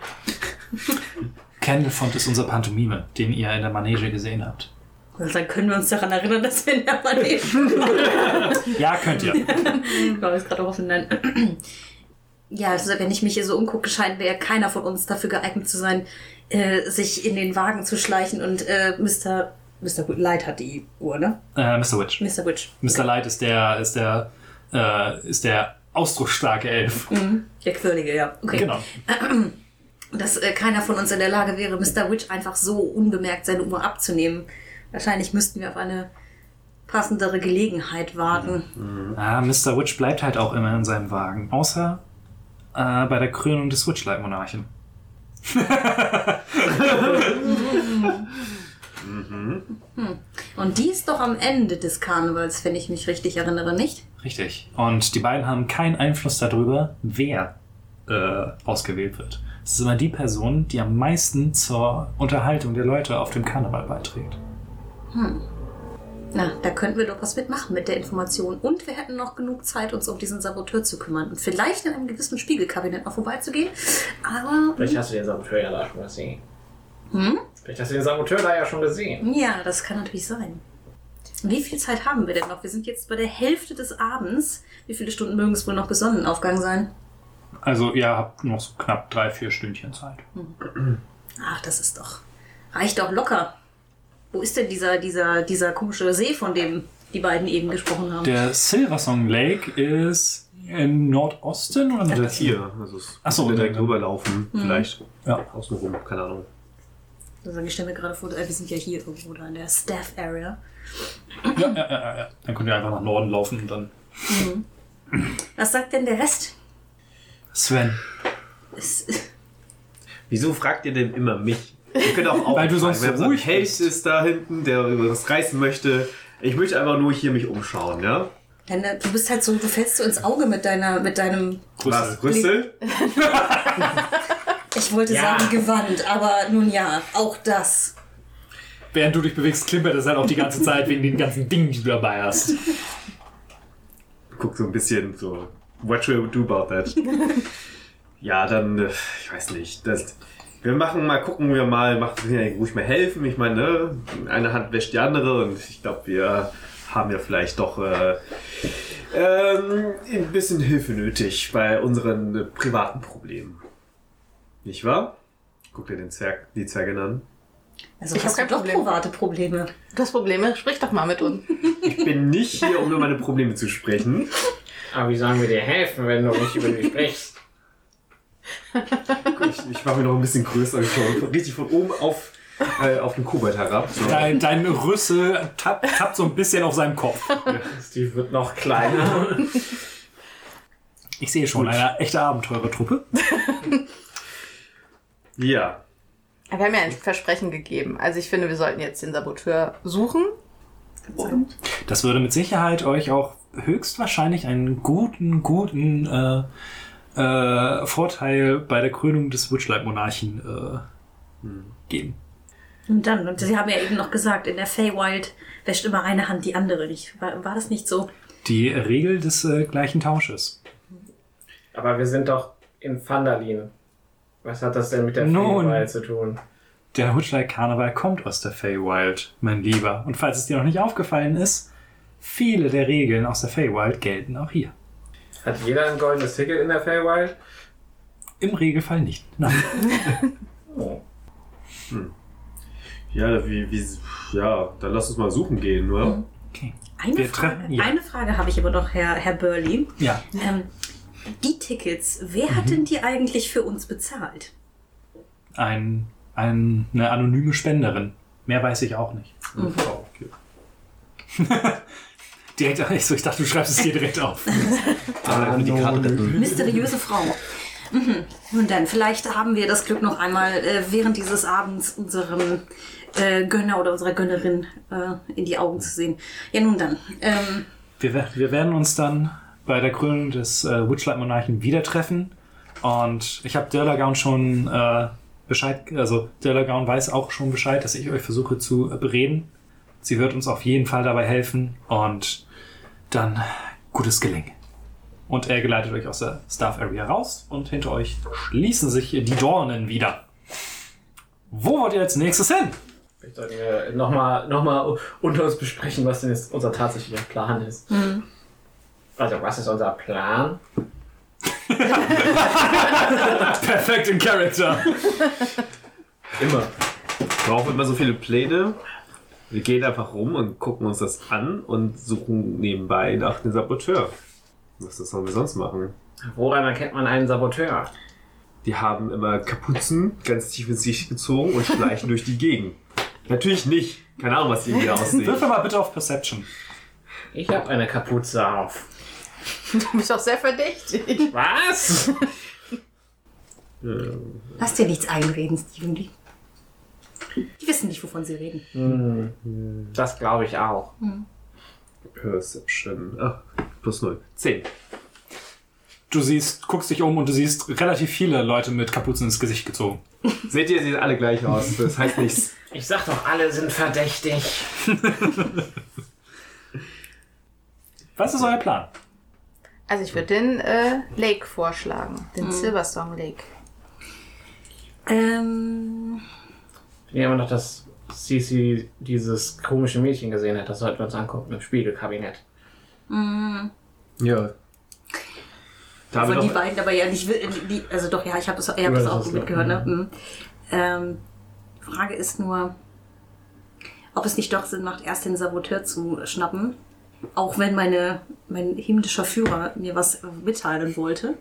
Candlefoot ist unser Pantomime, den ihr in der Manege gesehen habt. Also dann können wir uns daran erinnern, dass wir in der Manege waren. Ja, könnt ihr. Ich war jetzt gerade offen. Nein. Ja, also wenn ich mich hier so umgucke, scheint wäre keiner von uns dafür geeignet zu sein, äh, sich in den Wagen zu schleichen und äh, Mr. Mr. Light hat die Uhr, ne? Äh, Mr. Witch. Mr. Witch. Mr. Light ist der, ist der, äh, ist der ausdrucksstarke Elf. Mhm. Der Quirlige, ja. Okay. Genau. Dass äh, keiner von uns in der Lage wäre, Mr. Witch einfach so unbemerkt seine Uhr abzunehmen. Wahrscheinlich müssten wir auf eine passendere Gelegenheit warten. Ah, Mr. Witch bleibt halt auch immer in seinem Wagen. Außer äh, bei der Krönung des Witchlight-Monarchen. Und die ist doch am Ende des Karnevals, wenn ich mich richtig erinnere, nicht? Richtig. Und die beiden haben keinen Einfluss darüber, wer äh, ausgewählt wird. Es ist immer die Person, die am meisten zur Unterhaltung der Leute auf dem Karneval beiträgt. Na, da könnten wir doch was mitmachen mit der Information. Und wir hätten noch genug Zeit, uns um diesen Saboteur zu kümmern. Und vielleicht in einem gewissen Spiegelkabinett noch vorbeizugehen. Aber. Vielleicht hast du den Saboteur ja da schon gesehen. Hm? Vielleicht hast du den Saboteur da ja schon gesehen. Ja, das kann natürlich sein. Wie viel Zeit haben wir denn noch? Wir sind jetzt bei der Hälfte des Abends. Wie viele Stunden mögen es wohl noch bis Sonnenaufgang sein? Also ihr habt noch so knapp drei, vier Stündchen Zeit. Ach, das ist doch. Reicht doch locker. Wo ist denn dieser, dieser, dieser komische See, von dem die beiden eben gesprochen haben? Der Silversong Lake ist im Nordosten oder Das Südwesten? hier. Also es Ach so, könnte direkt dann- rüberlaufen. Vielleicht Ja. außen rum, keine Ahnung. Also ich stelle mir gerade vor, wir sind ja hier irgendwo da in der Staff Area. Ja, ja, ja, ja, ja. Dann könnt ihr einfach nach Norden laufen und dann. Was sagt denn der Rest? Sven. Es, Wieso fragt ihr denn immer mich? Ihr könnt auch auch Weil du sonst so ruhig Held ist da hinten, der was reißen möchte. Ich möchte einfach nur hier mich umschauen, ja? Deine, du bist halt so, du fällst so ins Auge mit deiner, mit deinem, Was? Rüssel? ich wollte Ja. sagen Gewand, aber nun ja, auch das. Während du dich bewegst, klimpert es halt auch die ganze Zeit wegen den ganzen Dingen, die du dabei hast. Guck so ein bisschen so. What will we do about that? ja, dann, äh, ich weiß nicht. Das, wir machen mal, gucken wir mal, macht mir ruhig mal helfen. Ich meine, ne, eine Hand wäscht die andere und ich glaube, wir haben ja vielleicht doch äh, ähm, ein bisschen Hilfe nötig bei unseren äh, privaten Problemen. Nicht wahr? Guck dir den Zwerg, die Zwergin an. Also Ich hast hab du kein doch Problem. private Probleme. Du hast Probleme? Sprich doch mal mit uns. Ich bin nicht hier, um über meine Probleme zu sprechen. Aber wie sollen wir dir helfen, wenn du nicht über die sprichst? Ich, ich mache mir noch ein bisschen größer. Richtig von oben auf, äh, auf den Kobold herab. So. Dein, dein Rüssel tappt, tappt so ein bisschen auf seinem Kopf. Die wird noch kleiner. Ich sehe schon, eine echte Abenteurertruppe. Ja. Wir haben ja ein Versprechen gegeben. Also ich finde, wir sollten jetzt den Saboteur suchen. Das würde mit Sicherheit euch auch höchstwahrscheinlich einen guten, guten äh, äh, Vorteil bei der Krönung des Witchlight-Monarchen äh, geben. Und dann, und Sie haben ja eben noch gesagt, in der Feywild wäscht immer eine Hand die andere nicht. War, war das nicht so? Die Regel des äh, gleichen Tausches. Aber wir sind doch in Vandalin. Was hat das denn mit der Nun. Feenwahl zu tun? Der Witchlight-Karneval kommt aus der Feywild, mein Lieber. Und falls es dir noch nicht aufgefallen ist, viele der Regeln aus der Feywild gelten auch hier. Hat jeder ein goldenes Ticket in der Feywild? Im Regelfall nicht. Nein. Oh. Ja, wie, wie, ja, dann lass uns mal suchen gehen, oder? Okay. Eine Wir Frage, ja. eine Frage habe ich aber noch, Herr, Herr Burley. Ja. Ähm, die Tickets, wer Mhm. hat denn die eigentlich für uns bezahlt? Ein, ein, eine anonyme Spenderin. Mehr weiß ich auch nicht. Mhm. Oh, okay. Direkt, ich, so, ich dachte, du schreibst es hier direkt auf. Ah, die Karte. Mysteriöse Frau. Mhm. Nun dann, vielleicht haben wir das Glück noch einmal äh, während dieses Abends unserem äh, Gönner oder unserer Gönnerin äh, in die Augen zu sehen. Ja, nun dann. Ähm, Wir, wir werden uns dann bei der Krönung des äh, Witchlight-Monarchen wieder treffen. Und ich habe Derlagaun schon äh, Bescheid, also Derlagaun weiß auch schon Bescheid, dass ich euch versuche zu äh, bereden. Sie wird uns auf jeden Fall dabei helfen und dann gutes Gelingen. Und er geleitet euch aus der Staff Area raus und hinter euch schließen sich die Dornen wieder. Wo wollt ihr als nächstes hin? Vielleicht sollten wir nochmal noch mal unter uns besprechen, was denn jetzt unser tatsächlicher Plan ist. Also, was ist unser Plan? Perfekt in Character. Immer. brauchen immer so viele Pläne. Wir gehen einfach rum und gucken uns das an und suchen nebenbei nach dem Saboteur. Was das sollen wir sonst machen? Woran erkennt man einen Saboteur? Die haben immer Kapuzen ganz tief ins Gesicht gezogen und schleichen durch die Gegend. Natürlich nicht. Keine Ahnung, was die hier aussehen. Würfel mal bitte auf Perception. Ich habe eine Kapuze auf. Du bist doch sehr verdächtig. Was? lass dir nichts einreden, Steven. Die, die wissen nicht, wovon sie reden. Hm, das glaube ich auch. Perception. Ach, plus 0. 10. Du siehst, guckst dich um und du siehst relativ viele Leute mit Kapuzen ins Gesicht gezogen. Seht ihr, sie sehen alle gleich aus. Das heißt nichts. Ich sag doch, alle sind verdächtig. Was ist euer Plan? Also ich würde den äh, Lake vorschlagen. Den Silverstone Lake. Ähm, Wir haben noch das Sisi dieses komische Mädchen gesehen hat. Das sollten wir uns angucken im Spiegelkabinett. Ja. Da haben wir Von die beiden aber ja nicht, die, also doch, ja, ich habe es ich hab das das auch ist- mitgehört. Ne? Mhm. Ähm, Frage ist nur, ob es nicht doch Sinn macht, erst den Saboteur zu schnappen. Auch wenn meine, mein himmlischer Führer mir was mitteilen wollte.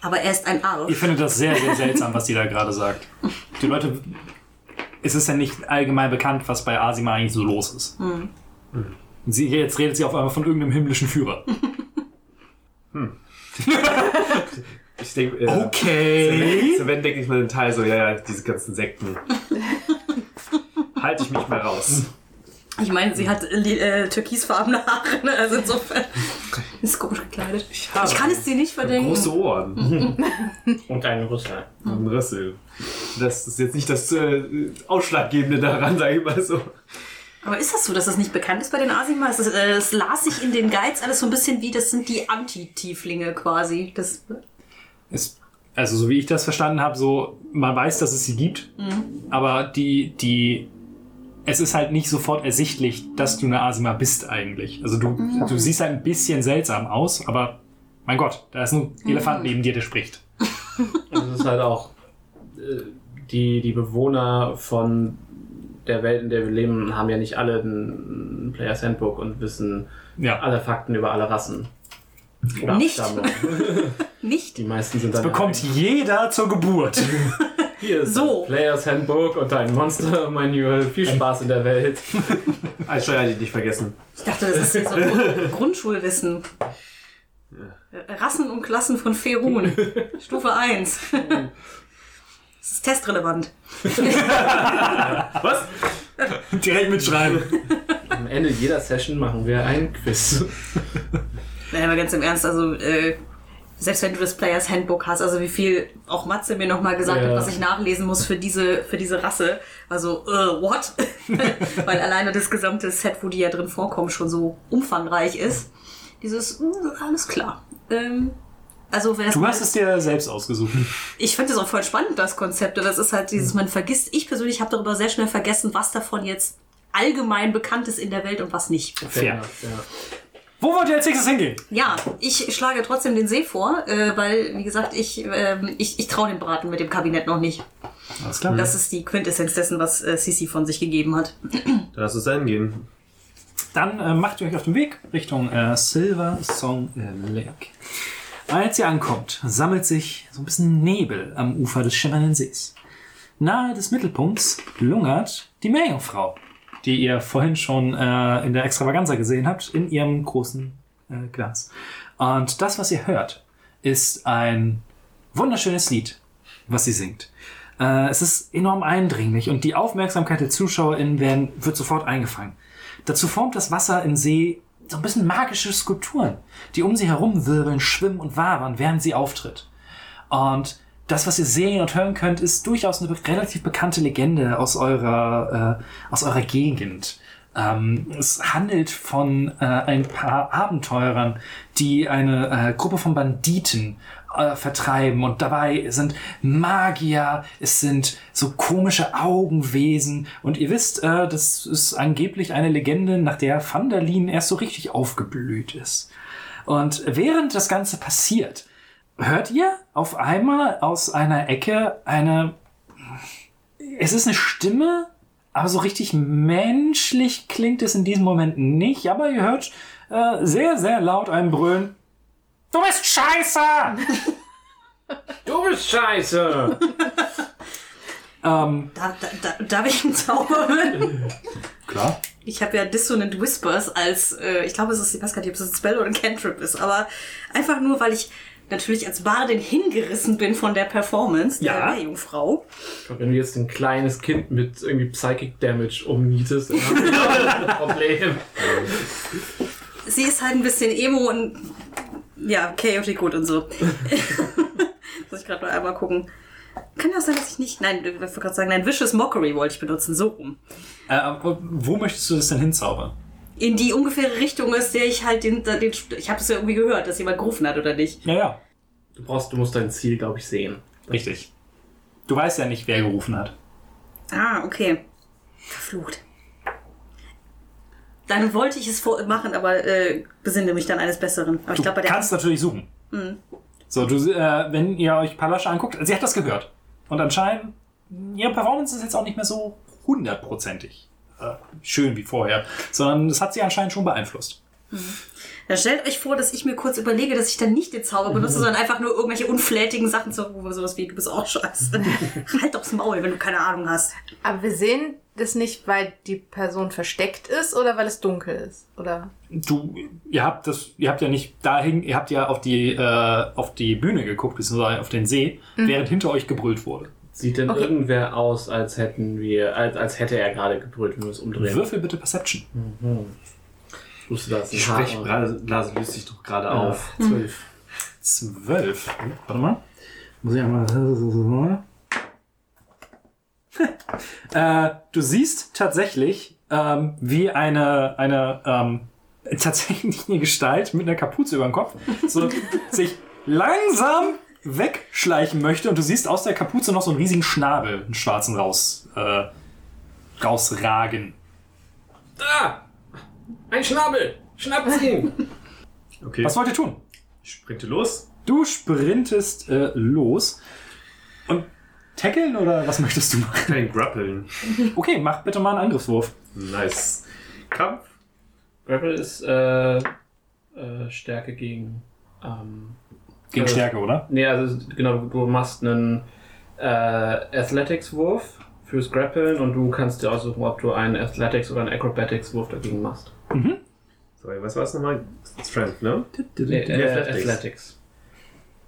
Aber er ist ein Arsch. Ich finde das sehr, sehr seltsam, was die da gerade sagt. Die Leute. Es ist ja nicht allgemein bekannt, was bei Asima eigentlich so los ist. Und Sie, jetzt redet sie auf einmal von irgendeinem himmlischen Führer. ich denke, äh, Okay. So, wenn denke ich mal den Teil so, ja, ja, diese ganzen Sekten. Halte ich mich mal raus. Ich meine, sie hat äh, türkisfarbene Haare, ne? also insofern ist komisch gekleidet. Ich, habe kann es dir nicht verdenken. Große Ohren Und einen Rüssel. und einen Rüssel. Das ist jetzt nicht das äh, Ausschlaggebende daran, sage ich mal so. Aber ist das so, dass das nicht bekannt ist bei den Asima? Es, äh, es las sich in den Guides alles so ein bisschen wie, das sind die Anti-Tieflinge quasi. Das, Ist, also, so wie ich das verstanden habe, so, man weiß, dass es sie gibt, aber die, die, es ist halt nicht sofort ersichtlich, dass du eine Asima bist eigentlich. Also du, du siehst halt ein bisschen seltsam aus, aber mein Gott, da ist ein Elefant neben dir, der spricht. Und es ist halt auch äh, die, die Bewohner von der Welt, in der wir leben, haben ja nicht alle ein Players Handbook und wissen Ja. alle Fakten über alle Rassen. Oder Nicht. Nicht? Die meisten sind dann Bekommt jeder zur Geburt. hier ist So. das Players Handbook und ein Monster Manual. Viel Spaß in der Welt. Als Steuer hatte ich nicht vergessen. Ich dachte, das ist hier so Grund Grundschulwissen. Rassen und Klassen von Ferun. Stufe 1. Das ist testrelevant. Was? Direkt mitschreiben. Am Ende jeder Session machen wir ein Quiz. Nein, aber ganz im Ernst, also äh, selbst wenn du das Players Handbook hast, also wie viel auch Matze mir nochmal gesagt Ja. hat, was ich nachlesen muss für diese, für diese Rasse, also, äh, what? Weil alleine das gesamte Set, wo die ja drin vorkommen, schon so umfangreich ist. Dieses, uh, alles klar. Ähm, also wer Du hast es dir selbst ausgesucht. ich finde das auch voll spannend, das Konzept. Und das ist halt dieses, man vergisst, ich persönlich habe darüber sehr schnell vergessen, was davon jetzt allgemein bekannt ist in der Welt und was nicht. Fair. Ja. Wo wollt ihr als nächstes hingehen? Ja, ich schlage trotzdem den See vor, äh, weil, wie gesagt, ich, ähm, ich, ich traue dem Braten mit dem Kabinett noch nicht. Alles klar. Das ist die Quintessenz dessen, was äh, Sisi von sich gegeben hat. Dann lass uns hingehen. Dann äh, macht ihr euch auf den Weg Richtung äh, Silver Song Lake. Als ihr ankommt, sammelt sich so ein bisschen Nebel am Ufer des schimmernden Sees. Nahe des Mittelpunkts lungert die Meerjungfrau, die ihr vorhin schon äh, in der Extravaganza gesehen habt, in ihrem großen äh, Glas. Und das, was ihr hört, ist ein wunderschönes Lied, was sie singt. Äh, es ist enorm eindringlich und die Aufmerksamkeit der ZuschauerInnen werden, wird sofort eingefangen. Dazu formt das Wasser im See so ein bisschen magische Skulpturen, die um sie herum wirbeln, schwimmen und wabern, während sie auftritt. Und das, was ihr sehen und hören könnt, ist durchaus eine relativ bekannte Legende aus eurer, äh, aus eurer Gegend. Ähm, es handelt von äh, ein paar Abenteurern, die eine äh, Gruppe von Banditen äh, vertreiben und dabei sind Magier, es sind so komische Augenwesen und ihr wisst, äh, das ist angeblich eine Legende, nach der Vandalin erst so richtig aufgeblüht ist. Und während das Ganze passiert, hört ihr auf einmal aus einer Ecke eine. Es ist eine Stimme, aber so richtig menschlich klingt es in diesem Moment nicht. Aber ihr hört äh, sehr, sehr laut ein Brüllen. Du bist scheiße! Du bist scheiße! Da, ähm, da, da, darf ich einen Zauber hören? klar. Ich habe ja Dissonant Whispers als, äh, ich glaube, es ist, ich weiß gar nicht, ob es ein Spell oder ein Cantrip ist, aber einfach nur, weil ich natürlich als Bardin hingerissen bin von der Performance Ja. der Jungfrau. Wenn du jetzt ein kleines Kind mit irgendwie Psychic Damage umnietest, dann haben wir auch ein Problem. Sie ist halt ein bisschen emo und ja, chaotic gut und so. Muss ich gerade noch einmal gucken. Kann ja auch sein, dass ich nicht. Nein, ich wollte gerade sagen, nein, Vicious Mockery wollte ich benutzen, so rum. Äh, aber wo möchtest du das denn hinzaubern? In die ungefähre Richtung, aus der ich halt den. den ich habe es ja irgendwie gehört, dass jemand gerufen hat, oder nicht? Ja, ja. Du brauchst, du musst dein Ziel, glaube ich, sehen. Richtig. Du weißt ja nicht, wer gerufen hat. Ah, okay. Verflucht. Dann wollte ich es vor machen, aber äh, besinne mich dann eines Besseren. Aber ich Du glaube, bei der kannst natürlich suchen. So, du, äh, wenn ihr euch Palascha anguckt, sie hat das gehört. Und anscheinend, ihre Performance ist jetzt auch nicht mehr so hundertprozentig äh, schön wie vorher, sondern das hat sie anscheinend schon beeinflusst. Dann stellt euch vor, dass ich mir kurz überlege, dass ich dann nicht den Zauber benutze, sondern einfach nur irgendwelche unflätigen Sachen zu sowas wie, du bist auch scheiße. halt doch's Maul, wenn du keine Ahnung hast. Aber wir sehen das nicht, weil die Person versteckt ist oder weil es dunkel ist, oder? Du, ihr habt das, ihr habt ja nicht dahin, ihr habt ja auf die, äh, auf die Bühne geguckt, beziehungsweise auf den See, während hinter euch gebrüllt wurde. Sieht denn Okay. irgendwer aus, als hätten wir, als, als hätte er gerade gebrüllt, wenn wir es umdrehen? Würfel bitte Perception. Ich wusste das. Die Sprechblase löst sich doch gerade auf. auf. Zwölf. Zwölf. Warte mal. Muss ich einmal. äh, du siehst tatsächlich, ähm, wie eine, eine ähm, tatsächlich eine Gestalt mit einer Kapuze über dem Kopf so sich langsam wegschleichen möchte und du siehst aus der Kapuze noch so einen riesigen Schnabel, einen schwarzen raus, äh, rausragen. Da! Ein Schnabel! Schnappt ihn! Okay. Was wollt ihr tun? Ich sprinte los. Du sprintest äh, los und tackeln oder was möchtest du machen? Kein Grappeln. Okay, mach bitte mal einen Angriffswurf. Nice. Kampf. Grapple ist äh, äh, Stärke gegen. Ähm, Gegen Äh, Stärke, oder? nee, also genau, du machst einen äh, Athletics-Wurf fürs Grappeln und du kannst dir aussuchen, ob du einen Athletics- oder einen Acrobatics-Wurf dagegen machst. Sorry, was war es nochmal? Strength, ne? Nee, äh, Athletics. Athletics.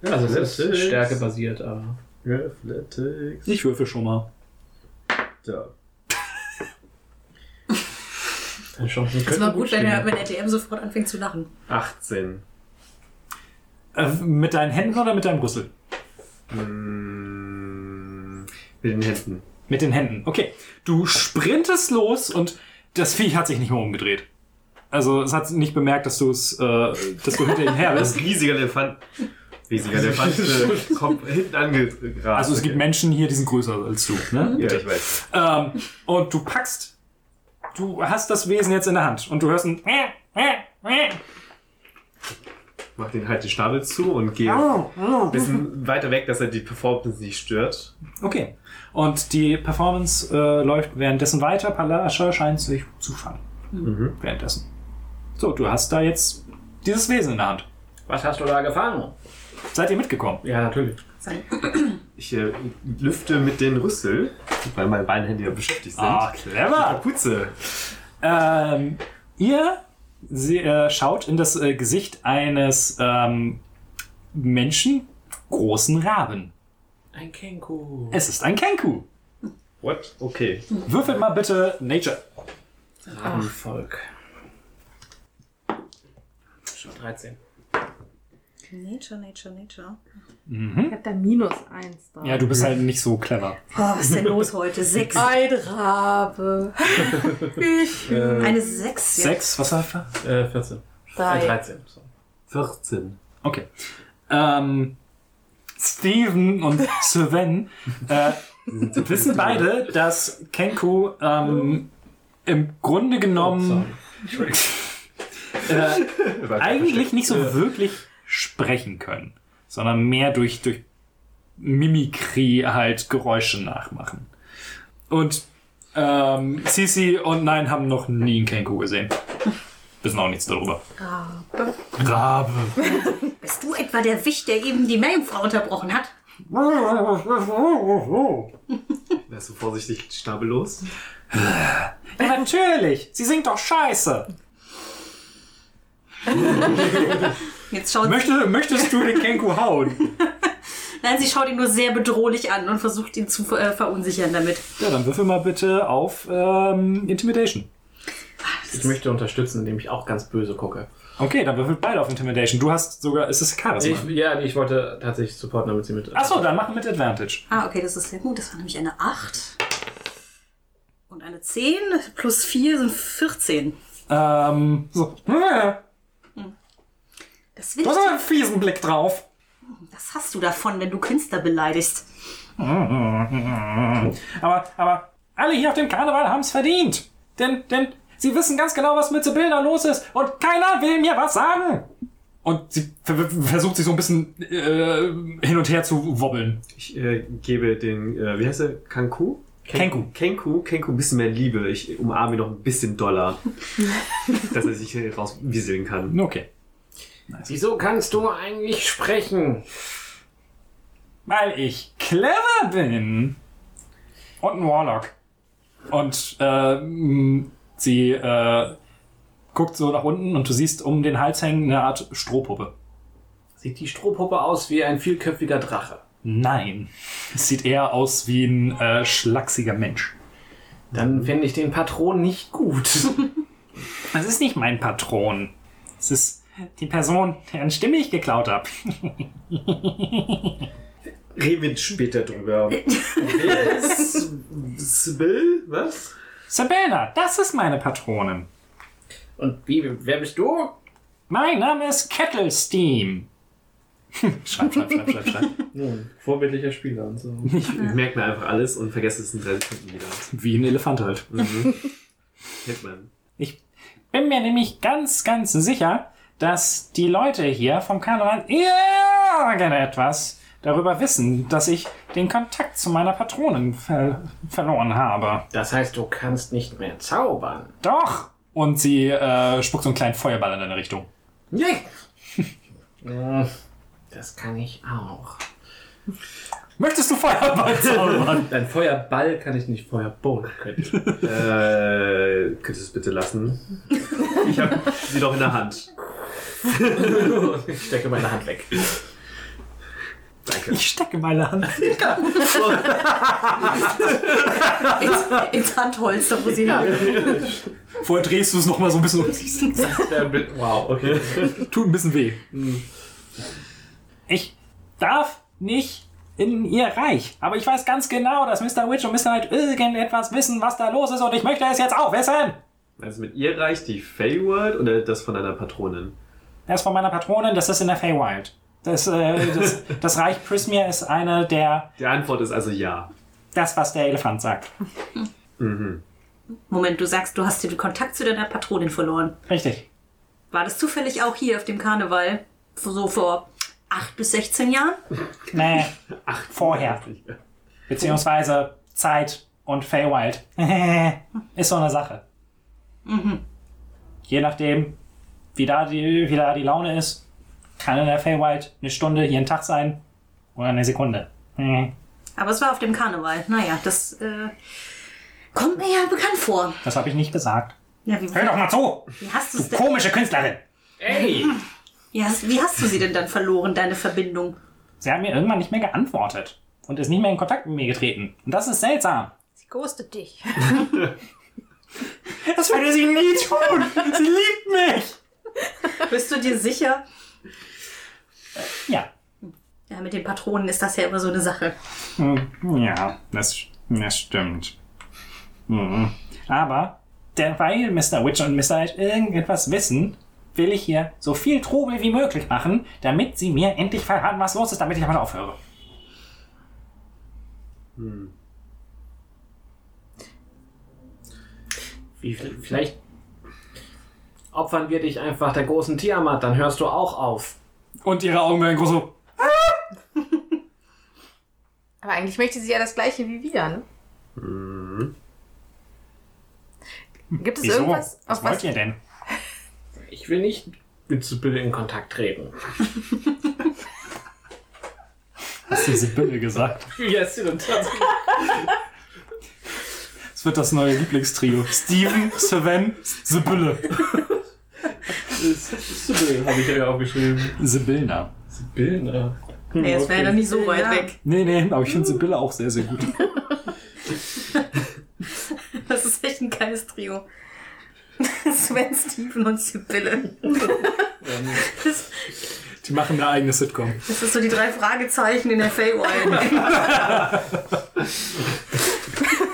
Also es ist stärkebasiert, aber. Athletics. Ich würfel schon mal. Da. Deine Chancen Das könnten war gut, wenn der, wenn der DM sofort anfängt zu lachen. 18. Äh, mit deinen Händen oder mit deinem Rüssel? Mm, mit den Händen. Mit den Händen. Okay. Du sprintest los und das Viech hat sich nicht mehr umgedreht. Also es hat nicht bemerkt, dass du es, äh, dass du hinter ihm her Das bist. riesige Elefant. Riesiger Elefant äh, kommt hinten angerast. Also es gibt Menschen hier, die sind größer als du. Ne? Ja, ich weiß. Ähm, und du packst, du hast das Wesen jetzt in der Hand und du hörst ein Mach den halt den Schnabel zu und gehe ein bisschen weiter weg, dass er die Performance nicht stört. Okay. Und die Performance äh, läuft währenddessen weiter. Palascha scheint sich zu fangen. Währenddessen. So, du hast da jetzt dieses Wesen in der Hand. Was hast du da gefangen? Seid ihr mitgekommen? Ja, natürlich. Ich äh, lüfte mit den Rüssel, weil meine beiden Hände ja beschäftigt sind. Ah, clever. Kapuze. Ähm, ihr sie, äh, schaut in das äh, Gesicht eines ähm, Menschen großen Raben. Ein Kenku. Es ist ein Kenku. What? Okay. Würfelt mal bitte Nature. Rabenvolk. Schon 13. Nature, Nature, Nature. Ich hab da minus eins da. Ja, du bist halt nicht so clever. Oh, was ist denn los heute? Sechs. Ein Rabe. ich. Eine Sechs. Ja. Sechs, was war das? Äh, 14. Äh, Drei. 13. So. 14. Okay. Ähm, Steven und Sven äh, wissen beide, dass Kenku ähm, im Grunde genommen äh, eigentlich nicht so wirklich sprechen können, sondern mehr durch, durch Mimikrie halt Geräusche nachmachen. Und ähm, Sisi und Nein haben noch nie einen Kenku gesehen. Wissen auch nichts darüber. Rabe. Rabe. Bist du etwa der Wicht, der eben die Meerjungfrau unterbrochen hat? Wärst du vorsichtig schnabellos? Ja, natürlich. Sie singt doch scheiße. Jetzt schaut Möchte, möchtest du den Kenku hauen? Nein, sie schaut ihn nur sehr bedrohlich an und versucht ihn zu äh, verunsichern damit. Ja, dann würfel mal bitte auf ähm, Intimidation. Ich möchte unterstützen, indem ich auch ganz böse gucke. Okay, dann würfelt beide auf Intimidation. Du hast sogar, ist es Charisma? Ich, ja, ich wollte tatsächlich supporten, damit sie mit. Achso, dann machen mit Advantage. Ah, okay, das ist sehr gut. Das war nämlich eine 8. Und eine 10 plus 4 sind 14. Ähm, so. Das will Du ich hast einen fiesen Blick drauf. Was hast du davon, wenn du Künstler beleidigst? Aber, aber alle hier auf dem Karneval haben es verdient. Denn, denn sie wissen ganz genau, was mit Sibylla los ist und keiner will mir was sagen. Und sie ver- versucht sich so ein bisschen äh, hin und her zu wobbeln. Ich äh, gebe den, äh, wie heißt er? Kanku? Kenku. Kenku, Kenku ein bisschen mehr Liebe. Ich umarme ihn noch ein bisschen doller, dass er sich hier rauswieseln kann. Okay. Wieso kannst du eigentlich sprechen? Weil ich clever bin. Und ein Warlock. Und ähm, sie äh, guckt so nach unten und du siehst um den Hals hängen eine Art Strohpuppe. Sieht die Strohpuppe aus wie ein vielköpfiger Drache? Nein. Es sieht eher aus wie ein äh, schlachsiger Mensch. Dann finde ich den Patron nicht gut. Das ist nicht mein Patron. Es ist die Person, deren Stimme ich geklaut habe. Reden wir später drüber. Wer ist Sibyl? Was? Sabina, das ist meine Patronin. Und wie, wer bist du? Mein Name ist Kettle Steam. schreib, schreib, schreib, schreib, schreib. Nun, vorbildlicher Spieler und so. Ich merke mir einfach alles und vergesse es in drei Sekunden wieder. Wie ein Elefant halt. Kennt man. Ich bin mir nämlich ganz, ganz sicher, dass die Leute hier vom Karneval irgendetwas darüber wissen, dass ich den Kontakt zu meiner Patronin ver verloren habe. Das heißt, du kannst nicht mehr zaubern. Doch! Und sie äh, spuckt so einen kleinen Feuerball in deine Richtung. Nee. Hm, Das kann ich auch. Möchtest du Feuerball zaubern? Ein Feuerball kann ich nicht, Feuerbowl könnte ich. Äh, könntest du es bitte lassen? Ich habe sie doch in der Hand. Ich stecke meine Hand weg. Danke. ich stecke meine Hand. Ins, ins Handholster, wo sie Vorher drehst du es nochmal so ein bisschen. Bild- Wow, okay. Tut ein bisschen weh. Ich darf nicht in ihr Reich. Aber ich weiß ganz genau, dass Mr. Witch und Mr. Knight irgendetwas wissen, was da los ist. Und ich möchte es jetzt auch wissen. Also mit ihr reicht die Feyworld oder das von einer Patronin? Das ist von meiner Patronin, das ist in der Feywild. Das, äh, das, das Reich Prismir ist eine der, Die Antwort ist also ja. das, was der Elefant sagt. Moment, du sagst, du hast den Kontakt zu deiner Patronin verloren. Richtig. War das zufällig auch hier auf dem Karneval? So vor 8 bis 16 Jahren? Nee, vorher. Beziehungsweise Zeit und Feywild. ist so eine Sache. Je nachdem, wie da, die, wie da die Laune ist, kann in der Feywild eine Stunde hier ein Tag sein oder eine Sekunde. Aber es war auf dem Karneval. Naja, das äh, kommt mir ja bekannt vor. Das habe ich nicht gesagt. Ja, wie, Hör doch mal zu! wie, hast Du denn, komische Künstlerin! Ey! wie, hast, wie hast du sie denn dann verloren, deine Verbindung? Sie hat mir irgendwann nicht mehr geantwortet und ist nicht mehr in Kontakt mit mir getreten. Und das ist seltsam. Sie ghostet dich. Das würde sie nie tun! Sie liebt mich! Bist du dir sicher? Ja. Ja, mit den Patronen ist das ja immer so eine Sache. Hm, Ja, das, das stimmt. Mhm. Aber derweil Mr. Witch und Mr. Hyde irgendetwas wissen, will ich hier so viel Trubel wie möglich machen, damit sie mir endlich verraten, was los ist, damit ich mal aufhöre. Wie, vielleicht opfern wir dich einfach der großen Tiamat, dann hörst du auch auf. Und ihre Augen werden groß so. Aber eigentlich möchte sie ja das gleiche wie wir, ne? Gibt es Wieso? irgendwas, was wollt was, ihr denn? Ich will nicht mit Sibylle in Kontakt treten. Hast du Sibylle gesagt? Du denn tatsächlich? Es wird das neue Lieblingstrio. Steven, Sven, Sibylle. Sibyl habe ich ja aufgeschrieben. Sibyllner. Sibyl, Nee, es wäre ja nicht so weit Ja. weg. Nee, nee, aber ich finde Sibylle auch sehr, sehr gut. Das ist echt ein geiles Trio. Sven, Steven und Sibylle. Das, Die machen eine eigene Sitcom. das ist so die drei Fragezeichen in der Feywild.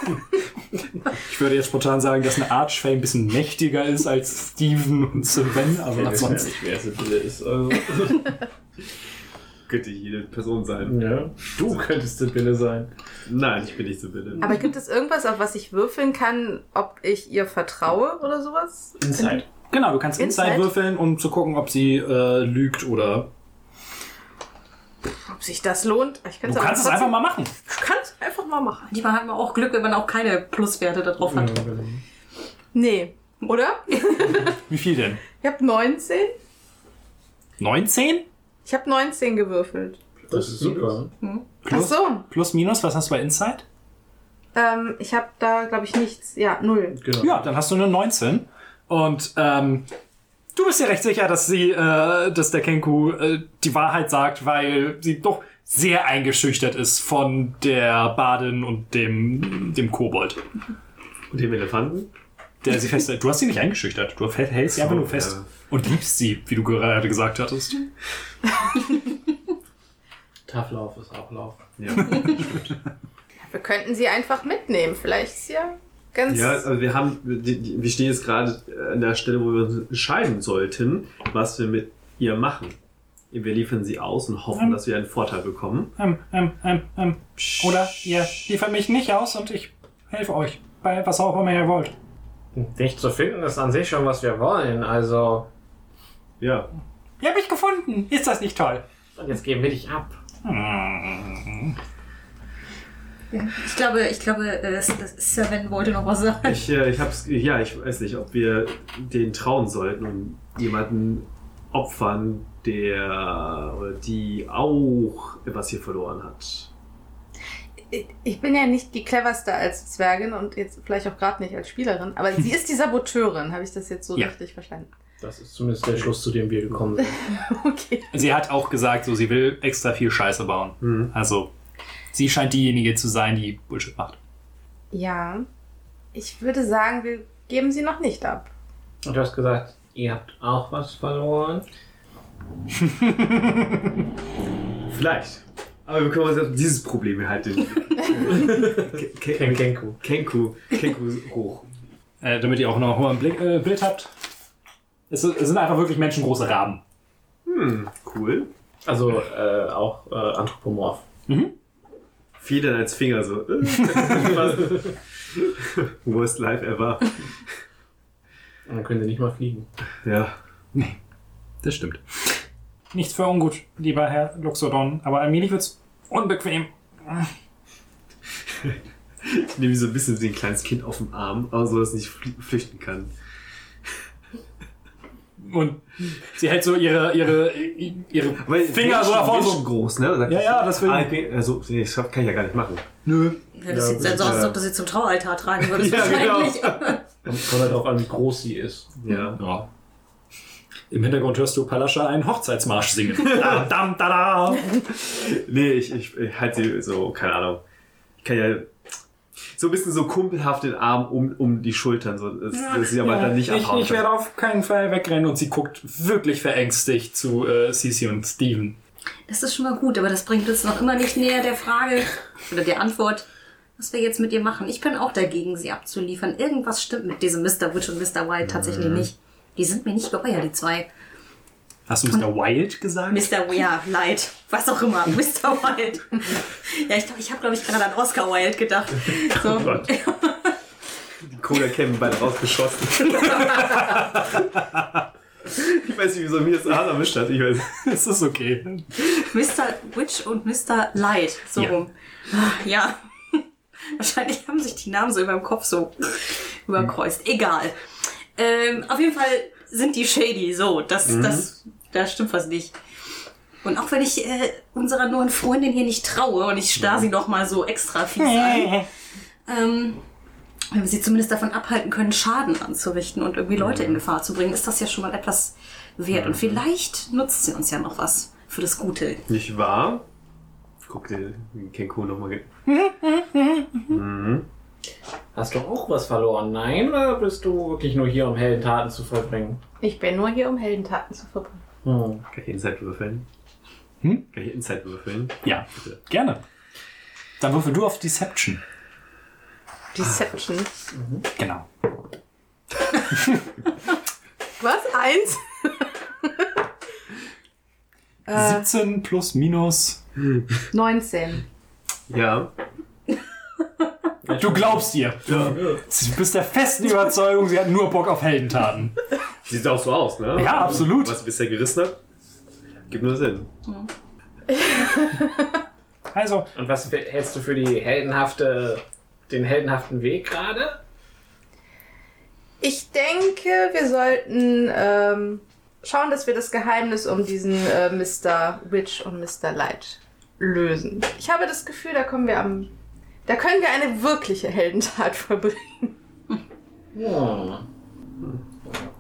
Ich würde jetzt spontan sagen, dass eine Archfey ein bisschen mächtiger ist als Steven und Sven, aber Ich weiß sonst. nicht, wer Sibylle ist. Also, Könnte jede Person sein. ja. Du könntest Sibylle sein. Nein, ich bin nicht so bitte. Aber gibt es irgendwas, auf was ich würfeln kann, ob ich ihr vertraue oder sowas? Inside. Genau, du kannst Inside, Inside? würfeln, um zu gucken, ob sie äh, lügt oder. Ob sich das lohnt? Ich Du kann's kannst es einfach mal machen. Ich kann es einfach mal machen. Manchmal hat man auch Glück, wenn man auch keine Pluswerte da drauf hat. Nee, oder? Wie viel denn? Ich habe 19. 19? Ich habe 19 gewürfelt. Das ist super. Ach Plus, so. plus, minus, was hast du bei Inside? Ähm, ich habe da, glaube ich, nichts. Ja, null. Genau. Ja, dann hast du eine 19. Und ähm, du bist dir recht sicher, dass sie, äh, dass der Kenku äh, die Wahrheit sagt, weil sie doch sehr eingeschüchtert ist von der Badin und dem, dem Kobold. Und dem Elefanten? Der sie fest. Du hast sie nicht eingeschüchtert. Du hältst sie einfach nur fest. ja. Und liebst sie, wie du gerade gesagt hattest. Tough Lauf ist auch Lauf. Ja. Wir könnten sie einfach mitnehmen. Vielleicht ist ja ganz. Ja, also wir haben, wir stehen jetzt gerade an der Stelle, wo wir uns entscheiden sollten, was wir mit ihr machen. Wir liefern sie aus und hoffen, dass wir einen Vorteil bekommen. Ähm, ähm, ähm, ähm. Oder ihr liefert mich nicht aus und ich helfe euch. Bei was auch immer ihr wollt. Dich zu finden ist an sich schon, was wir wollen. Also, Ja. Ihr habt mich gefunden. Ist das nicht toll? und jetzt geben wir dich ab. Ich glaube, ich glaube, äh, Seven wollte noch was sagen. Ich, äh, ich hab's, ja, ich weiß nicht, ob wir den trauen sollten und jemanden opfern, der oder die auch etwas hier verloren hat. Ich bin ja nicht die cleverste als Zwergin und jetzt vielleicht auch gerade nicht als Spielerin, aber sie ist die Saboteurin. Habe ich das jetzt so Ja. richtig verstanden? Das ist zumindest der Schluss, zu dem wir gekommen sind. Okay. Sie hat auch gesagt, so sie will extra viel Scheiße bauen. Mhm. Also, sie scheint diejenige zu sein, die Bullshit macht. Ja. Ich würde sagen, wir geben sie noch nicht ab. Und du hast gesagt, ihr habt auch was verloren. Vielleicht. Aber wir können uns jetzt dieses Problem hier halt den Ken Kenku. Kenku, Kenku hoch. Äh, damit ihr auch noch mal ein Blick, äh, Bild habt. Es, es sind einfach wirklich menschengroße Raben. Hm, cool. Also äh, auch äh, anthropomorph. Federn als Finger so. Worst life ever. Und dann können sie nicht mal fliegen. Ja. Das stimmt. Nichts für ungut, lieber Herr Luxodon, aber allmählich wird's unbequem. Ich nehme so ein bisschen wie ein kleines Kind auf den Arm, aber so, dass es nicht flüchten kann. Und sie hält so ihre, ihre, ihre Weil Finger so davor so. groß, ne? Sagt Ja, ja, deswegen. Ah, ich also, nee, das kann ich ja gar nicht machen. Nö. Ja, das Ja, sieht so aus, als ob du sie zum Traualtar tragen würdest. Ja, genau. wahrscheinlich. Kommt kommt halt darauf an, wie groß sie ist. Ja. Ja. Im Hintergrund hörst du Palascha einen Hochzeitsmarsch singen. da, dam, da, da. Nee, ich, ich, ich halte sie so, keine Ahnung. Ich kann ja so ein bisschen so kumpelhaft den Arm um, um die Schultern, so, dass, dass sie aber dann nicht ich, abhauen. ich werde auf keinen Fall wegrennen und sie guckt wirklich verängstigt zu äh, Sisi und Steven. Das ist schon mal gut, aber das bringt uns noch immer nicht näher der Frage oder der Antwort, was wir jetzt mit ihr machen. Ich bin auch dagegen, sie abzuliefern. Irgendwas stimmt mit diesem Mr. Witch und Mr. White tatsächlich nicht. Die sind mir nicht geheuer, die zwei. Hast du Mr. Wild gesagt? Mr. Ja, Light, was auch immer, Mr. Wild. ja, ich glaube, ich habe, glaube ich, gerade an Oscar Wilde gedacht. So. Gott. Die Cola Cam beide rausgeschossen. ich weiß nicht, wieso mir das Haar erwischt hat. Ich weiß. Es ist okay. Mr. Witch und Mr. Light, so Ja. rum. Ah, Ja. Wahrscheinlich haben sich die Namen so in meinem Kopf so überkreuzt. Egal. Ähm, auf jeden Fall sind die shady, so. Das, das, da stimmt was nicht. Und auch wenn ich äh, unserer neuen Freundin hier nicht traue und ich starr sie noch mal so extra fies an, ähm, wenn wir sie zumindest davon abhalten können, Schaden anzurichten und irgendwie Leute in Gefahr zu bringen, ist das ja schon mal etwas wert. Und vielleicht nutzt sie uns ja noch was für das Gute. Nicht wahr? Guck dir den Kenku nochmal. Hast du auch was verloren? Nein, oder bist du wirklich nur hier, um Heldentaten zu vollbringen? Ich bin nur hier, um Heldentaten zu verbringen. Hm. Kann ich Inside würfeln? Hm? Kann ich Inside würfeln? Ja, gerne. Dann würfel du auf Deception. Deception. Genau. Was? Eins? äh, 17 plus minus. 19. Ja. Du glaubst ihr. Du bist der festen Überzeugung, sie hat nur Bock auf Heldentaten. Sieht auch so aus, ne? Ja, absolut. Was sie bisher gerissen hat, gibt nur Sinn. Also, Und was hältst du für die heldenhafte, den heldenhaften Weg gerade? Ich denke, wir sollten ähm, schauen, dass wir das Geheimnis um diesen äh, Mr. Witch und Mr. Light lösen. Ich habe das Gefühl, da kommen wir am. Da können wir eine wirkliche Heldentat vollbringen. Hm.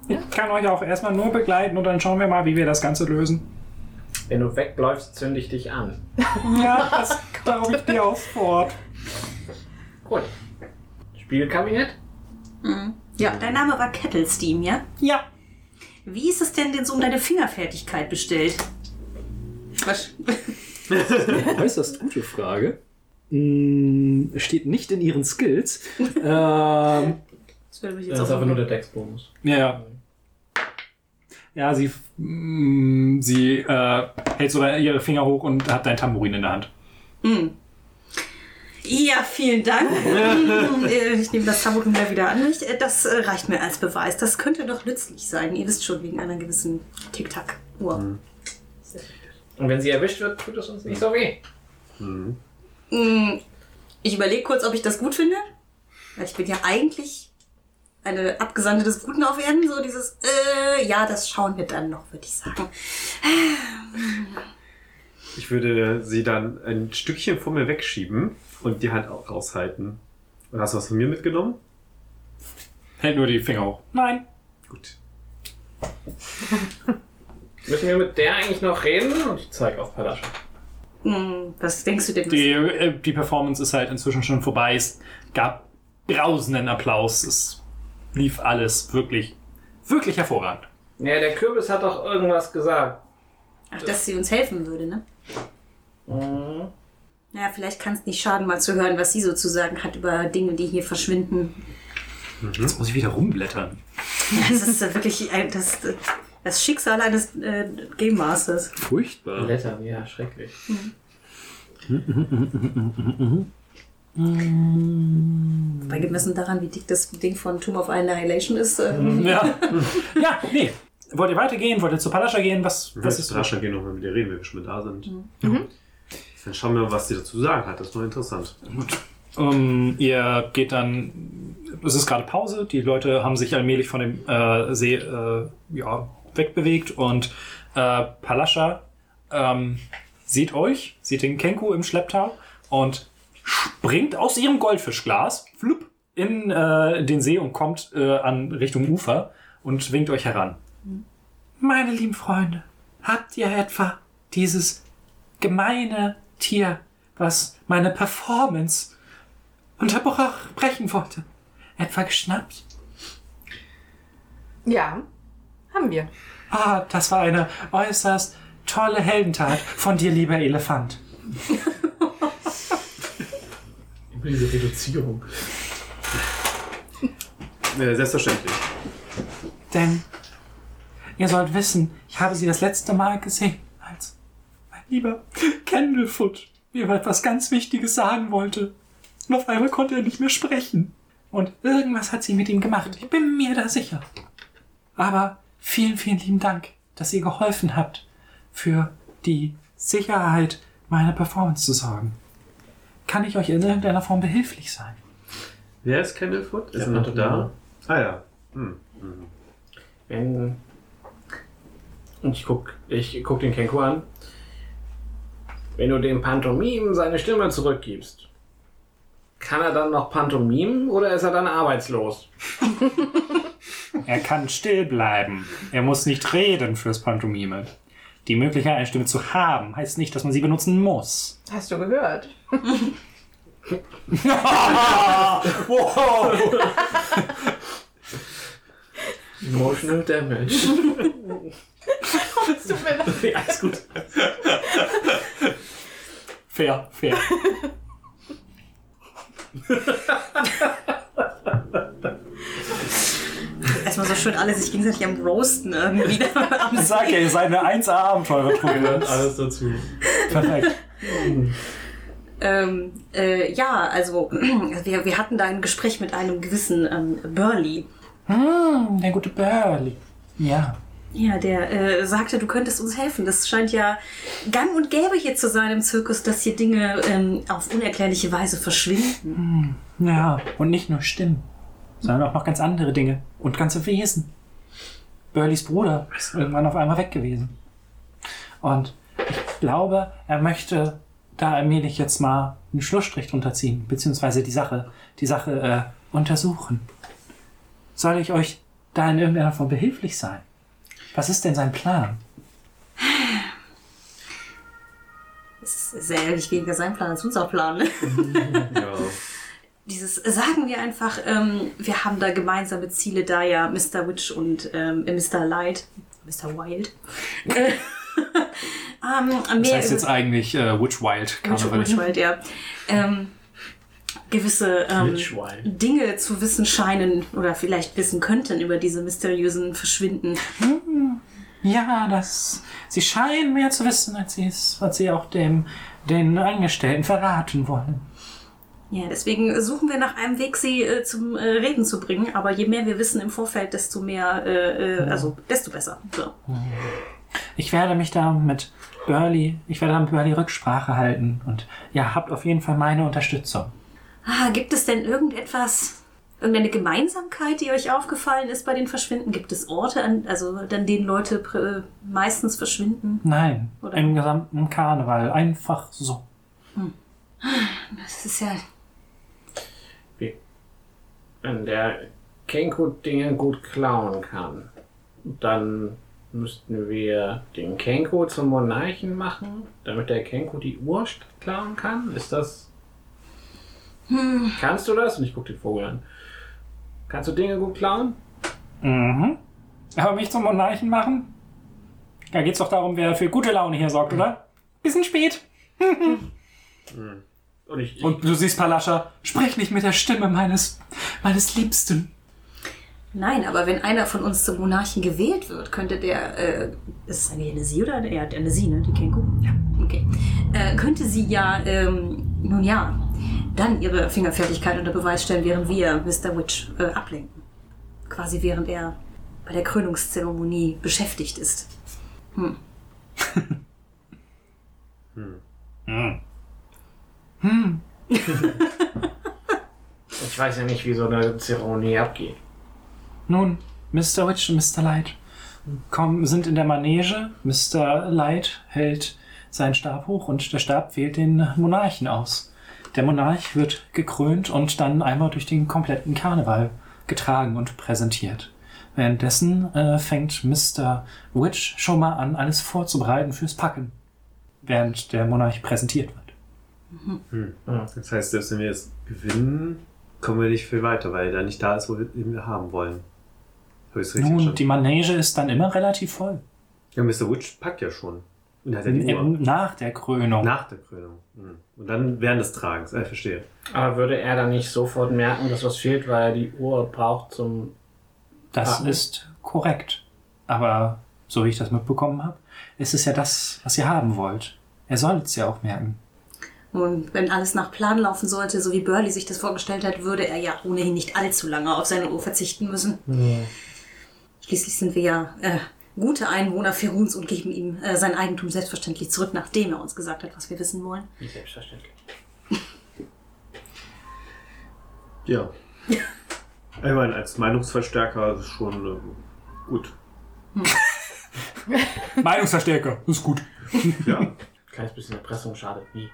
ich kann euch auch erstmal nur begleiten und dann schauen wir mal, wie wir das Ganze lösen. Wenn du wegläufst, zünde ich dich an. Ja, das glaube ich dir auch fort. Gut. Spielkabinett? Ja, dein Name war Kettlesteam, ja? Ja. Wie ist es denn denn so um deine Fingerfertigkeit bestellt? Was? Äußerst gute Frage. Hm, steht nicht in ihren Skills. ähm, Das würde mich Das ist aber nur der Dex-Bonus. Ja, ja. Ja, sie, mm, sie äh, hält so ihre Finger hoch und hat dein Tambourin in der Hand. Ja, vielen Dank. Äh, ich nehme das Tamburin mal wieder an mich. Äh, Das äh, reicht mir als Beweis. Das könnte doch nützlich sein. Ihr wisst schon, wegen einer gewissen Tick-Tack-Uhr. Und wenn sie erwischt wird, tut es uns nicht so weh. Mm, Ich überlege kurz, ob ich das gut finde. Weil ich bin ja eigentlich eine Abgesandte des Guten auf Erden. So dieses, äh, ja, das schauen wir dann noch, würde ich sagen. Ich würde sie dann ein Stückchen vor mir wegschieben und die Hand auch raushalten. Und hast du was von mir mitgenommen? Hält nur die Finger hoch. Nein. Gut. Müssen wir mit der eigentlich noch reden? Und ich zeige auf Palascha. Mm, Was denkst du denn? Die, äh, die Performance ist halt inzwischen schon vorbei. Es gab brausenden Applaus. Es lief alles wirklich, wirklich hervorragend. Ja, der Kürbis hat doch irgendwas gesagt. Ach, dass sie uns helfen würde, ne? Mhm. Naja, vielleicht kann es nicht schaden, mal zu hören, was sie so zu sagen hat über Dinge, die hier verschwinden. Jetzt muss ich wieder rumblättern. Ja, das ist wirklich ein, das, das Schicksal eines äh, Game Masters. furchtbar. Blätter, ja, schrecklich. Bei gemessen daran, wie dick das Ding von Tomb of Annihilation ist. Ähm, Ja. ja, nee. Wollt ihr weitergehen? Wollt ihr zu Palascha gehen? Was, was ist rascher gehen noch mal mit ihr reden, wenn wir schon mal da sind. Dann schauen wir mal, was sie dazu sagen hat. Das ist noch interessant. Ähm, ihr geht dann, es ist gerade Pause, die Leute haben sich allmählich von dem äh, See äh, ja, wegbewegt und äh, Palascha ähm, sieht euch, sieht den Kenku im Schlepptau und springt aus ihrem Goldfischglas flupp, in äh, den See und kommt äh, an Richtung Ufer und winkt euch heran. Meine lieben Freunde, habt ihr etwa dieses gemeine Tier, was meine Performance unterbrechen wollte, etwa geschnappt? Ja, haben wir. Ah, das war eine äußerst tolle Heldentat von dir, lieber Elefant. Immer diese Reduzierung. Äh, selbstverständlich. Denn ihr sollt wissen, ich habe sie das letzte Mal gesehen, als mein lieber Candlefoot mir etwas ganz Wichtiges sagen wollte. Und auf einmal konnte er nicht mehr sprechen. Und irgendwas hat sie mit ihm gemacht. Ich bin mir da sicher. Aber vielen, vielen lieben Dank, dass ihr geholfen habt, für die Sicherheit meiner Performance zu sorgen. Kann ich euch in irgendeiner Form behilflich sein? Wer ist Candlefoot? Ist er noch da? Ah ja. Hm. Hm. Wenn. Und ich guck, ich guck den Kenku an. Wenn du dem Pantomim seine Stimme zurückgibst, kann er dann noch Pantomimen oder ist er dann arbeitslos? Er kann still bleiben. Er muss nicht reden fürs Pantomime. Die Möglichkeit, eine Stimme zu haben, heißt nicht, dass man sie benutzen muss. Hast du gehört? wow! Emotional Damage. Es tut mir leid. alles gut. Fair, fair. Erstmal so schön alle sich gegenseitig am Roasten irgendwie. am Sag ja, ihr seid eine 1A-Abenteurer-Truppe. Alles dazu. Perfekt. Ähm, Äh, ja, also wir, wir hatten da ein Gespräch mit einem gewissen ähm, Burley. Hm, der gute Burley. Ja. Ja, der äh, sagte, du könntest uns helfen. Das scheint ja gang und gäbe hier zu sein im Zirkus, dass hier Dinge ähm, auf unerklärliche Weise verschwinden. Ja, und nicht nur Stimmen, sondern auch noch ganz andere Dinge und ganze Wesen. Burleys Bruder ist irgendwann auf einmal weg gewesen. Und ich glaube, er möchte da allmählich jetzt mal einen Schlussstrich drunter ziehen, beziehungsweise die Sache, die Sache äh, untersuchen. Soll ich euch da in irgendeiner Form behilflich sein? Was ist denn sein Plan? Es ist sehr ehrlich weniger sein Plan als unser Plan. Ne? Ja. Dieses, sagen wir einfach, ähm, wir haben da gemeinsame Ziele, da ja Mr. Witch und ähm, Mr. Light, Mr. Wild, äh, ähm, Das heißt jetzt eigentlich äh, Witch Wild Witch, Carnival. Witch Wild, ja. Ähm, gewisse ähm. Dinge zu wissen scheinen oder vielleicht wissen könnten über diese mysteriösen Verschwinden. Ja, das. Sie scheinen mehr zu wissen, als sie es, als sie auch dem den Angestellten verraten wollen. Ja, deswegen suchen wir nach einem Weg, sie äh, zum äh, Reden zu bringen. Aber je mehr wir wissen im Vorfeld, desto mehr, äh, äh, also desto besser. So. Ich werde mich da mit Burley, ich werde da mit Burley Rücksprache halten und ja, habt auf jeden Fall meine Unterstützung. Ah, gibt es denn irgendetwas, irgendeine Gemeinsamkeit, die euch aufgefallen ist bei den Verschwinden? Gibt es Orte, an, also an denen Leute pr- meistens verschwinden? Nein, Oder- im gesamten Karneval, einfach so. Das ist ja. Wenn der Kenko Dinge gut klauen kann, dann müssten wir den Kenko zum Monarchen machen, damit der Kenko die Uhr klauen kann. Ist das. Kannst du das? Und ich gucke den Vogel an. Kannst du Dinge gut klauen? Mhm. Aber mich zum Monarchen machen? Da geht's doch darum, wer für gute Laune hier sorgt, oder? Bisschen spät. Und ich, ich Und du siehst, Palascha, sprich nicht mit der Stimme meines, meines Liebsten. Nein, aber wenn einer von uns zum Monarchen gewählt wird, könnte der. Äh, ist es eigentlich eine Sie oder eine, ja, eine Sie, ne? Die Kenko? Ja. Okay. Äh, könnte sie ja, ähm, nun ja, dann ihre Fingerfertigkeit unter Beweis stellen, während wir Mr. Witch äh, ablenken. Quasi während er bei der Krönungszeremonie beschäftigt ist. Hm. ich weiß ja nicht, wie so eine Zeremonie abgeht. Nun, Mr. Witch und Mr. Light kommen, sind in der Manege. Mr. Light hält seinen Stab hoch und der Stab wählt den Monarchen aus. Der Monarch wird gekrönt und dann einmal durch den kompletten Karneval getragen und präsentiert. Währenddessen äh, fängt Mr. Witch schon mal an, alles vorzubereiten fürs Packen, während der Monarch präsentiert wird. Das heißt, selbst wenn wir jetzt gewinnen, kommen wir nicht viel weiter, weil er da nicht da ist, wo wir ihn haben wollen. Habe ich es richtig Nun, die Manege ist dann immer relativ voll. Ja, Mr. Witch packt ja schon. Und hat ja die Uhr. Nach der Krönung. Nach der Krönung. Mhm. Und dann während des Tragens. Ich verstehe. Aber würde er dann nicht sofort merken, dass was fehlt, weil er die Uhr braucht zum. Das Ah. ist korrekt. Aber so wie ich das mitbekommen habe, ist es ja das, was ihr haben wollt. Er soll es ja auch merken. Und wenn alles nach Plan laufen sollte, so wie Burley sich das vorgestellt hat, würde er ja ohnehin nicht allzu lange auf seine Uhr verzichten müssen. Schließlich sind wir ja äh, gute Einwohner Feruns und geben ihm äh, sein Eigentum selbstverständlich zurück, nachdem er uns gesagt hat, was wir wissen wollen. Wie selbstverständlich. Ja. Ich meine, als Meinungsverstärker ist es schon äh, gut. Meinungsverstärker, ist gut. Ja. Kleines bisschen Erpressung schadet nie.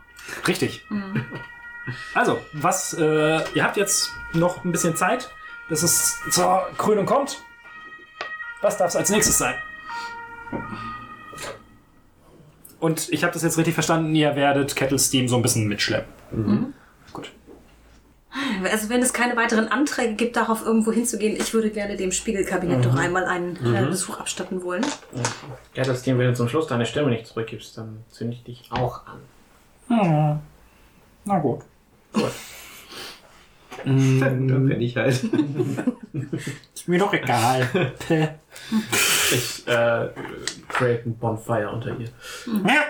Richtig. Also, was, äh, ihr habt jetzt noch ein bisschen Zeit, bis es zur Krönung kommt. Was darf es als nächstes sein? Und ich habe das jetzt richtig verstanden, ihr werdet Kettle Steam so ein bisschen mitschleppen. Gut. Also wenn es keine weiteren Anträge gibt, darauf irgendwo hinzugehen, ich würde gerne dem Spiegelkabinett doch einmal einen äh, Besuch abstatten wollen. Ja, das Team, wenn du zum Schluss deine Stimme nicht zurückgibst, dann zünde ich dich auch an. Hm. Na gut. Dann bin ich halt. Mir doch egal. Ich äh, create ein Bonfire unter ihr. Ja.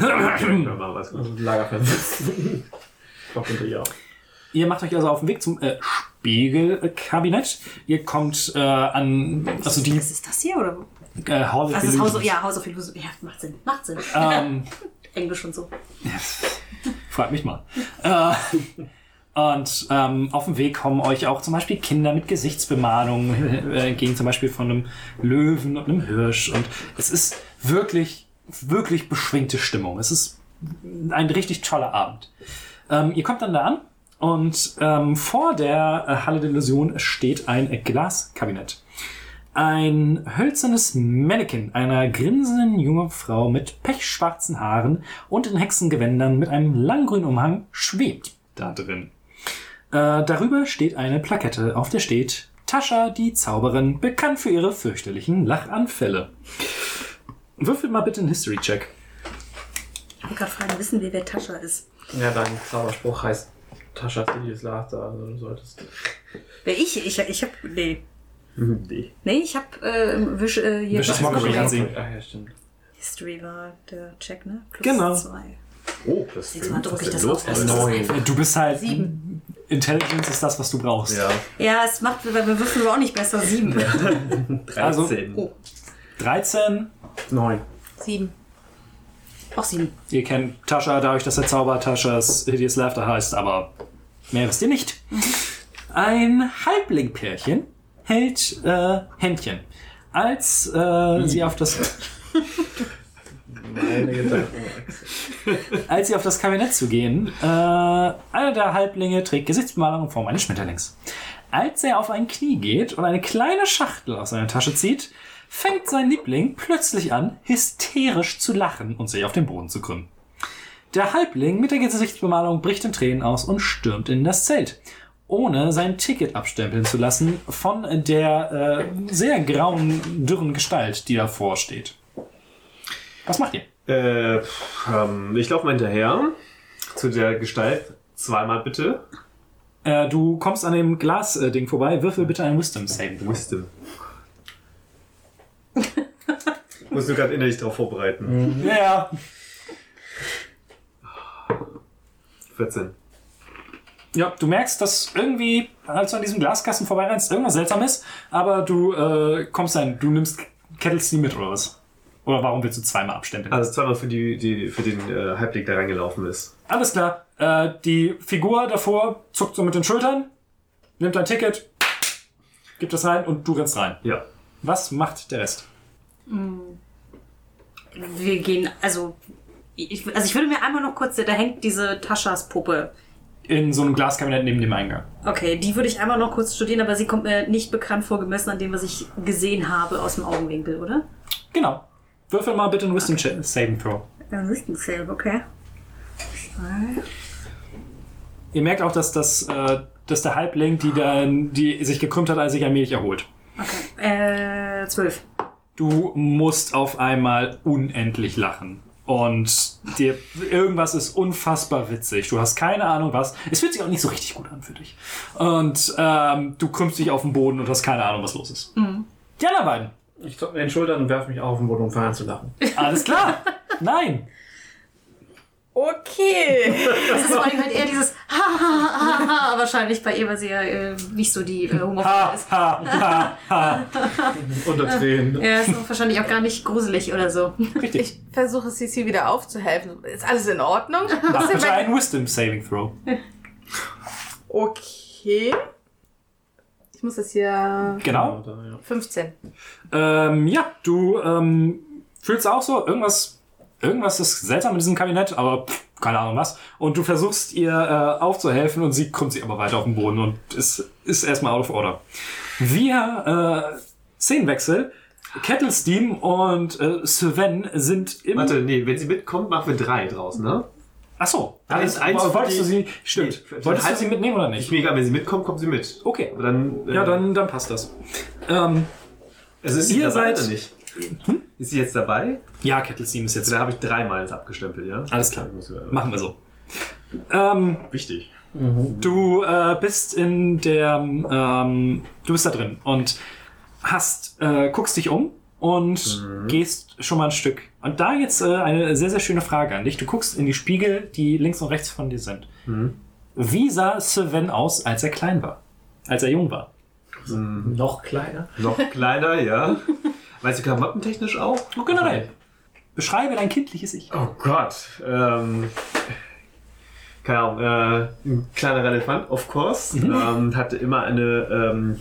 Ja, wir's gut. Lagerfest. Kommt natürlich auch. Ihr macht euch also auf den Weg zum äh, Spiegelkabinett. Ihr kommt äh, an, also die Was ist das hier? Oder? äh, Hall of ist Haus, Illusions. ja, House of Illusion. Ja, macht Sinn. Macht Sinn. Ähm, Englisch und so. Frag mich mal. Äh, und ähm, auf dem Weg kommen euch auch zum Beispiel Kinder mit Gesichtsbemalung äh, entgegen, zum Beispiel von einem Löwen und einem Hirsch. Und es ist wirklich, wirklich beschwingte Stimmung. Es ist ein richtig toller Abend. Ähm, ihr kommt dann da an und ähm, vor der äh, Halle der Illusion steht ein Glaskabinett. Ein hölzernes Mannequin einer grinsenden jungen Frau mit pechschwarzen Haaren und in Hexengewändern mit einem langgrünen Umhang schwebt da drin. Äh, darüber steht eine Plakette, auf der steht Tascha, die Zauberin, bekannt für ihre fürchterlichen Lachanfälle. Würfelt mal bitte einen History-Check. Ich wollte gerade fragen, wissen wir, wer Tascha ist? Ja, dein Zauberspruch heißt Tascha Cities Laughter, also du solltest. Wer ich? Ich, ich hab. Nee. Nee. Nee, ich hab äh, Wisch, äh, hier Wisch- Mockery ansehen. Ah, ja, stimmt. History war der Check, ne? Plus Genau. Zwei. Oh, das Nächstes Mal drücke ich das los, auf. Ist einfach. Du bist halt. Sieben. Intelligence ist das, was du brauchst. Ja, Ja, es macht, weil wir würfeln auch nicht besser. Sieben. 13. Also- Oh. 13. Neun. Sieben. Auch sieben. Ihr kennt Tascha dadurch, dass der Zauber Taschas Hideous Laughter heißt, aber mehr wisst ihr nicht. Ein Halblingpärchen hält äh, Händchen. Als äh, sie auf das Meine Gedanken. als sie auf das Kabinett zu gehen, äh, einer der Halblinge trägt Gesichtsbemalung in Form eines Schmetterlings. Als er auf ein Knie geht und eine kleine Schachtel aus seiner Tasche zieht, fängt sein Liebling plötzlich an, hysterisch zu lachen und sich auf den Boden zu krümmen. Der Halbling mit der Gesichtsbemalung bricht in Tränen aus und stürmt in das Zelt, ohne sein Ticket abstempeln zu lassen von der äh, sehr grauen, dürren Gestalt, die davor steht. Was macht ihr? Äh, ähm, ich laufe mal hinterher zu der Gestalt. Zweimal bitte. Äh, du kommst an dem Glas-Ding vorbei. Würfel bitte ein Wisdom Save. Wisdom. Musst du gerade innerlich darauf vorbereiten. Ja, ja. 14. Ja, du merkst, dass irgendwie, als du an diesem Glaskasten vorbeirennst, irgendwas seltsam ist, aber du äh, kommst dann, du nimmst Kettles nie mit oder was? Oder warum willst du zweimal abstempeln? Also zweimal für, die, die, für den äh, Halbling, der reingelaufen ist. Alles klar. Äh, die Figur davor zuckt so mit den Schultern, nimmt dein Ticket, gibt es rein und du rennst rein. Ja. Was macht der Rest? Wir gehen, also. Ich, also ich würde mir einmal noch kurz, da hängt diese Taschas Puppe. In so einem Glaskabinett neben dem Eingang. Okay, die würde ich einmal noch kurz studieren, aber sie kommt mir nicht bekannt vor, gemessen an dem, was ich gesehen habe aus dem Augenwinkel, oder? Genau. Würfel mal bitte ein Wisdom Ch- Saving Throw. Ein Save, okay. Ihr merkt auch, dass, das, äh, dass der Halbling, die, dann, die sich gekrümmt hat, als sich allmählich erholt. Okay. Äh, zwölf. Du musst auf einmal unendlich lachen. Und dir irgendwas ist unfassbar witzig. Du hast keine Ahnung was. Es fühlt sich auch nicht so richtig gut an für dich. Und ähm, du krümmst dich auf den Boden und hast keine Ahnung, was los ist. Die anderen beiden. Ich zucke mit den Schultern und werfe mich auf den Boden, um an zu lachen. Alles klar. Nein. Okay. Das ist vor allem halt eher dieses ha, ha, ha, ha, wahrscheinlich bei ihr, weil sie ja äh, nicht so die äh, Ha, ist. ha, ha, ha. Unter Tränen. Ja, ist wahrscheinlich auch gar nicht gruselig oder so. Richtig. Ich versuche Cici wieder aufzuhelfen. Ist alles in Ordnung? Mach bitte einen Wisdom Saving Throw. Okay. Ich muss das hier. Genau. Da, ja. 15. Ähm, ja, du ähm, fühlst auch so, irgendwas, irgendwas ist seltsam in diesem Kabinett, aber pff, keine Ahnung was. Und du versuchst ihr äh, aufzuhelfen und sie krümmt sich aber weiter auf den Boden und ist, ist erstmal out of order. Wir, äh, Szenenwechsel. Kettlesteam und äh, Sven sind im... Warte, nee, wenn sie mitkommt, machen wir drei draußen, ne? Ach so. Eins- eins für wolltest du sie... Stimmt. Nee, wolltest du sie mitnehmen oder Ich nicht? mir egal, wenn sie mitkommt, kommt sie mit. Okay. Aber dann. äh, Ja, dann, dann passt das. Ähm, Also ist sie Ihr dabei seid- oder nicht? Ist sie jetzt dabei? ja, Kettlesteam ist jetzt... Also da habe ich dreimal jetzt abgestempelt, ja? Alles klar. Machen wir so. Ähm, Wichtig. Du äh, bist in der, ähm, du bist da drin und hast, äh, guckst dich um und gehst schon mal ein Stück. Und da jetzt äh, eine sehr, sehr schöne Frage an dich. Du guckst in die Spiegel, die links und rechts von dir sind. Wie sah Sven aus, als er klein war? Als er jung war? Noch kleiner. Noch kleiner, ja. Weißt du, klamottentechnisch auch? Oh, generell. Beschreibe dein kindliches Ich. Oh Gott. Ähm, keine Ahnung. Äh, ein kleiner Elefant, of course. Ähm, hatte immer eine ähm,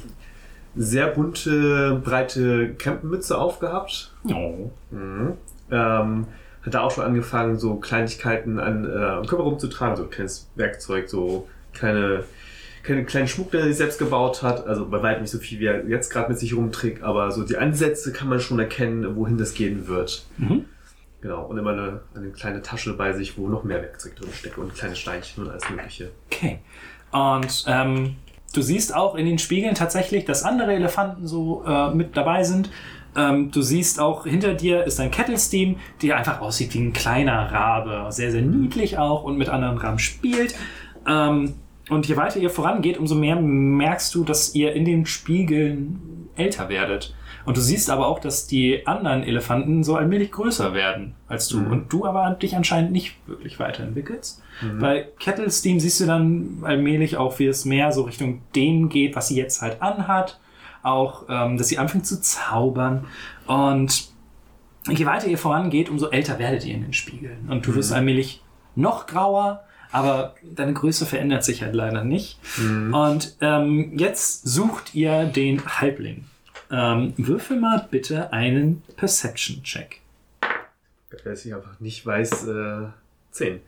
sehr bunte, breite Krempenmütze aufgehabt. Oh. Mhm. Ähm, hat da auch schon angefangen, so Kleinigkeiten an, äh, am Körper rumzutragen, so kleines Werkzeug, so kleine, kleine kleinen Schmuck, den er sich selbst gebaut hat. Also bei weitem nicht so viel, wie er jetzt gerade mit sich rumträgt, aber so die Ansätze kann man schon erkennen, wohin das gehen wird. Mhm. Genau, und immer eine, eine kleine Tasche bei sich, wo noch mehr Werkzeug drin steckt und kleine Steinchen und alles Mögliche. Okay. Und ähm, du siehst auch in den Spiegeln tatsächlich, dass andere Elefanten so äh, mit dabei sind. Ähm, du siehst auch hinter dir ist ein Kettlesteam, der einfach aussieht wie ein kleiner Rabe. Sehr, sehr niedlich auch und mit anderen Raben spielt. Ähm, und je weiter ihr vorangeht, umso mehr merkst du, dass ihr in den Spiegeln älter werdet. Und du siehst aber auch, dass die anderen Elefanten so allmählich größer werden als du. Und du aber dich anscheinend nicht wirklich weiterentwickelst. Bei Kettlesteam siehst du dann allmählich auch, wie es mehr so Richtung dem geht, was sie jetzt halt anhat. Auch, ähm, dass sie anfängt zu zaubern. Und je weiter ihr vorangeht, umso älter werdet ihr in den Spiegeln. Und du wirst allmählich noch grauer, aber deine Größe verändert sich halt leider nicht. Und ähm, jetzt sucht ihr den Halbling. Ähm, würfel mal bitte einen Perception-Check. Dass ich einfach nicht weiß, äh, 10.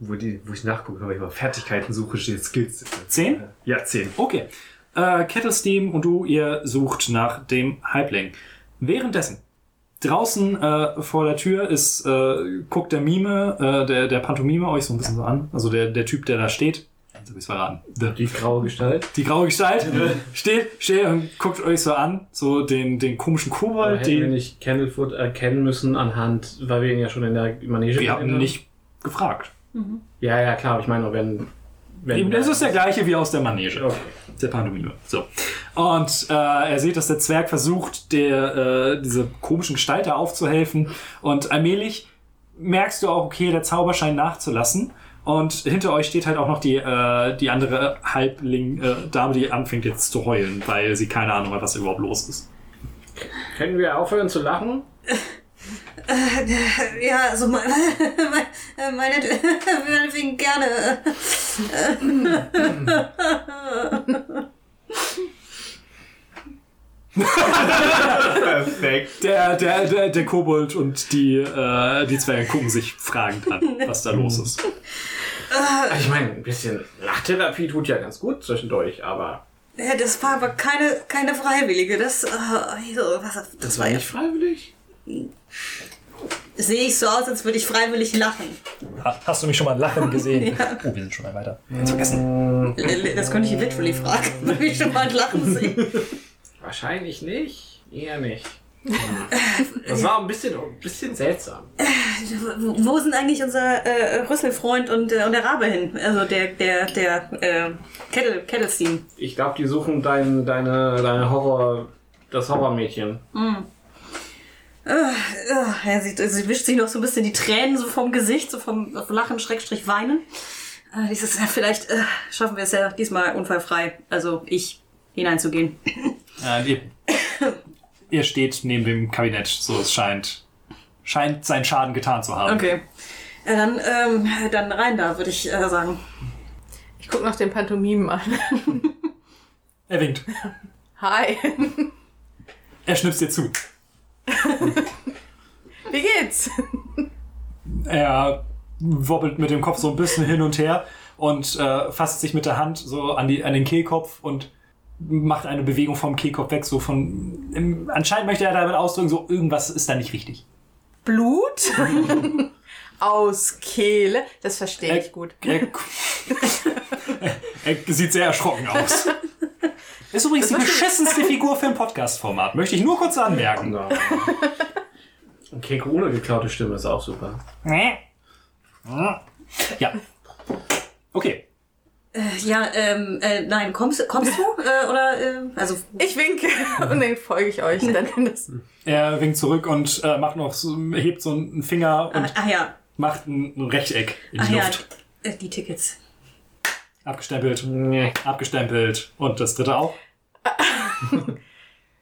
Wo, die, wo ich nachgucke, wenn ich mal Fertigkeiten suche, steht Skills. 10? Ja, 10. Okay. Äh, Kettlesteam und du, ihr sucht nach dem Halbling. Währenddessen, draußen äh, vor der Tür ist, äh, guckt der Mime, äh, der, der Pantomime euch so ein bisschen so an. Also der, der Typ, der da steht. Jetzt hab ich's verraten. Die graue Gestalt. die graue Gestalt äh, steht, steht und guckt euch so an. So den, den komischen Aber Kobold, hätten wir den nicht Candlefoot erkennen müssen anhand, weil wir ihn ja schon in der Manege wir haben nicht gefragt. Ja, ja, klar, aber ich meine nur, wenn. wenn Eben, Das ist der gleiche wie aus der Manege. Okay. Der Pantomime. So. Und äh, er sieht, dass der Zwerg versucht, der, äh, diese komischen Gestalt da aufzuhelfen. Und allmählich merkst du auch, okay, der Zauber scheint nachzulassen. Und hinter euch steht halt auch noch die, äh, die andere Halbling-Dame, die anfängt jetzt zu heulen, weil sie keine Ahnung hat, was überhaupt los ist. Können wir aufhören zu lachen? Ja, also meine, meine, meinetwegen gerne. Perfekt. Der, der, der, der Kobold und die, äh, die Zwerge gucken sich fragend an, was da los ist. Also ich meine, ein bisschen Lachtherapie tut ja ganz gut zwischendurch, aber Ja, das war aber keine, keine Freiwillige. Das, äh, was, das, war ja. freiwillig. Sehe ich so aus, als würde ich freiwillig lachen. Hast du mich schon mal lachen gesehen? Ja. Oh, wir sind schon mal weiter. Ganz vergessen. Das könnte ich literally fragen, wenn ich schon mal lachen sehe. Wahrscheinlich nicht. Eher nicht. Das war ein bisschen, ein bisschen seltsam. Wo wo sind eigentlich unser äh, Rüsselfreund und, äh, und der Rabe hin? Also der, der, der äh, Kettle, Kettlesteam. Ich glaube, die suchen dein, deine, deine Horror, das Horrormädchen. Äh, er sieht, sie wischt sich noch so ein bisschen die Tränen so vom Gesicht, so vom Lachen, Schrägstrich Weinen. Äh, dieses, ja, vielleicht äh, schaffen wir es ja diesmal unfallfrei, also ich, hineinzugehen. Ja, ihr, ihr steht neben dem Kabinett, so es scheint, scheint seinen Schaden getan zu haben. Okay. Ja, dann, ähm, dann rein da, würde ich äh, sagen. Ich guck nach den Pantomimen an. Er winkt. Hi. Er schnipst dir zu. Wie geht's? Er wobbelt mit dem Kopf so ein bisschen hin und her und äh, fasst sich mit der Hand so an, die, an den Kehlkopf und macht eine Bewegung vom Kehlkopf weg, so von. Im, anscheinend möchte er damit ausdrücken, so irgendwas ist da nicht richtig. Blut? Aus Kehle. Das verstehe ich gut. Er, er sieht sehr erschrocken aus. Ist übrigens die beschissenste Figur für ein Podcast-Format. Möchte ich nur kurz anmerken. Und Keko ohne geklaute Stimme ist auch super. Ja. Okay. Äh, ja, ähm, äh, nein, kommst, kommst du? Äh, oder, äh, also, Ich winke und dann folge ich euch. Dann das Er winkt zurück und äh, macht noch so, hebt so einen Finger ah, und ah ja, macht ein ein Rechteck in ah die ja, Luft. äh, die Tickets. Abgestempelt, Nee. abgestempelt. Und das dritte auch.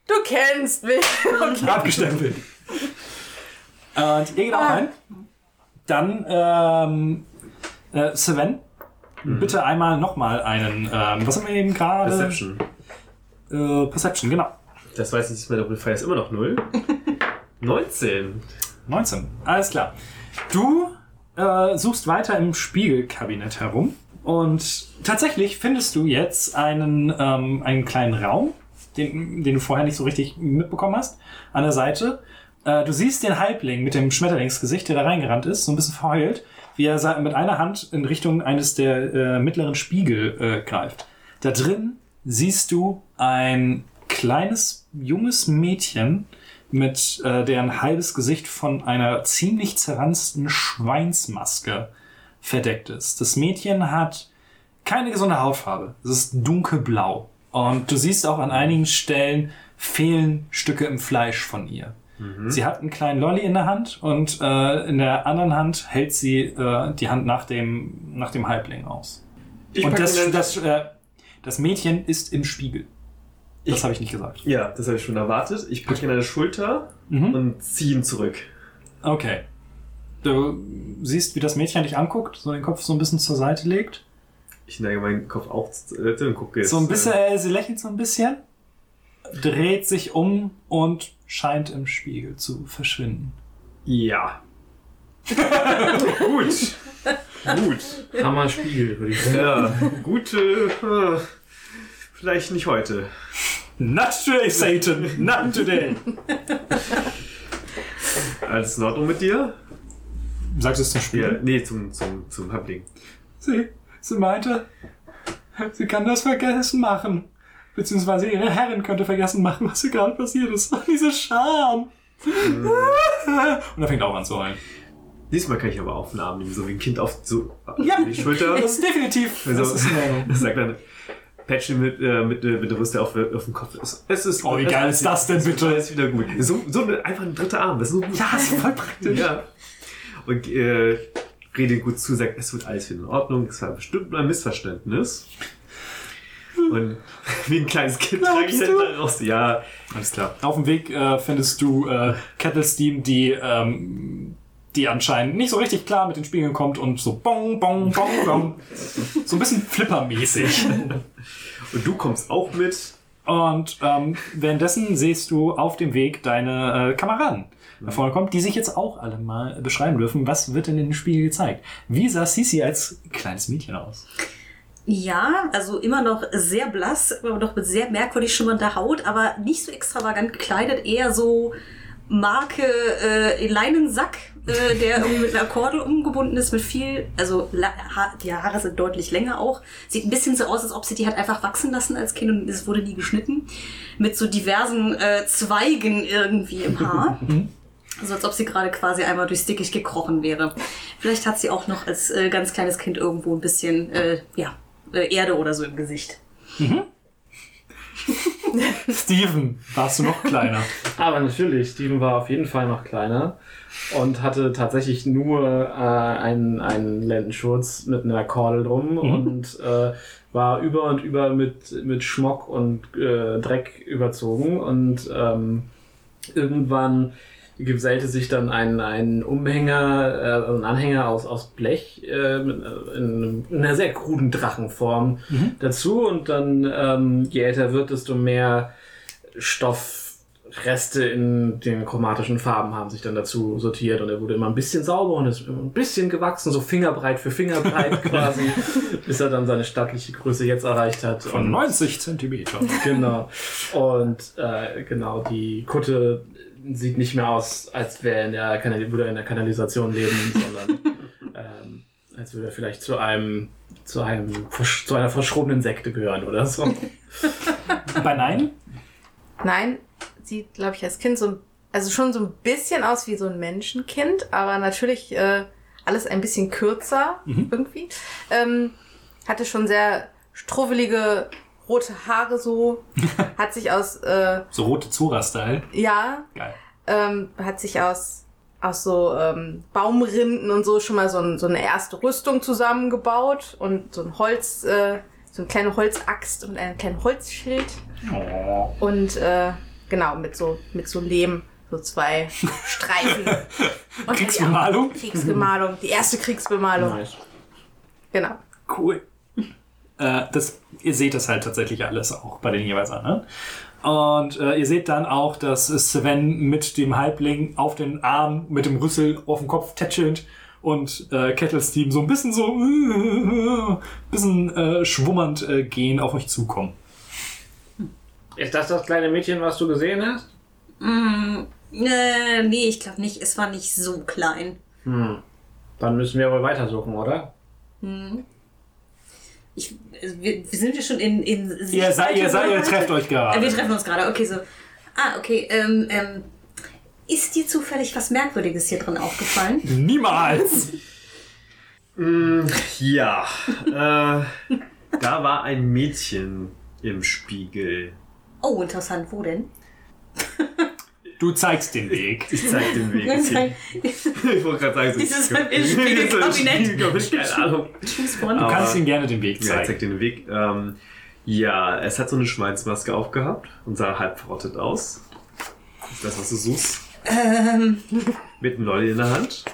Du kennst mich. Okay. Abgestempelt. Und ihr geht auch rein. Dann, ähm, äh, Sven, bitte einmal nochmal einen, ähm, was haben wir eben gerade? Perception. Äh, Perception, genau. Das weiß ich nicht mehr, Doppelfire ist immer noch 0. 19. 19. Alles klar. Du äh, suchst weiter im Spiegelkabinett herum und tatsächlich findest du jetzt einen, ähm, einen kleinen Raum, den, den du vorher nicht so richtig mitbekommen hast, an der Seite. Äh, du siehst den Halbling mit dem Schmetterlingsgesicht, der da reingerannt ist, so ein bisschen verheult, wie er mit einer Hand in Richtung eines der äh, mittleren Spiegel äh, greift. Da drin siehst du ein kleines, junges Mädchen, mit äh, deren halbes Gesicht von einer ziemlich zerranzten Schweinsmaske verdeckt ist. Das Mädchen hat keine gesunde Hautfarbe. Es ist dunkelblau. Und du siehst auch an einigen Stellen fehlen Stücke im Fleisch von ihr. Sie hat einen kleinen Lolly in der Hand und äh, in der anderen Hand hält sie äh, die Hand nach dem, nach dem Halbling aus. Ich und das, dann- das, äh, das Mädchen ist im Spiegel. Das habe ich nicht gesagt. Ja, das habe ich schon erwartet. Ich packe ihn an der Schulter Mhm. und ziehe ihn zurück. Okay. Du siehst, wie das Mädchen dich anguckt, so den Kopf so ein bisschen zur Seite legt. Ich neige meinen Kopf auch äh, und gucke jetzt. So ein bisschen, Äh, äh, sie lächelt so ein bisschen, dreht sich um und scheint im Spiegel zu verschwinden. ja. Gut. Gut. Hammer Spiegel, würde ich sagen. Ja, gute. Äh, vielleicht nicht heute. Not today, Satan! Not today! Alles in Ordnung mit dir? Sagst du es zum Ja, Spiel? nee, zum, zum, zum Habling. Sie, sie meinte, sie kann das vergessen machen. Beziehungsweise ihre Herrin könnte vergessen machen, was hier gerade passiert ist. Diese Scham! Und er fängt auch an zu heulen. Diesmal kann ich aber auf den Arm nehmen, so wie ein Kind auf so, Ja, die Schulter. Das ist definitiv. Also, Das ist sagt dann, patch mit, äh, mit, äh, mit der Rüste auf, auf den Kopf. Es, ist, Oh, wie geil ist das denn bitte? Alles wieder gut. So, so eine, einfach ein dritter Arm, das ist so gut. Ja, ist voll praktisch. Ja. Und äh, rede gut zu, sagt, es wird alles wieder in Ordnung, es war bestimmt nur ein Missverständnis. Und wie ein kleines Kind trage ich dann du? da raus. Ja, Alles klar. Auf dem Weg äh, findest du äh, Kettle Steam, die, ähm, die anscheinend nicht so richtig klar mit den Spiegeln kommt und so bong, bong, bong, bong. so ein bisschen flippermäßig. und du kommst auch mit. Und ähm, währenddessen siehst du auf dem Weg deine äh, Kameraden da vorne kommt, die sich jetzt auch alle mal beschreiben dürfen. Was wird denn in den Spiegel gezeigt? Wie sah Sisi als kleines Mädchen aus? Ja, also immer noch sehr blass, aber doch mit sehr merkwürdig schimmernder Haut, aber nicht so extravagant gekleidet, eher so Marke äh, Leinensack, äh, der irgendwie mit einer Kordel umgebunden ist, mit viel, also ha die Haare sind deutlich länger auch. Sieht ein bisschen so aus, als ob sie die hat einfach wachsen lassen als Kind und es wurde nie geschnitten. Mit so diversen äh, Zweigen irgendwie im Haar. Also als ob sie gerade quasi einmal durchs Dickicht gekrochen wäre. Vielleicht hat sie auch noch als äh, ganz kleines Kind irgendwo ein bisschen, äh, ja, äh, Erde oder so im Gesicht. Steven, warst du noch kleiner? Aber natürlich, Steven war auf jeden Fall noch kleiner und hatte tatsächlich nur äh, einen, einen Lendenschurz mit einer Kordel drum und äh, war über und über mit, mit Schmock und äh, Dreck überzogen und ähm, irgendwann gesellte sich dann ein, ein Umhänger, äh, ein Anhänger aus, aus Blech äh, äh, in, in einer sehr kruden Drachenform dazu und dann, ähm, je älter wird, desto mehr Stoffreste in den chromatischen Farben haben sich dann dazu sortiert und er wurde immer ein bisschen sauber und ist immer ein bisschen gewachsen, so fingerbreit für fingerbreit quasi, bis er dann seine stattliche Größe jetzt erreicht hat. Von Und- 90 Zentimetern. Genau. Und äh, genau, die Kutte sieht nicht mehr aus, als wäre in der Kanal würde er in der Kanalisation leben, sondern ähm, als würde er vielleicht zu einem zu einem zu einer verschrobenen Sekte gehören oder so. Bei Nein? Nein, sieht, glaube ich, als Kind so, also schon so ein bisschen aus wie so ein Menschenkind, aber natürlich äh, alles ein bisschen kürzer Mhm. irgendwie. Ähm, hatte schon sehr struffelige rote Haare so, hat sich aus, äh, So rote Zora-Style. ja, Geil. ähm, hat sich aus, aus so ähm, Baumrinden und so schon mal so, ein, so eine erste Rüstung zusammengebaut und so ein Holz, äh, so eine kleine Holzaxt und ein kleines Holzschild Oh. und äh, genau mit so mit so Lehm so zwei Streifen und Kriegsbemalung? Die, Kriegsbemalung, die erste Kriegsbemalung, Nice. genau. Cool. Äh, das, ihr seht das halt tatsächlich alles auch bei den jeweils anderen. Und äh, ihr seht dann auch, dass Sven mit dem Halbling auf den Arm, mit dem Rüssel auf dem Kopf tätschelnd und äh, Kettlesteam so ein bisschen so, äh, bisschen äh, schwummernd äh, gehen auf euch zukommen. Ist das das kleine Mädchen, was du gesehen hast? Mm, äh, nee, ich glaube nicht. Es war nicht so klein. Hm. Dann müssen wir wohl weitersuchen, oder? Ich, also wir, wir sind ja schon in, in Ihr, seid, ihr, seid, ihr trefft euch Äh, wir gerade. treffen uns gerade. Okay, so. Ah, okay. Ähm, ähm, ist dir zufällig was Merkwürdiges hier drin aufgefallen? Niemals! Ja, äh, da war ein Mädchen im Spiegel. Oh, interessant. Wo denn? Du zeigst den Weg. Ich zeig den Weg. Das ist ein- ich wollte gerade sagen, so Ist es ein Spiegelkabinett? Keine Ahnung. Du kannst ihm gerne den Weg Ja, ich zeig zeigen. dir den Weg. Ähm, ja, es hat so eine Schweinsmaske aufgehabt und sah halb verrottet aus. Ist das, was du suchst? Ähm, Mit einem Lolli in der Hand.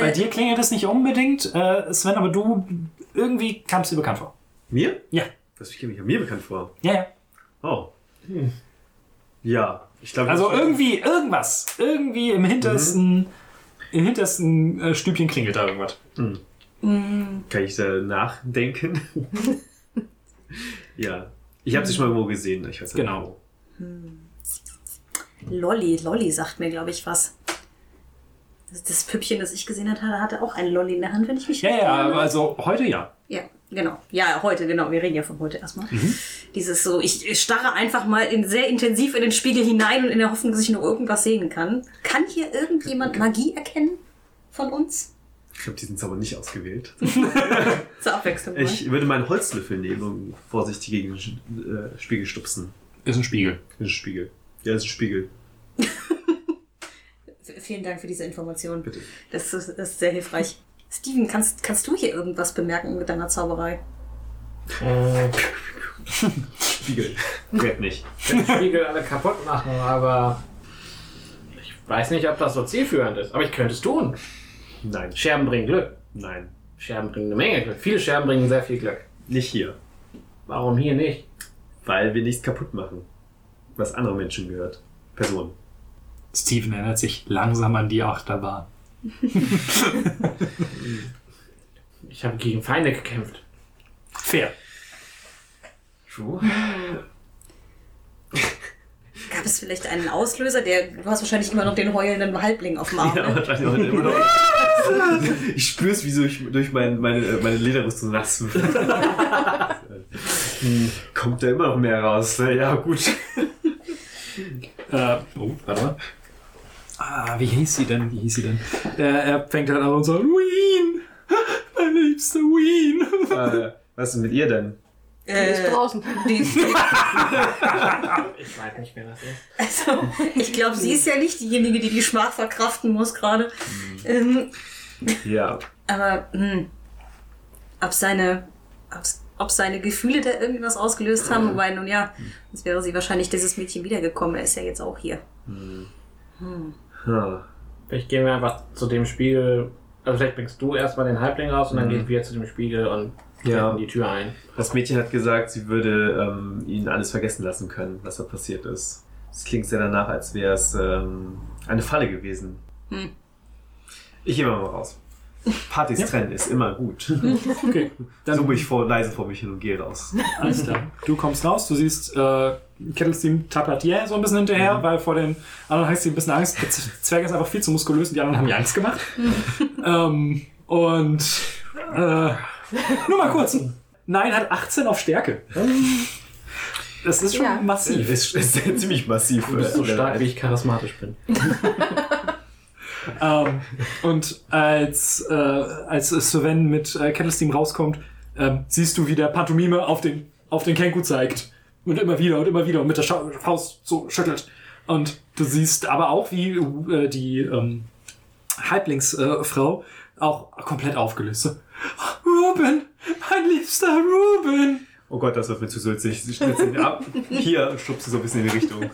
Bei dir klingelt es nicht unbedingt, äh, Sven, aber du irgendwie kamst dir bekannt vor. Mir? Ja. Das ich mir bekannt vor. Ja, ja. Oh. Ja, ich glaube. Also irgendwie, irgendwas. Irgendwie im hintersten, im hintersten äh, Stübchen klingelt da irgendwas. Kann ich da nachdenken? ja. Ich habe sie schon mal irgendwo gesehen. Ich weiß nicht Genau. wo. Lolli. Lolli sagt mir, glaube ich, was. Das, das Püppchen, das ich gesehen hatte, hatte auch einen Lolli in der Hand, wenn ich mich Ja, ja, aber also heute ja. Ja, genau. Ja, heute, genau. Wir reden ja von heute erstmal. Dieses so, ich ich starre einfach mal in, sehr intensiv in den Spiegel hinein und in der Hoffnung, dass ich noch irgendwas sehen kann. Kann hier irgendjemand Magie erkennen von uns? Ich habe diesen Zauber nicht ausgewählt. Zur Abwechslung. mal. Ich würde meinen Holzlöffel nehmen und vorsichtig gegen den äh, Spiegel stupsen. Ist ein Spiegel. Das ist ein Spiegel. Ja, ist ein Spiegel. Vielen Dank für diese Information. Bitte. Das ist, das ist sehr hilfreich. Steven, kannst, kannst du hier irgendwas bemerken mit deiner Zauberei? Äh, Spiegel. Red nicht. den Spiegel alle kaputt machen, aber ich weiß nicht, ob das so zielführend ist. Aber ich könnte es tun. Nein. Scherben bringen Glück. Nein. Scherben bringen eine Menge Glück. Viele Scherben bringen sehr viel Glück. Nicht hier. Warum hier nicht? Weil wir nichts kaputt machen. Was anderen Menschen gehört. Personen. Steven erinnert sich langsam an die Achterbahn. Ich habe gegen Feinde gekämpft. Fair. True. Gab es vielleicht einen Auslöser? Der, du hast wahrscheinlich immer noch den heulenden Halbling auf dem Arm. Ja, ne? wahrscheinlich heute immer noch. Ich spüre es, wie so durch, durch mein, meine, meine Lederrüstung nass wird. Kommt da immer noch mehr raus. ne? Ja, gut. Äh, oh, warte mal. Ah, wie hieß sie denn? Wie hieß sie denn? Er, er fängt halt an und sagt, Ween! Meine liebste Ween! Äh, was ist denn mit ihr denn? Die ist Äh, draußen. die, Ich weiß nicht, wer das ist. also, ich glaube, sie ist ja nicht diejenige, die die Schmach verkraften muss gerade. Ähm, Ja. aber hm, ob seine, ob's, ob seine Gefühle da irgendwas ausgelöst haben, wobei nun ja, sonst wäre sie wahrscheinlich dieses Mädchen wiedergekommen. Er ist ja jetzt auch hier. Hm. Vielleicht gehen wir einfach zu dem Spiegel. Also vielleicht bringst du erstmal den Halbling raus und dann gehen wir zu dem Spiegel und Ja. die Tür ein. Das Mädchen hat gesagt, sie würde ähm, ihn alles vergessen lassen können, was da passiert ist. Es klingt sehr danach, als wäre es ähm, eine Falle gewesen. Hm. Ich gehe mal raus. Partys trennen ist immer gut. Okay, Dann suche ich vor, leise vor mich hin und gehe raus. alles klar. Du kommst raus, du siehst, äh, Kettlesteam tappert dir so ein bisschen hinterher, weil vor den anderen hast du ein bisschen Angst. Der Zwerg ist einfach viel zu muskulös und die anderen haben ihr Angst gemacht. ähm, und, äh, nur mal kurz. Nein, hat 18 auf Stärke. Das ist schon Ja. massiv. Ist, ist ziemlich massiv. Du bist so stark, wie ich charismatisch bin. Ähm, und als, äh, als Sven mit äh, Kettlesteam rauskommt, ähm, siehst du, wie der Pantomime auf den, auf den Kenku zeigt. Und immer wieder und immer wieder und mit der Scha Faust so schüttelt. Und du siehst aber auch, wie äh, die ähm, Halblingsfrau Frau auch komplett aufgelöst. Ruben, mein liebster Ruben. Oh Gott, das wird mir zu sulzig. Sie schnitzt ihn ab. Hier schubst sie so ein bisschen in die Richtung.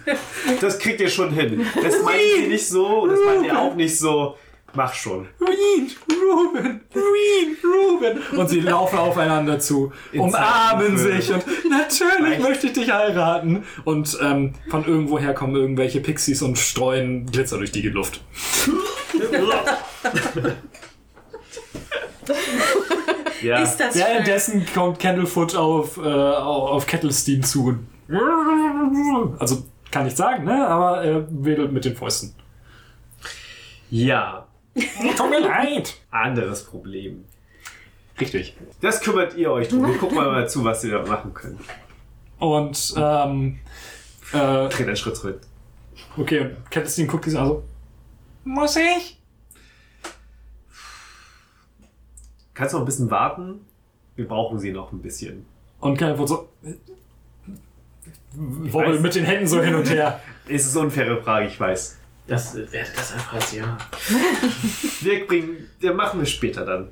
Das kriegt ihr schon hin. Das meint sie nicht so und das meint ihr auch nicht so. Mach schon. Ruin, Ruben, Ruin, Ruben. Und sie laufen aufeinander zu, umarmen Zeitlupe. sich und natürlich Echt? möchte ich dich heiraten. Und ähm, von irgendwoher kommen irgendwelche Pixies und streuen Glitzer durch die Luft. Ja. Ist das schön. Währenddessen kommt Candlefoot auf, äh, auf Kettlestein zu. und- Also kann ich sagen, ne? Aber er wedelt mit den Fäusten. Ja. Tut mir leid. Anderes Problem. Richtig. Das kümmert ihr euch drum. Wir gucken mal, mal zu, was ihr da machen könnt. Und ähm, äh, Dreht einen Schritt zurück. Okay, und Kettlestein guckt sich also. Muss ich? Kannst du noch ein bisschen warten? Wir brauchen sie noch ein bisschen. Und Candlefoot so. Wobbelt weiß. mit den Händen so hin und her. Es ist eine unfaire Frage, ich weiß. Das äh, wertet das einfach als ja. Wir bringen, wir machen wir später dann.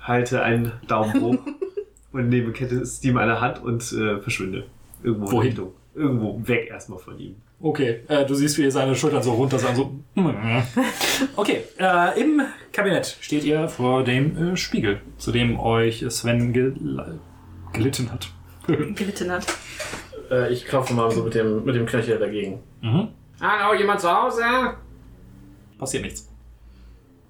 Halte einen Daumen hoch und nehme Kette Steam an der Hand und äh, verschwinde. Irgendwo in Wohin? Richtung. Irgendwo weg erstmal von ihm. Okay, äh, du siehst, wie seine Schultern so runter sind. So. Okay, äh, im Kabinett steht ihr vor dem äh, Spiegel, zu dem euch Sven gel gelitten hat. Gelitten hat. Äh, ich klopfe mal so mit dem, mit dem Knöchel dagegen. mhm. Hallo, jemand zu Hause? Passiert nichts.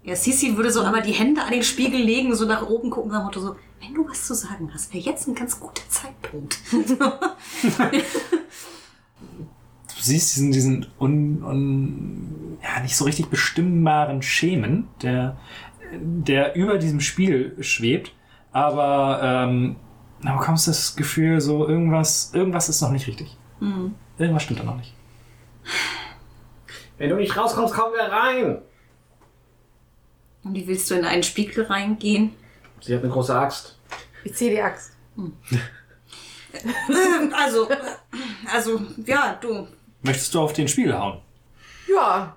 Ja, Sisi würde so einmal die Hände an den Spiegel legen, so nach oben gucken, nach dem Motto so, wenn du was zu sagen hast, wäre jetzt ein ganz guter Zeitpunkt. Du siehst diesen, diesen un, un, ja, nicht so richtig bestimmbaren Schemen, der, der über diesem Spiel schwebt. Aber ähm, da bekommst du das Gefühl, so irgendwas, irgendwas ist noch nicht richtig. Irgendwas stimmt da noch nicht. Wenn du nicht rauskommst, kommen wir rein. Und wie willst du in einen Spiegel reingehen? Sie hat eine große Axt. Ich ziehe die Axt. Also, äh, also, ja, du. Möchtest du auf den Spiegel hauen? Ja.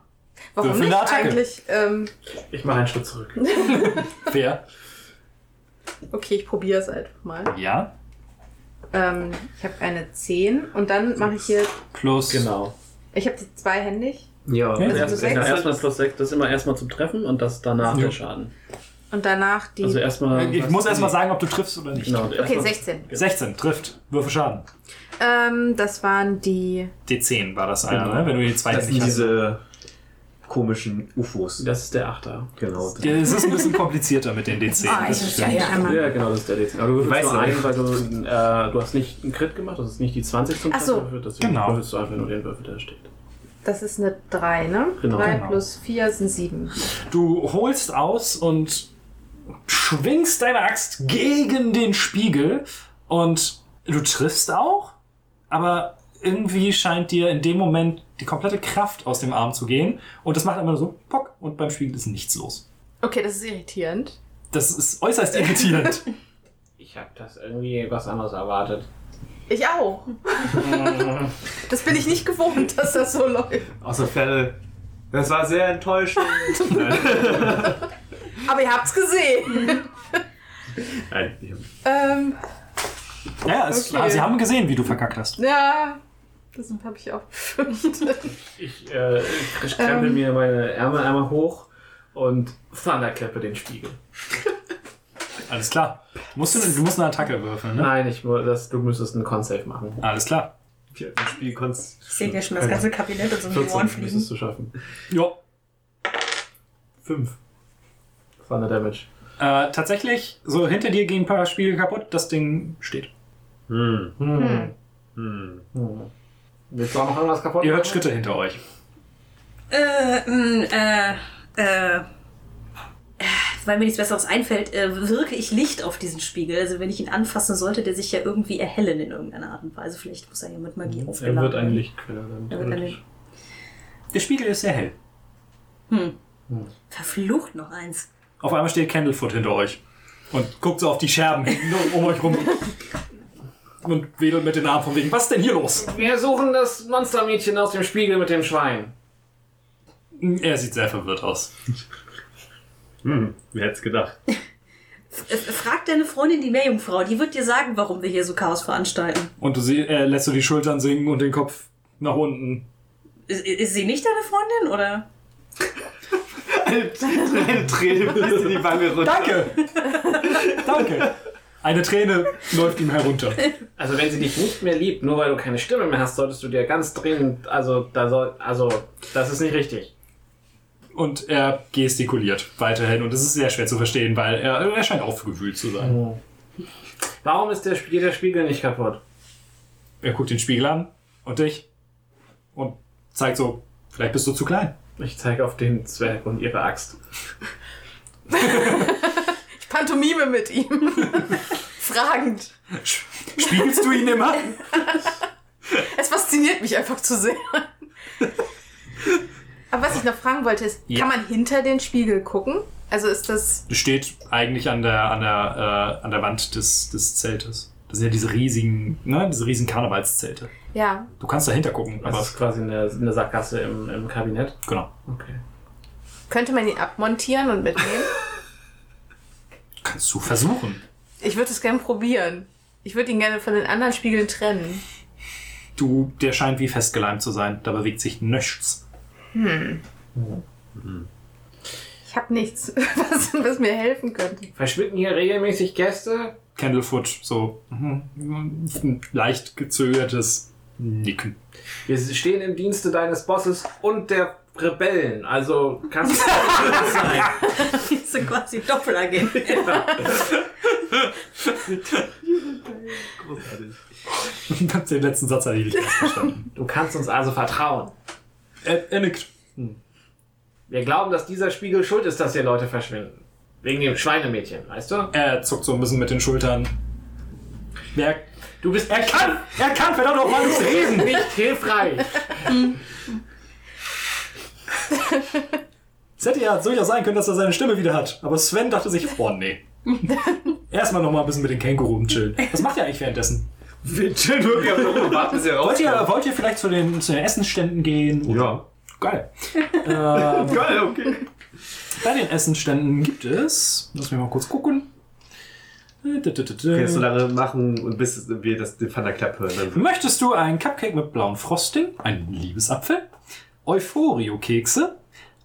Warum Würfel nicht Attacke. eigentlich? Ähm, Ich mache einen Schritt zurück. Wer? okay, ich probiere es einfach mal. Ja. Ähm, ich habe eine 10 und dann mache ich hier. Plus. Genau. Ich habe die zweihändig Ja. Ja. Also plus erst, sechs. genau, erstmal plus 6, das ist immer erstmal zum Treffen und das danach Ja. der Schaden. und danach die. Also erstmal. Ich muss erst mal sagen, ob du triffst oder nicht. Genau, okay, erstmal- 16. 16 trifft. Würfe Schaden. Ähm, das waren die. D10 war das einer, Genau. ne? Wenn du die zwei Das sind diese komischen UFOs. Das ist der Achter. Genau. Ja, Es ist ein bisschen komplizierter mit den D10. Ah, das ja, einmal. Ja, genau, das ist der D10. Aber du würfelst Weißt nur einen, weil du, äh, du hast nicht einen Crit gemacht, das ist nicht die 20 zum Ach so. Gewürfelt, deswegen Genau. würfelst du einfach nur den Würfel, der da steht. Das ist eine 3, ne? Genau. 3 Genau. plus 4 sind 7. Du holst aus und schwingst deine Axt gegen den Spiegel und du triffst auch, aber irgendwie scheint dir in dem Moment die komplette Kraft aus dem Arm zu gehen und das macht einfach nur so pock und beim Spiegel ist nichts los. Okay, das ist irritierend. Das ist äußerst irritierend. Ich habe das irgendwie was anderes erwartet. Ich auch. das bin ich nicht gewohnt, dass das so läuft. Aus der Ferne. Das war sehr enttäuschend. Aber ihr habt's gesehen. Nein. ich hab- ähm, ja, es, Okay. sie haben gesehen, wie du verkackt hast. ja, das habe ich auch befürchtet. Ich, äh, ich krempel Ähm. mir meine Ärmel einmal hoch und thunderklappe den Spiegel. Alles klar. Musst du, du musst eine Attacke würfeln, ne? Nein, ich, das, du müsstest einen Con-Save machen. Alles klar. Ich sehe dir schon das ganze Kabinett und so um die 14 Ohren müsstest fliegen. du schaffen. Ja. 5. Thunder Damage. Äh, tatsächlich, so hinter dir gehen ein paar Spiegel kaputt, das Ding steht. Hm. Hm. Hm. Hm. Willst du auch noch irgendwas kaputt Ihr hört? Schritte hinter euch. Äh, mh, äh, äh, äh, weil mir nichts Besseres einfällt, äh, wirke ich Licht auf diesen Spiegel. Also wenn ich ihn anfasse, sollte der sich ja irgendwie erhellen in irgendeiner Art und Weise. Vielleicht muss er ja mit Magie Er aufgeladen wird eine werden. Lichtquelle dann. Er wird eine-. Der Spiegel ist sehr hell. Hm. Verflucht noch eins. Auf einmal steht Candlefoot hinter euch. Und guckt so auf die Scherben hinten um euch rum. Und wedelt mit den Armen von wegen, was ist denn hier los? Wir suchen das Monstermädchen aus dem Spiegel mit dem Schwein. Er sieht sehr verwirrt aus. Hm, wer hätte es gedacht? Frag deine Freundin, die Meerjungfrau, die wird dir sagen, warum wir hier so Chaos veranstalten. Und du sie, äh, lässt du die Schultern sinken und den Kopf nach unten. Ist, ist sie nicht deine Freundin, oder? Eine, eine Träne fließt in die Wange runter. Danke! Danke! Eine Träne läuft ihm herunter. Also wenn sie dich nicht mehr liebt, nur weil du keine Stimme mehr hast, solltest du dir ganz dringend, also da soll, also das ist nicht richtig. Und er gestikuliert weiterhin. Und es ist sehr schwer zu verstehen, weil er, er scheint aufgewühlt zu sein. Warum ist der, Spie- der Spiegel nicht kaputt? Er guckt den Spiegel an und dich und zeigt so, vielleicht bist du zu klein. Ich zeige auf den Zwerg und ihre Axt. Pantomime mit ihm. Fragend. Spiegelst du ihn immer? Es fasziniert mich einfach zu sehr. Aber was ich noch fragen wollte ist, Ja. kann man hinter den Spiegel gucken? Also ist das... Steht eigentlich an der, an der, äh, an der Wand des, des Zeltes. Das sind ja diese riesigen, ne, diese riesigen Karnevalszelte. Ja. Du kannst dahinter gucken, Das aber ist quasi eine, eine Sackgasse im, im Kabinett. genau. Okay. Könnte man ihn abmontieren und mitnehmen? Kannst du versuchen. Ich würde es gerne probieren. Ich würde ihn gerne von den anderen Spiegeln trennen. Du, der scheint wie festgeleimt zu sein. Da bewegt sich nichts. Ich habe nichts, was, was mir helfen könnte. Verschwinden hier regelmäßig Gäste? Candlefoot, so mhm, leicht gezögertes Nicken. Wir stehen im Dienste deines Bosses und der Rebellen. Also kannst du das sein. Sind quasi Doppelagent. Großartig. Den letzten Satz hatte ich nicht ganz verstanden. Du kannst uns also vertrauen. er, er nickt. Wir glauben, dass dieser Spiegel schuld ist, dass hier Leute verschwinden. Wegen dem Schweinemädchen, weißt du? Er zuckt so ein bisschen mit den Schultern. Er, Du bist er kann! Er kann verdammt nochmal nicht reden! nicht hilfreich. Es hätte ja durchaus sein können, dass er seine Stimme wieder hat. Aber Sven dachte sich, oh nee. Erstmal nochmal ein bisschen mit den Känguru chillen. Was macht ihr eigentlich währenddessen? Wir chillen wirklich am Rum und warten, er Wollt ihr, wollt ihr vielleicht zu den, zu den Essensständen gehen? Oder? Ja. Geil. ähm, Geil, okay. bei den Essensständen gibt es. Lass mich mal kurz gucken. Kannst du so lange machen und bis wir das den Thunder Clap hören. Möchtest du ein Cupcake mit blauem Frosting, einen Liebesapfel, Euphorio-Kekse,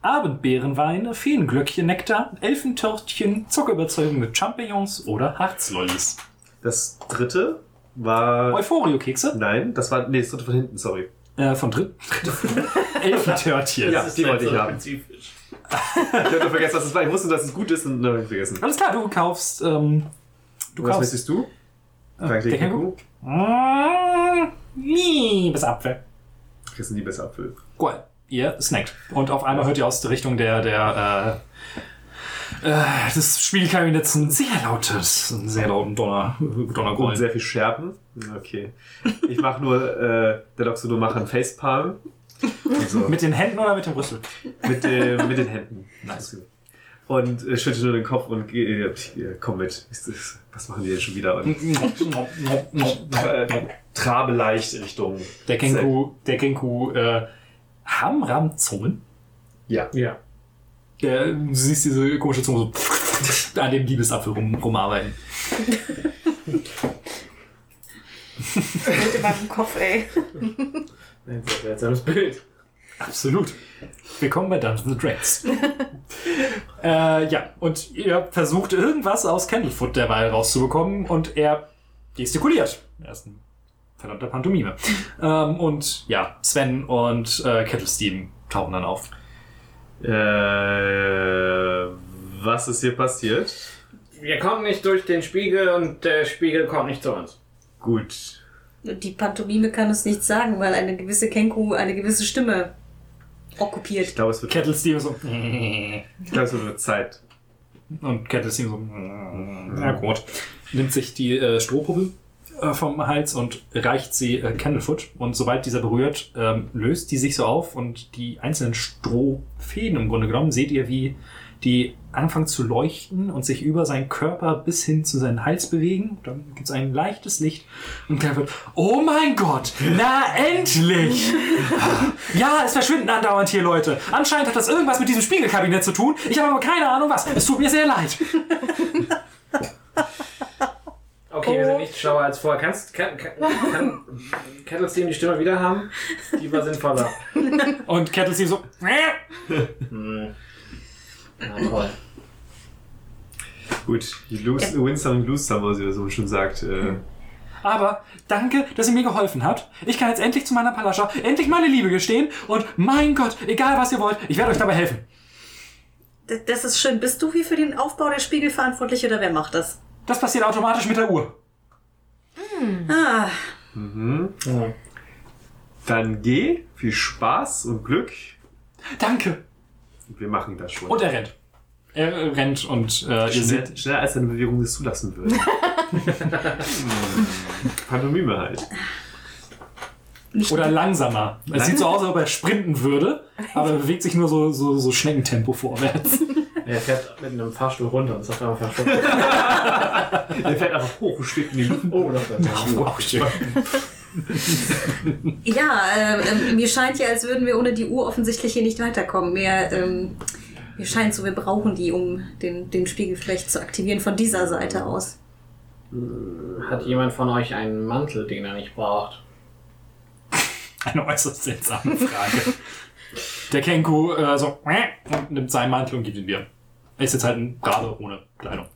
Abendbeerenweine, Feenglöckchen, Nektar, Elfentörtchen, Zuckerüberzeugung mit Champignons oder Harzlollis? das dritte war. Euphorio-Kekse Nein, das war. Nee, das dritte von hinten, sorry. äh, von dritt. Elfentörtchen. Ja, die wollte ich haben. spezifisch. Ich hatte vergessen, was es war. Ich wusste, dass es gut ist und dann hab ich vergessen. Alles klar, du kaufst. Ähm, du Was kaufst. möchtest du? Frank der Känguru? Känguru? Mm, Liebesapfel. Kriegst einen Liebesapfel. Cool. Ihr snackt. Und auf einmal hört ihr aus der Richtung der, der, äh, äh, des Spielkabinetts ein sehr lautes, einen sehr lauten Donner, Und Donnergrollen. sehr viel Scherben. Okay. Ich mache nur, äh, der Doxodo macht einen Facepalm. Und so. Mit den Händen oder mit dem Rüssel? Mit, dem- mit den Händen. Nice. Und äh, schüttel nur den Kopf und äh, komm mit. Was machen die denn schon wieder? Und äh, trabe leicht Richtung. Der Kenku, der Kenku, äh, haben Rahmzungen. Ja. Ja. Du siehst diese komische Zunge so an dem Liebesapfel rum, rumarbeiten. Mit in meinem Kopf, ey. Ein sehr seltsames Bild. Absolut. Willkommen bei Dungeons and Dragons. äh, ja, und ihr versucht irgendwas aus Candlefoot derweil rauszubekommen und er gestikuliert. Er ist ein verdammter Pantomime. ähm, und ja, Sven und äh, Kettlesteam tauchen dann auf. Äh, was ist hier passiert? Wir kommen nicht durch den Spiegel und der Spiegel kommt nicht zu uns. Gut. Die Pantomime kann es nicht sagen, weil eine gewisse Kenku eine gewisse Stimme Ich okkupiert. glaube, es wird, Kettlesteam so. ich glaube, es wird Zeit. Und Kettlesteam so. Ja, gut. Nimmt sich die äh, Strohpuppe vom Hals und reicht sie äh, Candlefoot. Und sobald dieser berührt, ähm, löst die sich so auf und die einzelnen Strohfäden im Grunde genommen seht ihr, wie die anfangen zu leuchten und sich über seinen Körper bis hin zu seinem Hals bewegen. Dann gibt es ein leichtes Licht und wird, oh mein Gott, na endlich! ja, es verschwinden andauernd hier Leute. Anscheinend hat das irgendwas mit diesem Spiegelkabinett zu tun. Ich habe aber keine Ahnung was. Es tut mir sehr leid. Okay, wir sind nicht schlauer als vorher. Kannst, kann, kann, kann Kettlesteam die Stimme wieder haben? Die war sinnvoller. Und Kettlesteam so, Hm. Na toll. Gut, die lose, win some, lose some, wie man schon sagt. Äh, Aber danke, dass ihr mir geholfen habt. Ich kann jetzt endlich zu meiner Palascha, endlich meine Liebe gestehen. Und mein Gott, egal was ihr wollt, ich werde euch dabei helfen. Das ist schön. Bist du hier für den Aufbau der Spiegel verantwortlich oder wer macht das? Das passiert automatisch mit der Uhr. Ah, dann geh, viel Spaß und Glück. Danke. Wir machen das schon. Und er rennt. Er rennt und äh, ihr seht. schneller als deine Bewegung es zulassen würde. Hm. Pantomime halt. Oder langsamer. Es sieht so aus, als ob er sprinten würde, aber er bewegt sich nur so, so, so Schneckentempo vorwärts. Er fährt mit einem Fahrstuhl runter und ist auf einmal verschwunden. Der fährt einfach hoch und schwebt in die Luft. Oh, das ist ja, äh, ähm, mir scheint ja, als würden wir ohne die Uhr offensichtlich hier nicht weiterkommen. Mir, ähm, mir scheint so, wir brauchen die, um den, den Spiegel vielleicht zu aktivieren von dieser Seite aus. Hat jemand von euch einen Mantel, den er nicht braucht? Eine äußerst seltsame Frage. Der Kenku äh, so und nimmt seinen Mantel und gibt ihn dir. Er ist jetzt halt ein gerade ohne Kleidung.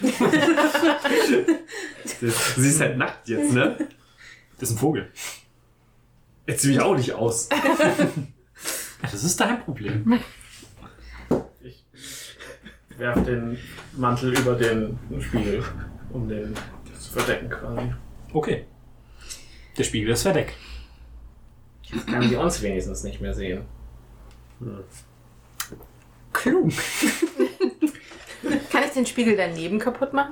Du siehst halt nackt jetzt, ne? Das ist ein Vogel. Jetzt zieh mich auch nicht aus. Das ist dein Problem. Ich werf den Mantel über den Spiegel, um den zu verdecken quasi. Okay. Der Spiegel ist verdeckt. Jetzt kann sie uns wenigstens nicht mehr sehen. Klug. Kann ich den Spiegel daneben kaputt machen?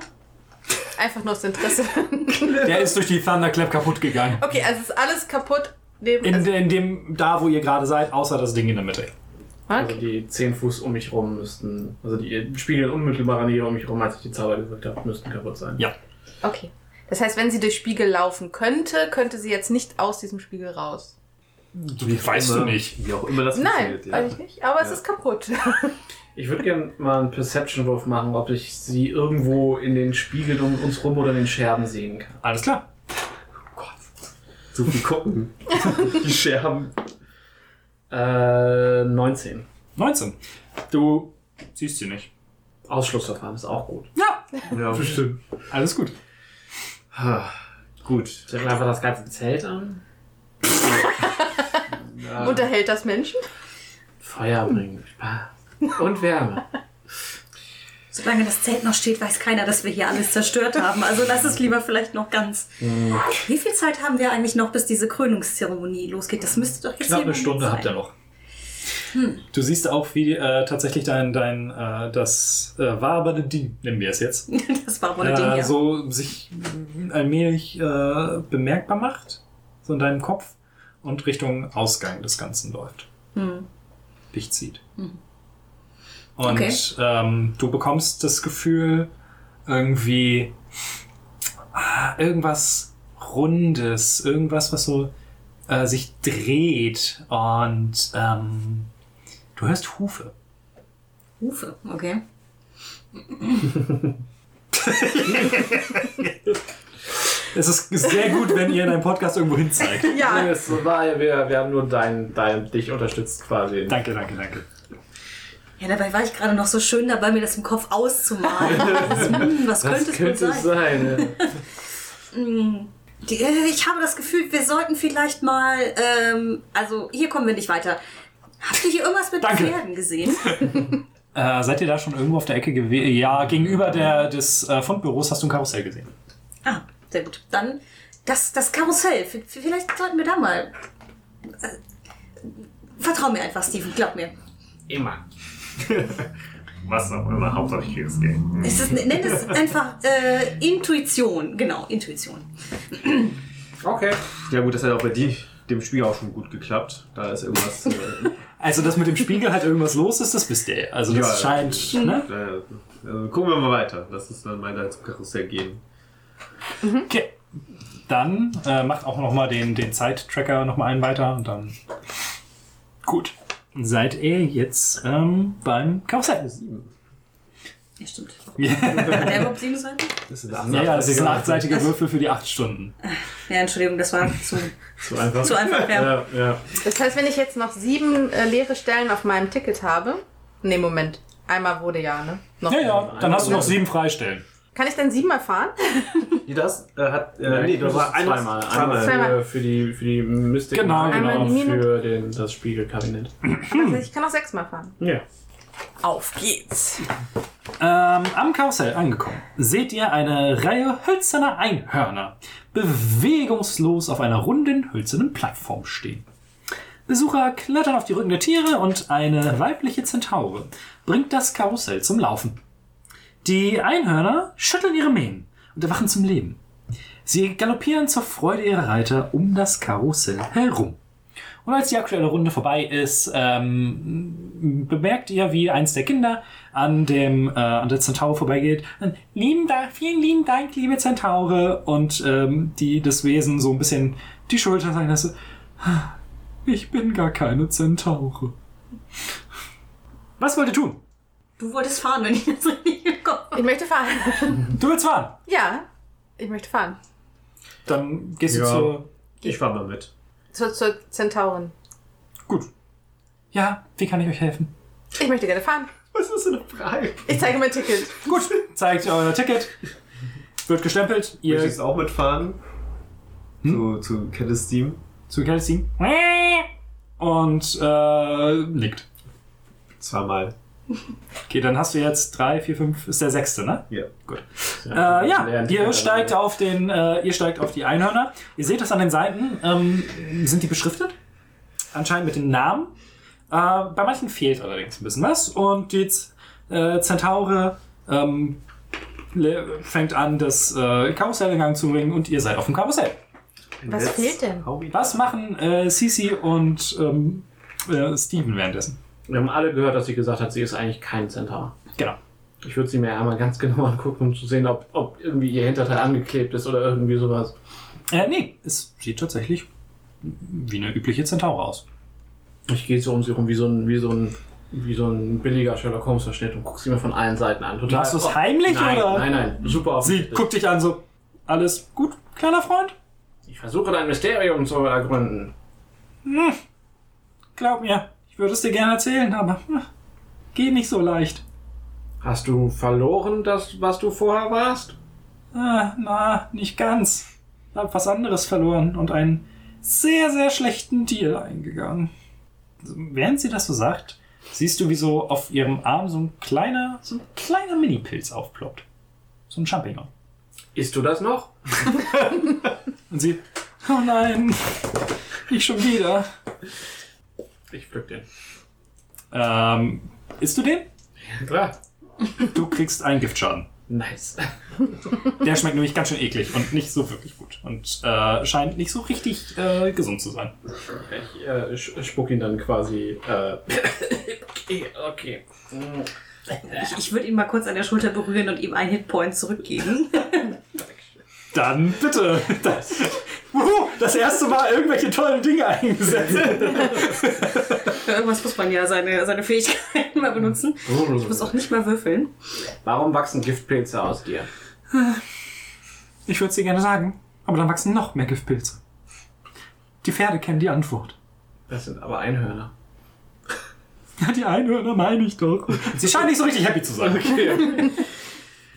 Einfach nur aus Interesse. Der ist durch die Thunderclap kaputt gegangen. Okay, also ist alles kaputt. Neben, In, also, in dem, da wo ihr gerade seid, außer das Ding in der Mitte. Also okay. die 10 Fuß um mich rum müssten, also die Spiegel in unmittelbarer Nähe um mich rum, als ich die Zauber gewirkt habe, müssten kaputt sein. Ja. okay. Das heißt, wenn sie durch Spiegel laufen könnte, könnte sie jetzt nicht aus diesem Spiegel raus. Wie weißt immer, du nicht. Wie auch immer das Nein, funktioniert, weiß ich nicht. Aber es Ja. ist kaputt. Ich würde gerne mal einen Perception-Wurf machen, ob ich sie irgendwo in den Spiegeln um uns rum oder in den Scherben sehen kann. Alles klar. So viel gucken. Die Scherben. Äh, 19. 19. Du siehst sie nicht. Ausschlussverfahren ist auch gut. Ja. Ja, bestimmt. Alles gut. Gut. Stellen wir einfach das ganze Zelt an. Unterhält das Menschen? Feuer bringen. Spaß. Und Wärme. Solange das Zelt noch steht, weiß keiner, dass wir hier alles zerstört haben. Also lass es lieber vielleicht noch ganz. Wie viel Zeit haben wir eigentlich noch, bis diese Krönungszeremonie losgeht? Das müsste doch jetzt Knapp eine Stunde Moment habt ihr noch. Du siehst auch, wie äh, tatsächlich dein, dein äh, das äh, wabernde Ding, nennen wir es jetzt, sein. Das war wohl ein Ding, äh, ja. so sich allmählich äh, bemerkbar macht, so in deinem Kopf und Richtung Ausgang des Ganzen läuft. Hm. Dich zieht. Und Okay. ähm, du bekommst das Gefühl, irgendwie ah, irgendwas Rundes, irgendwas, was so äh, sich dreht und ähm, du hörst Hufe. Hufe, okay. Es ist sehr gut, wenn ihr in einem Podcast irgendwo hin zeigt. Ja. Es war, wir, wir haben nur dein, dein, dich unterstützt quasi. Danke, danke, danke. Ja, dabei war ich gerade noch so schön dabei, mir das im Kopf auszumalen. Also, hm, was Das könnte es könnte sein? sein. ja. Die, äh, ich habe das Gefühl, wir sollten vielleicht mal, ähm, also hier kommen wir nicht weiter. Habt ihr hier irgendwas mit Danke. Pferden gesehen? Äh, seid ihr da schon irgendwo auf der Ecke gewesen? Ja, gegenüber der, des äh, Fundbüros hast du ein Karussell gesehen. Ah, sehr gut. Dann das, das Karussell. Vielleicht sollten wir da mal. Äh, vertrau mir einfach, Steven, glaub mir. Immer. Was auch immer, Hauptsache ich kriege das Geld. Es ist, nenn es einfach äh, Intuition. Genau, Intuition. Okay. Ja gut, das hat auch bei die, dem Spiel auch schon gut geklappt. Da ist irgendwas äh, Also, dass mit dem Spiegel halt irgendwas los ist, das wisst ihr. Also, das Ja. scheint, ne? Äh, also gucken wir mal weiter. Lass uns dann mal zum Karussell gehen. Okay. Dann äh, macht auch noch mal den, den Zeittracker noch mal einen weiter und dann. Gut. Seid ihr jetzt ähm, beim Karussell? Ja, stimmt. Ja, Hat er überhaupt sieben Seiten? Das ist ja, ja, das ist ein achtseitiger Würfel für die acht Stunden. Ja, Entschuldigung, das war zu, Zu einfach. zu einfach. Ja. Ja, ja. Das heißt, wenn ich jetzt noch sieben äh, leere Stellen auf meinem Ticket habe. Nee, Moment. Einmal wurde ja, ne? Noch. Ja, ja, dann hast du noch sieben Freistellen. Kann ich dann siebenmal fahren? Die das äh, hat. Äh, Ja, nee, du das war einmal. zweimal. Einmal Zweimal. für, für die, für die Mystik Genau, und genau. für den, das Spiegelkabinett. Also ich kann auch sechsmal fahren. Ja. Auf geht's. Ähm, am Karussell angekommen, seht ihr eine Reihe hölzerner Einhörner bewegungslos auf einer runden hölzernen Plattform stehen. Besucher klettern auf die Rücken der Tiere und eine weibliche Zentaure bringt das Karussell zum Laufen. Die Einhörner schütteln ihre Mähnen und erwachen zum Leben. Sie galoppieren zur Freude ihrer Reiter um das Karussell herum. Und als die aktuelle Runde vorbei ist, ähm, bemerkt ihr, wie eins der Kinder an dem äh, an der Zentaure vorbeigeht. Lieben Dank, vielen lieben Dank, liebe Zentaure. Und ähm, die das Wesen so ein bisschen die Schulter sein lässt. Ich bin gar keine Zentaure. Was wollt ihr tun? Du wolltest fahren, wenn ich das richtig im Kopf habe. Ich möchte fahren. Du willst fahren. ja, ich möchte fahren. Dann gehst du Ja. zur. Ich fahr mal mit. Zur, zur Zentaurin. Gut. Ja, wie kann ich euch helfen? Ich möchte gerne fahren. Was ist denn eine Frage? Ich zeige mein Ticket. Gut, zeigt euer Ticket. Wird gestempelt. Ihr jetzt auch mitfahren? Zu, zu Kelles Team? zu Kelsey. Und äh, nickt. Zweimal. Okay, dann hast du jetzt drei, vier, fünf, ist der sechste, ne? Ja. Gut. Äh, ja, ihr steigt auf den, äh, ihr steigt auf die Einhörner. Ihr seht das an den Seiten. Ähm, sind die beschriftet? Anscheinend mit den Namen. Äh, bei manchen fehlt allerdings ein bisschen was. Und die Z äh, Zentaure ähm, fängt an, das äh, Karussell in Gang zu bringen und ihr seid auf dem Karussell. Was fehlt denn? Was machen äh, Sisi und ähm, äh, Steven währenddessen? Wir haben alle gehört, dass sie gesagt hat, sie ist eigentlich kein Zentaur. Genau. Ich würde sie mir einmal ganz genau angucken, um zu sehen, ob, ob irgendwie ihr Hinterteil angeklebt ist oder irgendwie sowas. Äh, nee, es sieht tatsächlich wie eine übliche Zentaure aus. Ich gehe so um sie rum wie so ein, wie so ein, wie so ein billiger Sherlock Holmes Verschnitt und gucke sie mir von allen Seiten an. Total, Machst du es heimlich, nein, oder? Nein, nein, super Sie guckt dich an so, alles gut, kleiner Freund? Ich versuche dein Mysterium zu ergründen. Glaub mir, ich würde es dir gerne erzählen, aber hm, geht nicht so leicht. Hast du verloren, das, was du vorher warst? Ah, na, nicht ganz. Hab was anderes verloren und einen sehr, sehr schlechten Deal eingegangen. Während sie das so sagt, siehst du, wie so auf ihrem Arm so ein kleiner, so ein kleiner Mini-Pilz aufploppt. So ein Champignon. Isst du das noch? Und sie, oh nein, nicht schon wieder. Ich pflück den. Ähm, isst du den? Ja, klar. Du kriegst einen Giftschaden. Nice. Der schmeckt nämlich ganz schön eklig und nicht so wirklich gut. Und äh, scheint nicht so richtig äh, gesund zu sein. Ich äh, spuck ihn dann quasi. Äh, okay, okay. Ich, ich würde ihn mal kurz an der Schulter berühren und ihm einen Hitpoint zurückgeben. Dann bitte. Das, Wuhu, das erste Mal irgendwelche tollen Dinge eingesetzt. Für irgendwas muss man ja seine, seine Fähigkeiten mal benutzen. Ich muss auch nicht mal würfeln. Warum wachsen Giftpilze aus dir? Ich würde es dir gerne sagen, aber dann wachsen noch mehr Giftpilze. Die Pferde kennen die Antwort. Das sind aber Einhörner. Ja, die Einhörner meine ich doch. Sie scheinen nicht so richtig happy zu sein.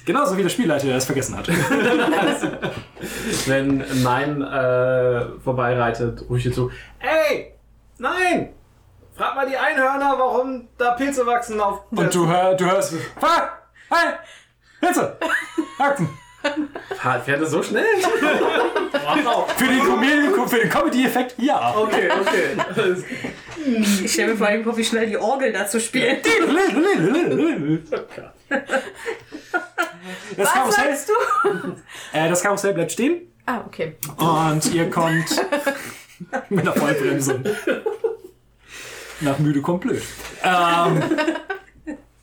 Genauso wie der Spielleiter, der es vergessen hat. Wenn Nein äh, vorbeireitet, rufe ich dir zu: Ey! Nein! Frag mal die Einhörner, warum da Pilze wachsen auf. Und du, hör, du hörst, Fahr! Hey! Pilze! Fahr- Fährt es so schnell? wow. Für den, den Comedy-Effekt, ja. Okay, okay. Ich stelle mir vor allem vor, wie schnell die Orgel dazu spielt. Das Was Karussell, sagst du? äh, das Karussell bleibt stehen Ah, okay. und ihr kommt mit einer Vollbremsung. Nach müde kommt blöd. Ähm,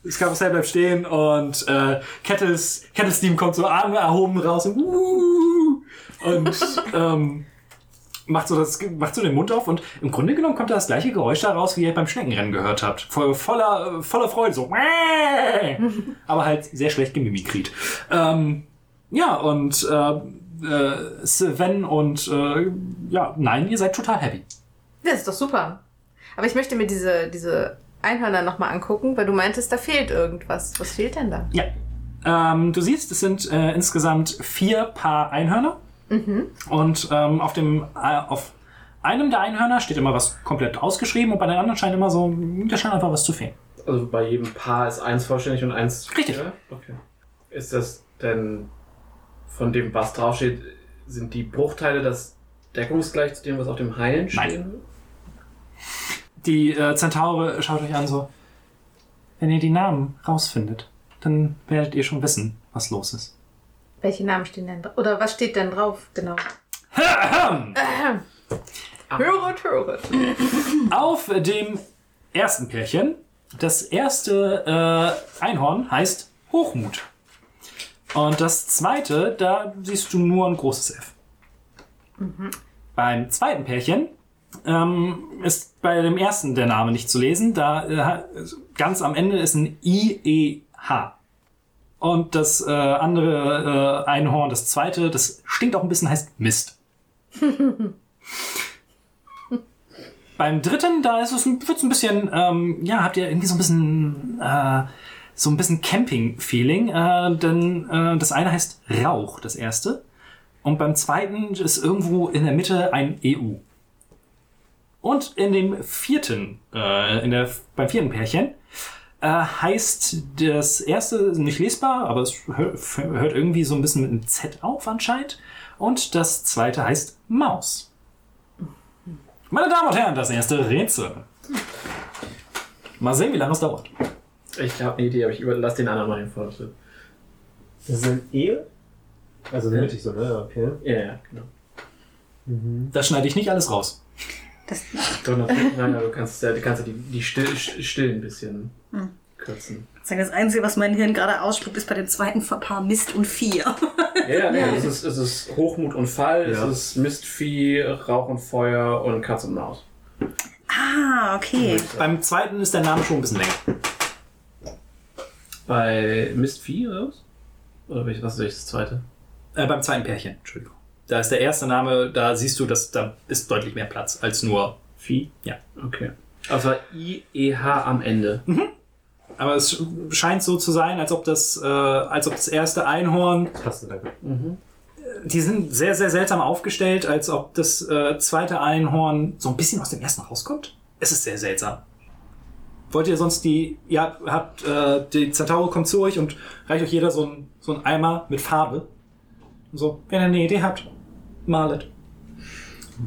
das Karussell bleibt stehen und äh, Kettles, Kettles Team kommt so Arme erhoben raus und, uh, und ähm, macht, so das, macht so den Mund auf und im Grunde genommen kommt da das gleiche Geräusch da raus, wie ihr beim Schneckenrennen gehört habt. Voll, voller, voller Freude, so. Aber halt sehr schlecht gemimikriert. Ähm, ja, und äh, äh, Sven und äh, ja, nein, ihr seid total happy. Das ist doch super. Aber ich möchte mir diese, diese Einhörner nochmal angucken, weil du meintest, da fehlt irgendwas. Was fehlt denn da? Ja. Ähm, du siehst, es sind äh, insgesamt vier Paar Einhörner. Und ähm, auf, dem, äh, auf einem der Einhörner steht immer was komplett ausgeschrieben und bei den anderen scheint immer so, da scheint einfach was zu fehlen. Also bei jedem Paar ist eins vollständig und eins. Richtig. Ja? Okay. Ist das denn von dem, was draufsteht, sind die Bruchteile das deckungsgleich zu dem, was auf dem Heilen Nein. stehen? Die äh, Zentaure schaut euch an so, wenn ihr die Namen rausfindet, dann werdet ihr schon wissen, was los ist. Welche Namen stehen denn drauf? Oder was steht denn drauf? Genau. Höret, höret. Auf dem ersten Pärchen, das erste äh, Einhorn heißt Hochmut. Und das zweite, da siehst du nur ein großes F. Beim zweiten Pärchen ähm, ist bei dem ersten der Name nicht zu lesen. Da äh, ganz am Ende ist ein I-E-H. Und das äh, andere äh, Einhorn, das zweite, das stinkt auch ein bisschen, heißt Mist. Beim dritten, da ist es wird's ein bisschen, ähm, ja, habt ihr irgendwie so ein bisschen, äh, so ein bisschen Camping-Feeling, äh, denn äh, das eine heißt Rauch, das erste. Und beim zweiten ist irgendwo in der Mitte ein EU. Und in dem vierten, äh, in der, beim vierten Pärchen, äh, heißt das erste nicht lesbar, aber es hört, hört irgendwie so ein bisschen mit einem Z auf anscheinend. Und das zweite heißt Maus. Meine Damen und Herren, das erste Rätsel. Mal sehen, wie lange es dauert. Ich habe eine Idee, aber ich überlasse den anderen mal den Vortritt. Das ist ein E? Also Ja. mittig so, ne? Okay. Ja, ja, genau. Das schneide ich nicht alles raus. Das, nein, aber du kannst ja, du kannst ja die, die still, still ein bisschen kürzen. das Einzige, was mein Hirn gerade ausspuckt, ist bei dem zweiten Paar Mist und Vier. Ja, ja, nee, es, ist, es ist Hochmut und Fall, Ja. es ist Mistvieh, Rauch und Feuer und Katz und Maus. ah, okay. Beim zweiten ist der Name schon ein bisschen länger. Bei Mistvieh oder was? Oder was ist das zweite? Äh, beim zweiten Pärchen, Entschuldigung. Da ist der erste Name, da siehst du, dass da ist deutlich mehr Platz als nur Vieh? Ja. Okay. Also I-E-H am Ende. Aber es scheint so zu sein, als ob das, äh, als ob das erste Einhorn, Passt danke. die sind sehr, sehr seltsam aufgestellt, als ob das äh, zweite Einhorn so ein bisschen aus dem ersten rauskommt. Es ist sehr seltsam. Wollt ihr sonst die, ihr habt, äh, die Centauro kommt zu euch und reicht euch jeder so ein, so ein Eimer mit Farbe. So, wenn ihr eine Idee habt, malet.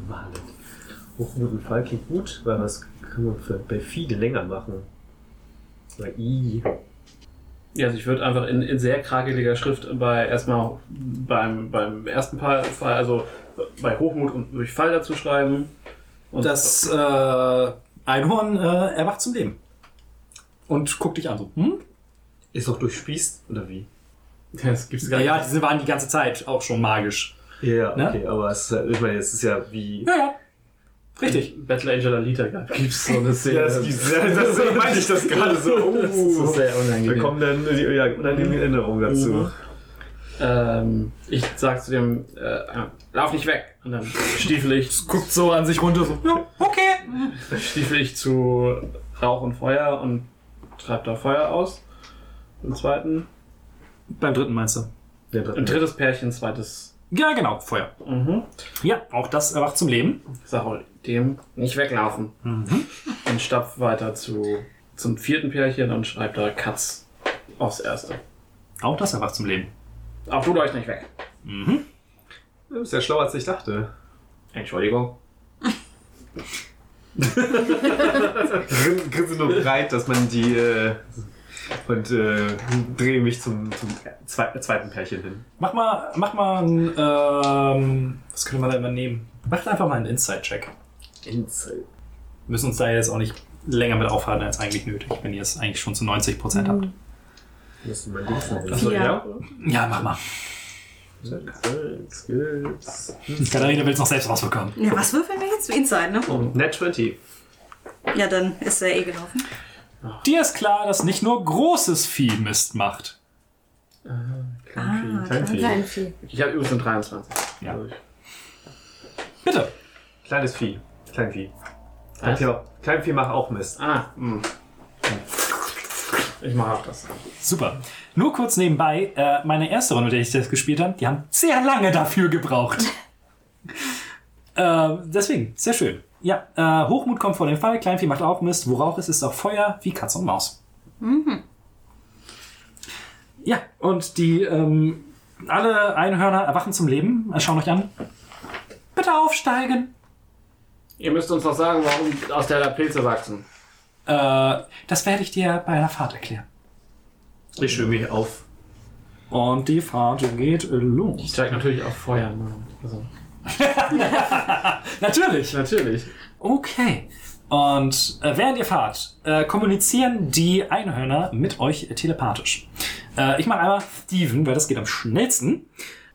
Malet. Hochmut und Fall klingt gut, weil was kann man für, bei Fiede länger machen? Bei I. Ja, also ich würde einfach in, in sehr krakeliger Schrift bei erstmal beim, beim ersten Paar, Fall, also bei Hochmut und durch Fall dazu schreiben. Und Das äh, Einhorn äh, erwacht zum Leben. Und guckt dich an so. Hm? Ist doch durchspießt, oder wie? das gibt's gar Ja, nicht. ja, diese waren die ganze Zeit auch schon magisch. Ja, Ne? okay, aber es ist, halt- ich meine, es ist ja wie. Ja, ja. Richtig. Battle Angel Alita gibt's so eine Szene. Ja, das, das, das meinte ich das gerade so. Oh, Das ist sehr da unangenehm. kommen dann die ja, unangenehme Erinnerungen dazu. Mhm. Ähm, ich sag zu dem, äh, lauf nicht weg. Und dann stiefel ich, Guckt so an sich runter so. Ja, okay. stiefel ich zu Rauch und Feuer und treib da Feuer aus. Im zweiten. Beim dritten meinst du? Der Ein drittes Pärchen, zweites. Ja, genau, Feuer. Mhm. Ja, auch das erwacht zum Leben. Ich sag auch dem nicht weglaufen. Und stapf weiter zu, zum vierten Pärchen und schreib da Katz aufs erste. Auch das erwacht zum Leben. Auch tut euch nicht weg. Du bist ja schlauer, als ich dachte. Entschuldigung. Grin- Grinse nur breit, dass man die. Äh, und äh, drehe mich zum, zum zwe zweiten Pärchen hin. Mach mal, mach mal ein, ähm, was könnte man da immer nehmen? Macht einfach mal einen Inside-Check. Inside. Wir müssen uns da jetzt auch nicht länger mit aufhalten als eigentlich nötig, wenn ihr es eigentlich schon zu 90% habt. Musst du mal Dings nennen. Achso, Ja. ja. Mach mal. Skills. Katharina will es noch selbst rausbekommen. Ja, was würfeln wir jetzt? Inside, ne? Net 20. Ja, dann ist er eh gelaufen. Dir ist klar, dass nicht nur großes Vieh Mist macht. Ah, Kleinvieh. Klein Vieh. Ich habe übrigens schon 23. Ja. Also ich- Bitte. Kleines Vieh. Kleinvieh. Kleinvieh, Kleinvieh macht auch Mist. Ah, mh. Ich mache auch das. Super. Nur kurz nebenbei, äh, meine erste Runde, mit der ich das gespielt habe, die haben sehr lange dafür gebraucht. äh, deswegen, sehr schön. Ja, äh, Hochmut kommt vor den Fall, Kleinvieh macht auch Mist, wo Rauch ist, ist auch Feuer, wie Katze und Maus. Ja, und die, ähm, alle Einhörner erwachen zum Leben, äh, schauen euch an. Bitte aufsteigen. Ihr müsst uns noch sagen, warum aus der Pilze wachsen. Äh, das werde ich dir bei einer Fahrt erklären. Ich schwimme mich auf. Und die Fahrt geht äh, Ich los. zeige natürlich auf Feuer. ne? Also, Natürlich. natürlich. Okay. Und äh, während ihr fahrt, äh, kommunizieren die Einhörner mit euch telepathisch. Äh, ich mache einmal Steven, weil das geht am schnellsten.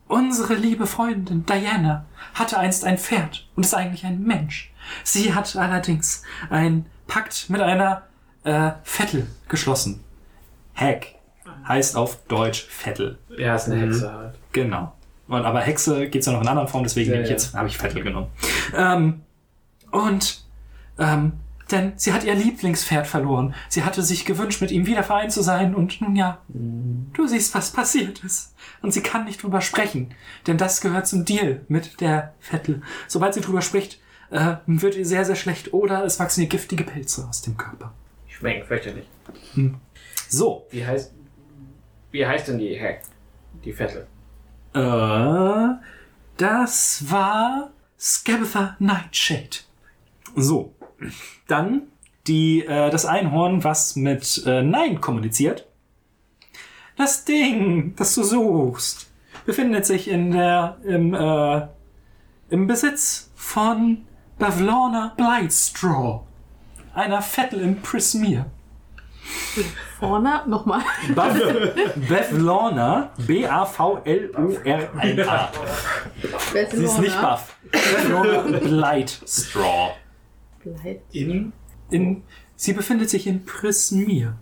Unsere liebe Freundin Diana hatte einst ein Pferd und ist eigentlich ein Mensch. Sie hat allerdings einen Pakt mit einer äh, Vettel geschlossen. Heck heißt auf Deutsch Vettel. Ja, ist eine Hexe halt. Genau. Und, aber Hexe gibt's ja noch in anderen Formen, deswegen Ja, nehme ich ja. jetzt, habe ich Vettel genommen. Ähm, und, ähm, denn sie hat ihr Lieblingspferd verloren. Sie hatte sich gewünscht, mit ihm wieder vereint zu sein. Und nun ja, du siehst, was passiert ist. Und sie kann nicht drüber sprechen. Denn das gehört zum Deal mit der Vettel. Sobald sie drüber spricht, äh, wird ihr sehr, sehr schlecht. Oder es wachsen ihr giftige Pilze aus dem Körper. Schmeckt fürchterlich. So, Wie heißt, wie heißt denn die Heck? Die Vettel. Äh, das war Scabatha Nightshade. So, dann die, äh, das Einhorn, was mit äh, Nein kommuniziert. Das Ding, das du suchst, befindet sich in der, im, äh, im Besitz von Bavlorna Blightstraw, einer Vettel im Prismir. Vorne nochmal. B-A-V-L-O-R-N-A. Wer ist Sie ist nicht buff. Bavlorna Blightstraw. Bleibt. In, in, sie befindet sich in Prismir.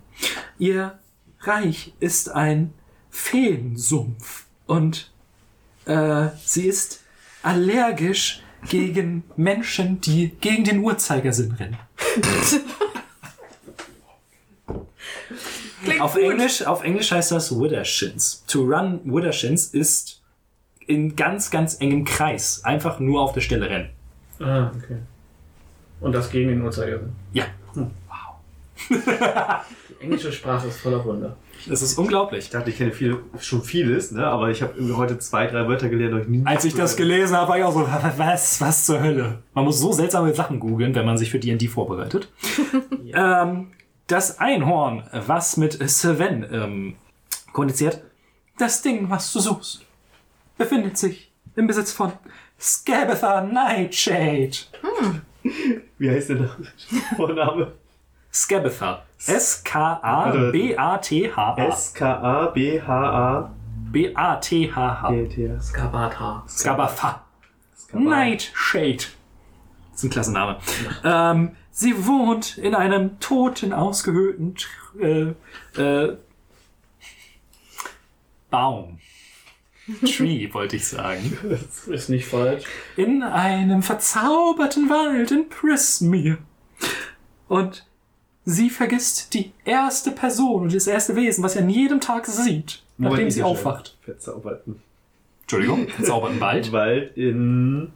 Ihr Reich ist ein Feensumpf und äh, sie ist allergisch gegen Menschen, die gegen den Uhrzeigersinn rennen. auf, Englisch, auf Englisch heißt das Widdershins. To run Widdershins ist in ganz, ganz engem Kreis. Einfach nur auf der Stelle rennen. Ah, okay. Und das gegen den Uhrzeigersinn. Ja. Die englische Sprache ist voller Wunder. Das ist unglaublich. Ich dachte, ich kenne viel, schon vieles, ne? aber ich habe heute zwei, drei Wörter gelernt, die ich nie Als ich das gelesen habe, war ich auch so, was, was zur Hölle? Man muss so seltsame Sachen googeln, wenn man sich für D&D vorbereitet. ähm, das Einhorn, was mit Sven ähm, kommuniziert, das Ding, was du suchst, befindet sich im Besitz von Scabatha Nightshade. Wie heißt der Vorname? Scabatha. S-K-A-B-A-T-H-A. S-K-A-B-H-A. B-A-T-H-H. E-T-S. Skabata. Scabatha. Nightshade. Das ist ein klasse Name. Ähm, sie wohnt in einem toten, ausgehöhlten äh, äh, Baum. Tree, wollte ich sagen. Das ist nicht falsch. In einem verzauberten Wald in Prismere. Und sie vergisst die erste Person und das erste Wesen, was sie an jedem Tag sieht, nachdem sie aufwacht. Verzauberten Entschuldigung, verzauberten Wald. Wald in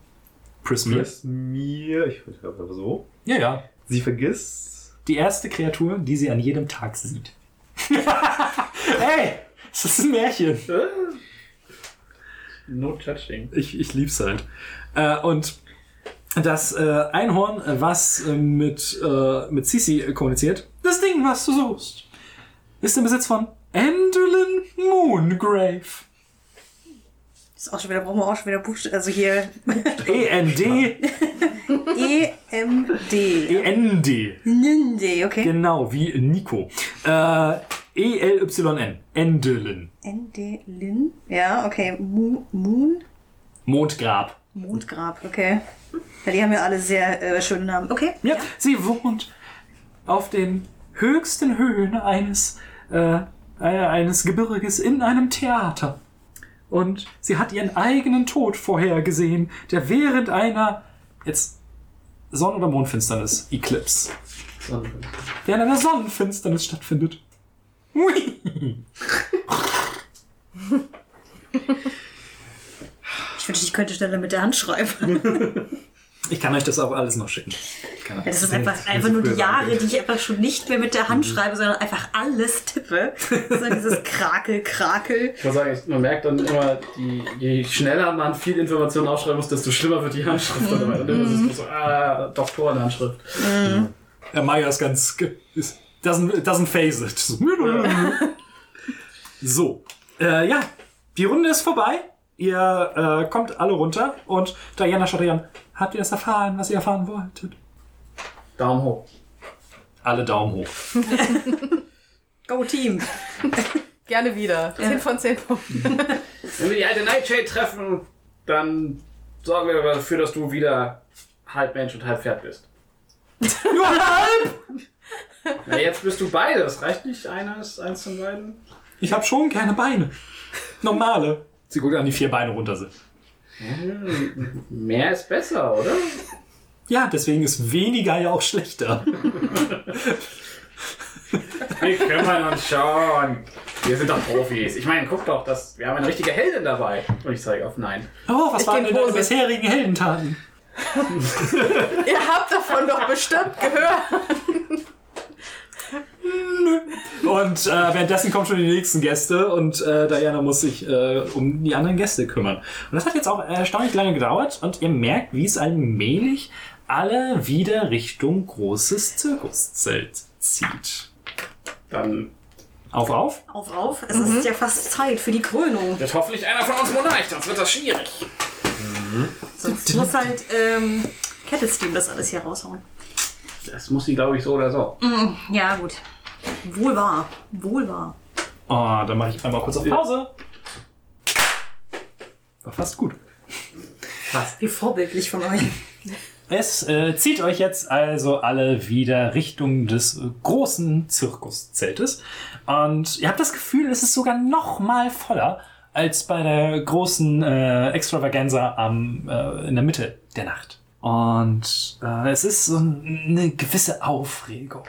Prismere. Prismir. Ich glaube so. Ja, ja. Sie vergisst. Die erste Kreatur, die sie an jedem Tag sieht. hey, das ist ein Märchen. No touching. Ich, ich lieb's halt. Äh, und das äh, Einhorn, äh, was äh, mit, äh, mit Sisi äh, kommuniziert, das Ding, was du suchst, ist im Besitz von Endolin Moongrave. Ist auch schon wieder, brauchen wir auch schon wieder Buchstaben. Also hier E-N-D, E-M-D. E-N-D. Ninde, okay. Genau, wie Nico. Äh, E-L-Y-N. Endelin. N-D-Lin. Ja, okay. Mo Moon. Mondgrab. Mondgrab, okay. Ja, die haben ja alle sehr äh, schöne Namen. Okay. Ja, sie wohnt auf den höchsten Höhen eines, äh, äh, eines Gebirges in einem Theater. Und sie hat ihren eigenen Tod vorhergesehen, der während einer, jetzt Sonn- oder Mondfinsternis, Eclipse, während einer Sonnenfinsternis stattfindet. Hui. Ich wünschte, ich könnte schneller mit der Hand schreiben. Ich kann euch das auch alles noch schicken. Ich kann Ja, das ist einfach, einfach nur die Jahre, die ich einfach schon nicht mehr mit der Hand schreibe, sondern einfach alles tippe. So dieses Krakel, Krakel. Ich muss sagen, ich, man merkt dann immer, die, je schneller man viel Informationen aufschreiben muss, desto schlimmer wird die Handschrift. Mhm. Und dann ist es so, ah, Doktorenhandschrift. Der Maya ist ganz. doesn't, doesn't phase it. So. Äh, ja, die Runde ist vorbei. Ihr äh, kommt alle runter und Diana schaut euch an. Habt ihr das erfahren, was ihr erfahren wolltet? Daumen hoch. Alle Daumen hoch. Go Team. Gerne wieder. 10 von 10 Punkten. Wenn wir die alte Nightshade treffen, dann sorgen wir dafür, dass du wieder halb Mensch und halb Pferd bist. Nur halb! Na, jetzt bist du beides. Reicht nicht eines, eins von beiden? Ich habe schon keine Beine. Normale. Sie guckt an die vier Beine runter sind. Mehr ist besser, oder? Ja, deswegen ist weniger ja auch schlechter. Wir kümmern uns schon. Wir sind doch Profis. Ich meine, guck doch, das, wir haben eine richtige Heldin dabei. Und ich zeige auf Nein. Oh, was Ich waren denn deine bisherigen Heldentaten? Ihr habt davon doch bestimmt gehört. Und äh, währenddessen kommen schon die nächsten Gäste und äh, Diana muss sich äh, um die anderen Gäste kümmern. Und das hat jetzt auch erstaunlich lange gedauert und ihr merkt, wie es allmählich alle wieder Richtung großes Zirkuszelt zieht. Dann Auf, auf. Auf, auf. Es ist ja fast Zeit für die Krönung. wird hoffentlich einer von uns Monarch, sonst wird das schwierig. Sonst muss halt ähm, Kettlesteam das alles hier raushauen. Das muss sie, glaube ich, so oder so. Ja, gut. Wohl wahr. Wohl wahr. Oh, dann mache ich einmal kurz auf Pause. War fast gut. Wie vorbildlich von euch. Es äh, zieht euch jetzt also alle wieder Richtung des äh, großen Zirkuszeltes. Und ihr habt das Gefühl, es ist sogar noch mal voller als bei der großen äh, Extravaganza am, äh, in der Mitte der Nacht. Und äh, es ist so eine gewisse Aufregung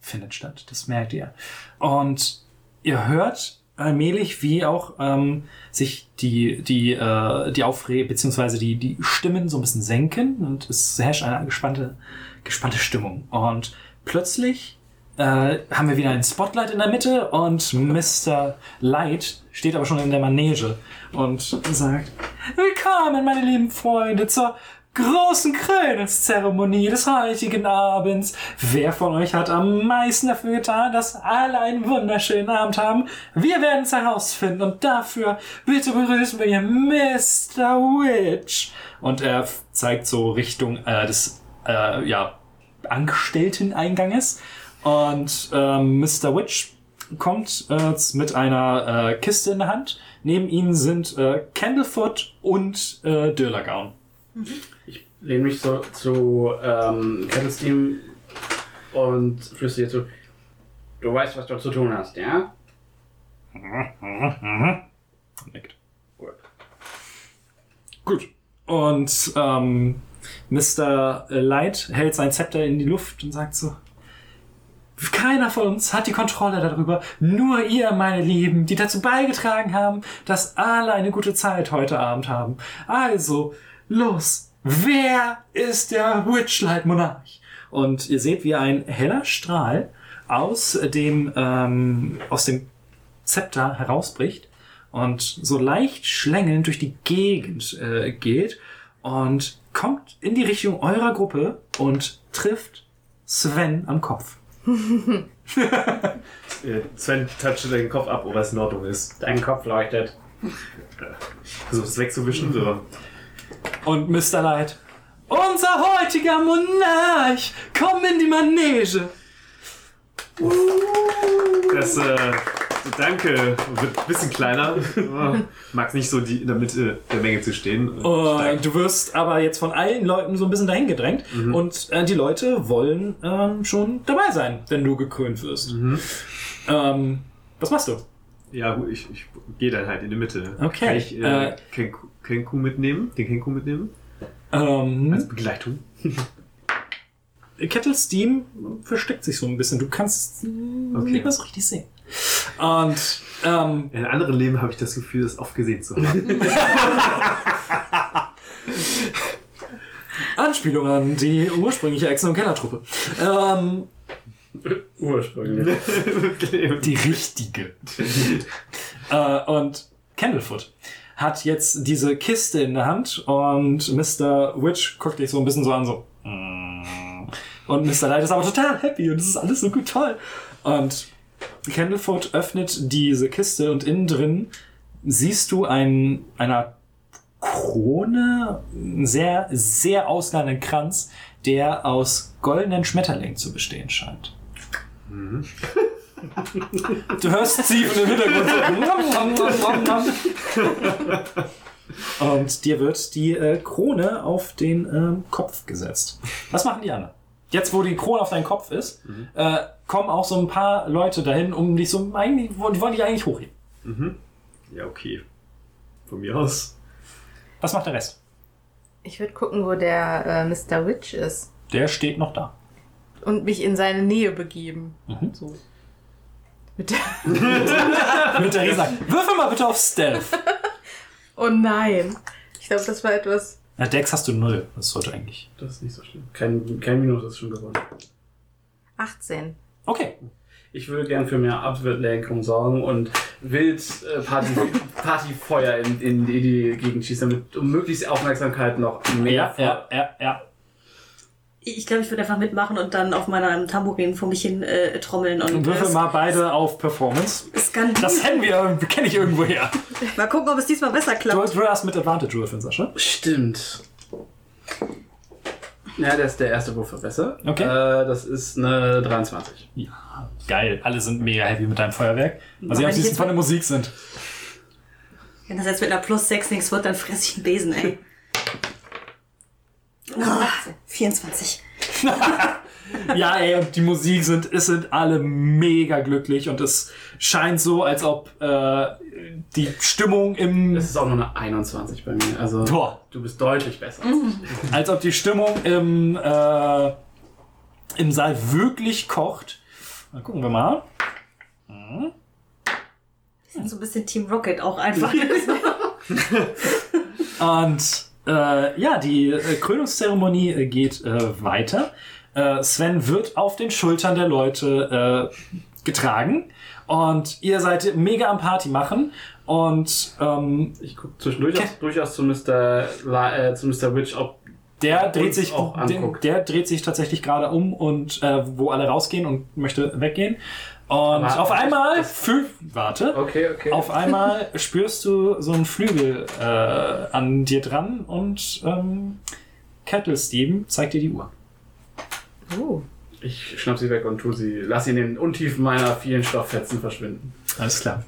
findet statt. Das merkt ihr. Und ihr hört allmählich, wie auch ähm, sich die, die, äh, die Aufregung beziehungsweise die, die Stimmen so ein bisschen senken und es herrscht eine gespannte, gespannte Stimmung. Und plötzlich äh, haben wir wieder ein Spotlight in der Mitte und Mr. Light steht aber schon in der Manege und sagt, Willkommen, meine lieben Freunde, zur großen Krönungszeremonie des heutigen Abends. Wer von euch hat am meisten dafür getan, dass alle einen wunderschönen Abend haben? Wir werden es herausfinden und dafür bitte begrüßen wir hier Mr. Witch. Und er zeigt so Richtung äh, des äh, ja, Angestellten-Einganges. Und ähm, Mr. Witch kommt äh, mit einer äh, Kiste in der Hand. Neben ihnen sind äh, Candlefoot und äh, Dölergaun. Ich lehne mich so zu ähm, Kettlesteam und flüstere ihr zu. Du weißt, was du zu tun hast, ja? Nickt. Gut. Gut. Und ähm, Mr. Light hält sein Zepter in die Luft und sagt so, keiner von uns hat die Kontrolle darüber, nur ihr, meine Lieben, die dazu beigetragen haben, dass alle eine gute Zeit heute Abend haben. Also, los, wer ist der Witchlight-Monarch? Und ihr seht, wie ein heller Strahl aus dem, ähm, aus dem Zepter herausbricht und so leicht schlängelnd durch die Gegend äh, geht und kommt in die Richtung eurer Gruppe und trifft Sven am Kopf. Äh, Sven toucht den Kopf ab, ob es in Ordnung ist. Dein Kopf leuchtet. Versucht es wegzuwischen. So. Und Mr. Light, Unser heutiger Monarch, komm in die Manege. Das, äh, danke. Wird ein bisschen kleiner. Oh, Mag nicht so die, in der Mitte der Menge zu stehen. Und du wirst aber jetzt von allen Leuten so ein bisschen dahin gedrängt. Und äh, die Leute wollen ähm, schon dabei sein, wenn du gekrönt wirst. Ähm, was machst du? Ja, gut, ich, ich gehe dann halt in die Mitte. Okay, Kann ich äh, äh, Kenku, mitnehmen? Den Kenku mitnehmen? Ähm, Als Begleitung? Kettle Steam versteckt sich so ein bisschen. Du kannst Okay. nicht mehr so richtig sehen. Und ähm, In anderen Leben habe ich das Gefühl, das oft gesehen zu haben. Anspielung an die ursprüngliche Echsen- und Kellertruppe. Ähm, Ursprünglich. die richtige. äh, und Candlefoot hat jetzt diese Kiste in der Hand und Mr. Witch guckt dich so ein bisschen so an, so. mm. Und Mr. Light ist aber total happy und es ist alles so gut toll. Und Candlefoot öffnet diese Kiste und innen drin siehst du ein, eine Krone, einen sehr, sehr ausladenden Kranz, der aus goldenen Schmetterlingen zu bestehen scheint. Du hörst Steve im Hintergrund so. Und dir wird die äh, Krone auf den ähm, Kopf gesetzt. Was machen die anderen? Jetzt, wo die Krone auf deinem Kopf ist, äh, kommen auch so ein paar Leute dahin, um dich so eigentlich, die wollen dich eigentlich hochheben. ja, okay. Von mir aus. Was macht der Rest? Ich würde gucken, wo der äh, Mr. Witch ist. Der steht noch da. Und mich in seine Nähe begeben. Mhm. So. Mit der Mit der Riesen. Würfel mal bitte auf Stealth. oh nein. Ich glaube, das war etwas. Na, Dex hast du null. Das sollte eigentlich. Das ist nicht so schlimm. Kein, kein Minus ist schon gewonnen. 18. Okay. Ich würde gern für mehr Ablenkung sorgen und wild äh, Party, Partyfeuer in, in die, die Gegend schießen, damit um möglichst Aufmerksamkeit noch mehr. Ja, ja, ja, ja. Ich glaube, ich würde einfach mitmachen und dann auf meiner Tambourin vor mich hin äh, trommeln und Und würfel äh, mal beide auf Performance. skandieren. Das kennen wir, kenne ich irgendwo her. Mal gucken, ob es diesmal besser klappt. du hast mit Advantage würfeln, Sascha. Stimmt. Ja, der ist der erste Wurf besser. Okay. Äh, das ist eine 23. Ja, geil. Alle sind mega happy mit deinem Feuerwerk. Weil sie am liebsten von der Musik sind. Wenn das jetzt mit einer Plus 6 nichts wird, dann fress ich einen Besen, ey. Ah, 24. Ja, ey, und die Musik sind, es sind alle mega glücklich und es scheint so, als ob äh, die Stimmung im, Es ist auch nur eine 21 bei mir. Also Boah. du bist deutlich besser. als ob die Stimmung im, äh, im Saal wirklich kocht. Dann gucken wir mal. Wir sind so ein bisschen Team Rocket auch einfach. Und äh, ja, die äh, Krönungszeremonie äh, geht äh, weiter. Äh, Sven wird auf den Schultern der Leute getragen. Und ihr seid mega am Party machen. Und ähm, Ich gucke zwischendurch auch, durchaus zu Mr. La, zu Mr. Witch, ob der dreht sich auch der, der dreht sich tatsächlich gerade um und äh, wo alle rausgehen und möchte weggehen. Und Aber- auf einmal, fü warte, Okay, okay. auf einmal spürst du so einen Flügel äh, an dir dran und ähm, Kettle Steven zeigt dir die Uhr. Uh. Ich schnapp sie weg und tu sie, lass sie in den Untiefen meiner vielen Stofffetzen verschwinden. Alles klar.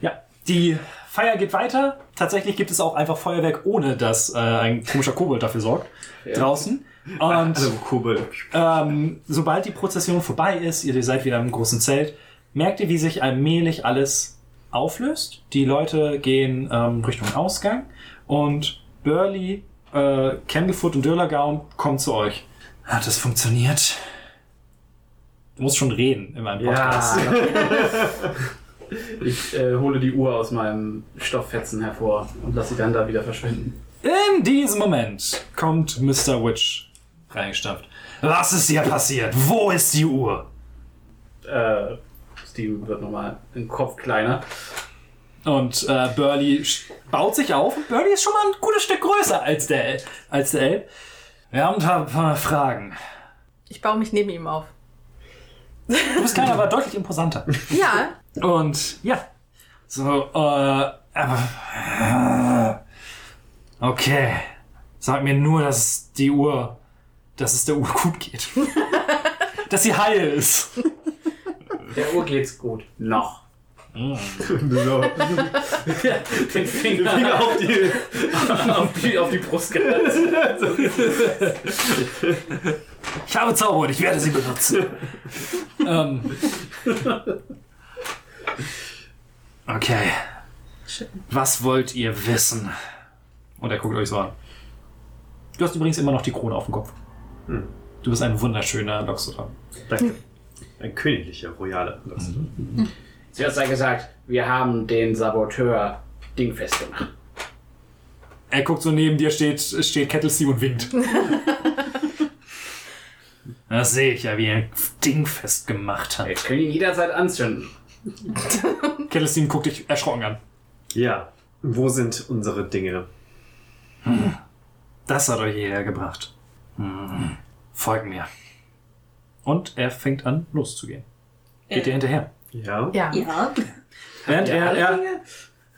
Ja, die Feier geht weiter. Tatsächlich gibt es auch einfach Feuerwerk, ohne dass äh, ein komischer Kobold dafür sorgt. Draußen. Und Also, Kobold. ähm, sobald die Prozession vorbei ist, ihr seid wieder im großen Zelt, merkt ihr, wie sich allmählich alles auflöst. Die Leute gehen ähm, Richtung Ausgang und Burley, äh, Candlefoot und Dürlergaum kommen zu euch. Hat das funktioniert? Du musst schon reden in meinem Podcast. Ja. ich äh, hole die Uhr aus meinem Stofffetzen hervor und lass sie dann da wieder verschwinden. In diesem Moment kommt Mr. Witch reingestapft. Was ist hier passiert? Wo ist die Uhr? Äh, Steven wird nochmal den Kopf kleiner. Und äh, Burley baut sich auf. Und Burley ist schon mal ein gutes Stück größer als der, als der Elb. Wir haben ein paar Fragen. Ich baue mich neben ihm auf. Du bist kleiner, aber deutlich imposanter. Ja, Und ja, so, äh, aber, äh, okay. Sag mir nur, dass die Uhr, dass es der Uhr gut geht. dass sie heil ist. Der Uhr geht's gut. Noch. so. Den Finger Finger auf die. auf die, auf die Brust gehalten. Ich habe Zauber und ich werde sie benutzen. ähm. Okay. Was wollt ihr wissen? Und er guckt euch so an. Du hast übrigens immer noch die Krone auf dem Kopf. Du bist ein wunderschöner Loxodon. Danke. Ein königlicher, royaler. Sie hat ja gesagt, wir haben den Saboteur dingfest gemacht. Er guckt so neben dir, steht, steht Kettlesteam und winkt. Das sehe ich ja, wie er ein Ding festgemacht Wir hat. können ihn jederzeit anzünden. Kettlesteam guckt dich erschrocken an. Ja. Wo sind unsere Dinge? Das hat euch hierher gebracht. Hm. Folgt mir. Und er fängt an, loszugehen. Geht ihr hinterher? Ja. Ja. Ja. Während er, er,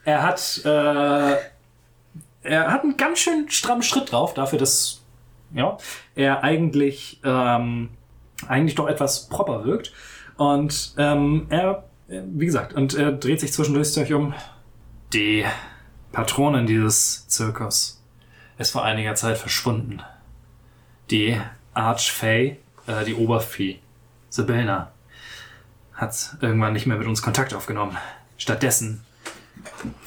er hat, äh, er hat einen ganz schön strammen Schritt drauf, dafür, dass, ja, er eigentlich, ähm, eigentlich doch etwas proper wirkt. Und, ähm, er, äh, wie gesagt, und er dreht sich zwischendurch zu euch um. Die Patronin dieses Zirkus ist vor einiger Zeit verschwunden. Die Archfey, äh, die Oberfee, Sibylla, hat irgendwann nicht mehr mit uns Kontakt aufgenommen. Stattdessen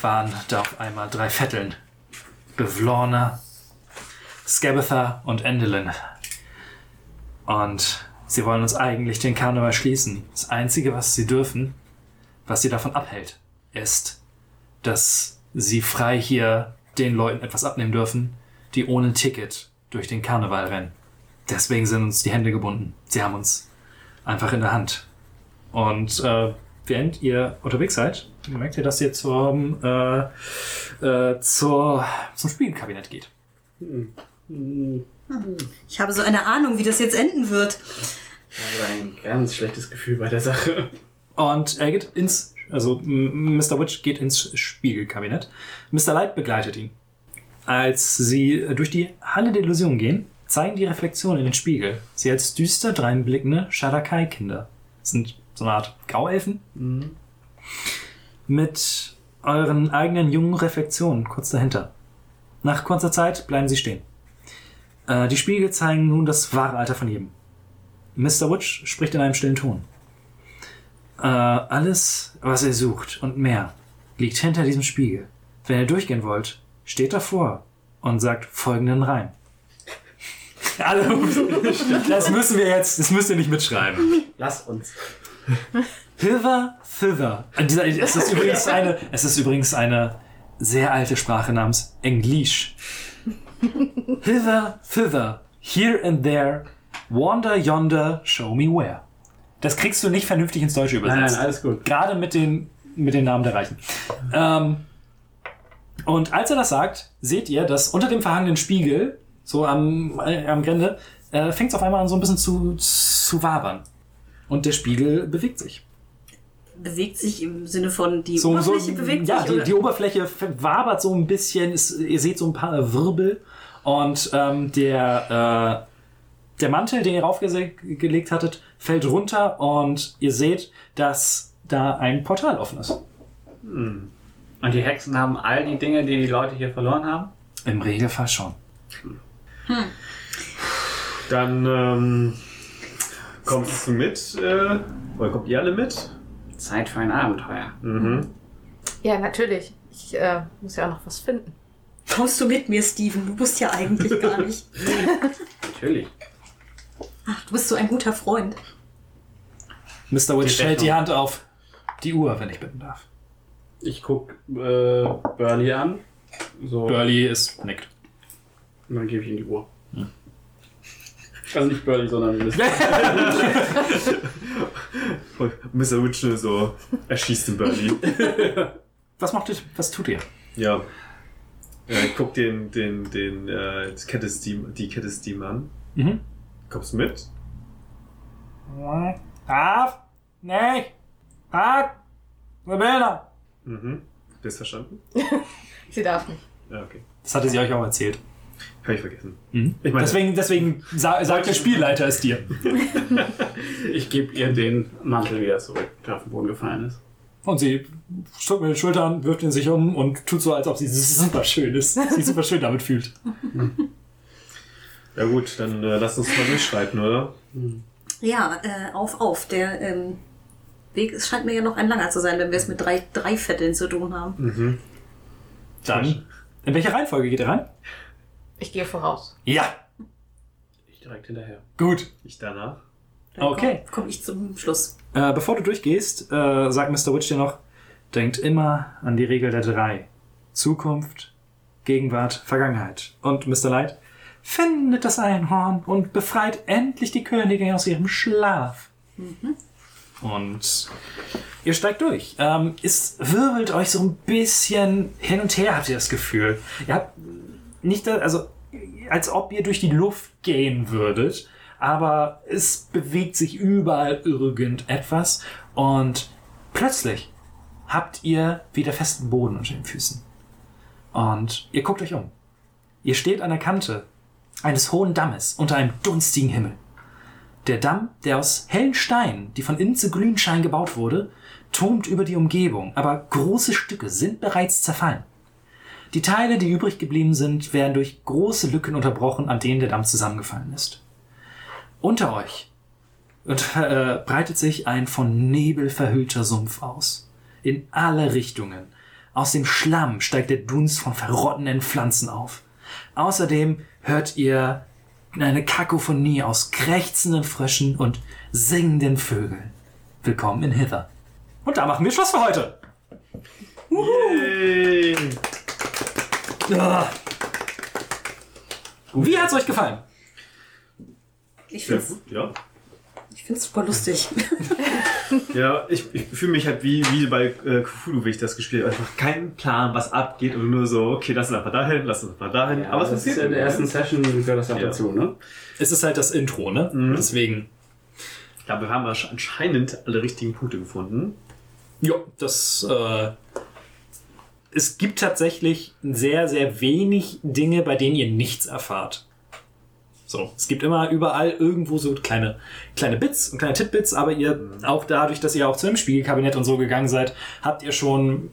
waren da auf einmal drei Vetteln. Bevlorna, Skabatha und Endelin. Und sie wollen uns eigentlich den Karneval schließen. Das Einzige, was sie dürfen, was sie davon abhält, ist, dass sie frei hier den Leuten etwas abnehmen dürfen, die ohne Ticket durch den Karneval rennen. Deswegen sind uns die Hände gebunden. Sie haben uns einfach in der Hand. Und äh, während ihr unterwegs seid, merkt ihr, dass ihr zum, äh, äh, zur, zum Spiegelkabinett geht. Ich habe so eine Ahnung, wie das jetzt enden wird. Ich habe ein ganz schlechtes Gefühl bei der Sache. Und er geht ins, also Mr. Witch geht ins Spiegelkabinett. Mr. Light begleitet ihn. Als sie durch die Halle der Illusion gehen, zeigen die Reflexionen in den Spiegel sie als düster dreinblickende Shadakai-Kinder. Das sind so eine Art Grauelfen. Mit euren eigenen jungen Reflexionen kurz dahinter. Nach kurzer Zeit bleiben sie stehen. Äh, die Spiegel zeigen nun das wahre Alter von jedem. Mr. Witch spricht in einem stillen Ton. Äh, alles, was ihr sucht und mehr, liegt hinter diesem Spiegel. Wenn ihr durchgehen wollt, steht davor und sagt folgenden Reim. Alle, das müssen wir jetzt, das müsst ihr nicht mitschreiben. Lass uns. Hither, thither. Es, ist übrigens eine, es ist übrigens eine sehr alte Sprache namens Englisch. Hither, thither, here and there, wander yonder, show me where. Das kriegst du nicht vernünftig ins Deutsche übersetzt. Nein, nein, alles gut. Gerade mit den, mit den Namen der Reichen. Ähm, und als er das sagt, seht ihr, dass unter dem verhangenen Spiegel, so am, äh, am Grände, äh, fängt es auf einmal an so ein bisschen zu, zu wabern. Und der Spiegel bewegt sich. Bewegt sich im Sinne von die So, so, Oberfläche bewegt ja, sich? die, oder? die Oberfläche wabert so ein bisschen. Es, ihr seht so ein paar Wirbel. Und ähm, der, äh, der Mantel, den ihr raufgelegt hattet, fällt runter und ihr seht, dass da ein Portal offen ist. Und die Hexen haben all die Dinge, die die Leute hier verloren haben? Im Regelfall schon. Dann ähm, kommst du mit, äh, oder kommt ihr alle mit? Zeit für ein Abenteuer. Mhm. Ja, natürlich. Ich äh, muss ja auch noch was finden. Kommst du mit mir, Steven? Du musst ja eigentlich gar nicht. Natürlich. Ach, du bist so ein guter Freund. Mr. Witch hält die. Hand auf die Uhr, wenn ich bitten darf. Ich guck äh, Burley an. So. Burley ist nickt. Und dann gebe ich ihm die Uhr. Also nicht Burley, sondern Mr. Und Mr. Witch nur so erschießt den Burley. Was macht ihr? Was tut ihr? ja. Äh, guck den, den, den, äh, das Kette Steam, die Kette Steam an. Mhm. Kommst du mit? Darf? Nicht? Hat? Sibylla? Mhm. Bist verstanden? Sie darf nicht. Ja, okay. Das hatte sie euch auch erzählt. Habe ich vergessen. Mhm. Ich meine- deswegen deswegen sa sagt der Spielleiter es dir. Ich gebe ihr den Mantel wieder zurück, der auf den Boden gefallen ist. Und sie zuckt mit den Schultern, wirft ihn sich um und tut so, als ob sie super schön ist. Sie super schön damit fühlt. Ja gut, dann äh, lass uns mal durchschreiten, oder? Ja, äh, auf, auf. Der ähm, Weg es scheint mir ja noch ein langer zu sein, wenn wir es mit drei, drei Vetteln zu tun haben. Dann. In welcher Reihenfolge geht ihr rein? Ich gehe voraus. Ja, Ich direkt hinterher. gut. Ich danach. Dann Okay. Komme komm ich zum Schluss. Äh, bevor du durchgehst, äh, sagt Mr. Witch dir noch, denkt immer an die Regel der drei. Zukunft, Gegenwart, Vergangenheit. Und Mr. Light, findet das Einhorn und befreit endlich die Königin aus ihrem Schlaf. Und ihr steigt durch. Ähm, es wirbelt euch so ein bisschen hin und her, habt ihr das Gefühl. Ihr habt nicht, also als ob ihr durch die Luft gehen würdet, aber es bewegt sich überall irgendetwas und plötzlich habt ihr wieder festen Boden unter den Füßen. Und ihr guckt euch um. Ihr steht an der Kante eines hohen Dammes unter einem dunstigen Himmel. Der Damm, der aus hellen Steinen, die von innen zu Glühenschein gebaut wurde, turmt über die Umgebung, aber große Stücke sind bereits zerfallen. Die Teile, die übrig geblieben sind, werden durch große Lücken unterbrochen, an denen der Damm zusammengefallen ist. Unter euch und, äh, breitet sich ein von Nebel verhüllter Sumpf aus. In alle Richtungen. Aus dem Schlamm steigt der Dunst von verrottenden Pflanzen auf. Außerdem hört ihr eine Kakophonie aus krächzenden Fröschen und singenden Vögeln. Willkommen in Hither. Und da machen wir Schluss für heute. Yay! Ah. Wie hat's euch gefallen? Ich Ja, finde ja. es super lustig. Ja, ich, ich fühle mich halt wie, wie bei äh, Cthulhu, wie ich das gespielt habe. Einfach keinen Plan, was abgeht und nur so, okay, lass uns einfach dahin, lass uns einfach dahin. Aber es das ist passiert in der ersten irgendwie. Session gehört das ja, Ja. dazu, ne? Es ist halt das Intro, ne? Deswegen. Ja, wir haben anscheinend alle richtigen Punkte gefunden. Ja, das. Äh, es gibt tatsächlich sehr, sehr wenig Dinge, bei denen ihr nichts erfahrt. So, es gibt immer überall irgendwo so kleine, kleine Bits und kleine Titbits, aber ihr, auch dadurch, dass ihr auch zu einem Spiegelkabinett und so gegangen seid, habt ihr schon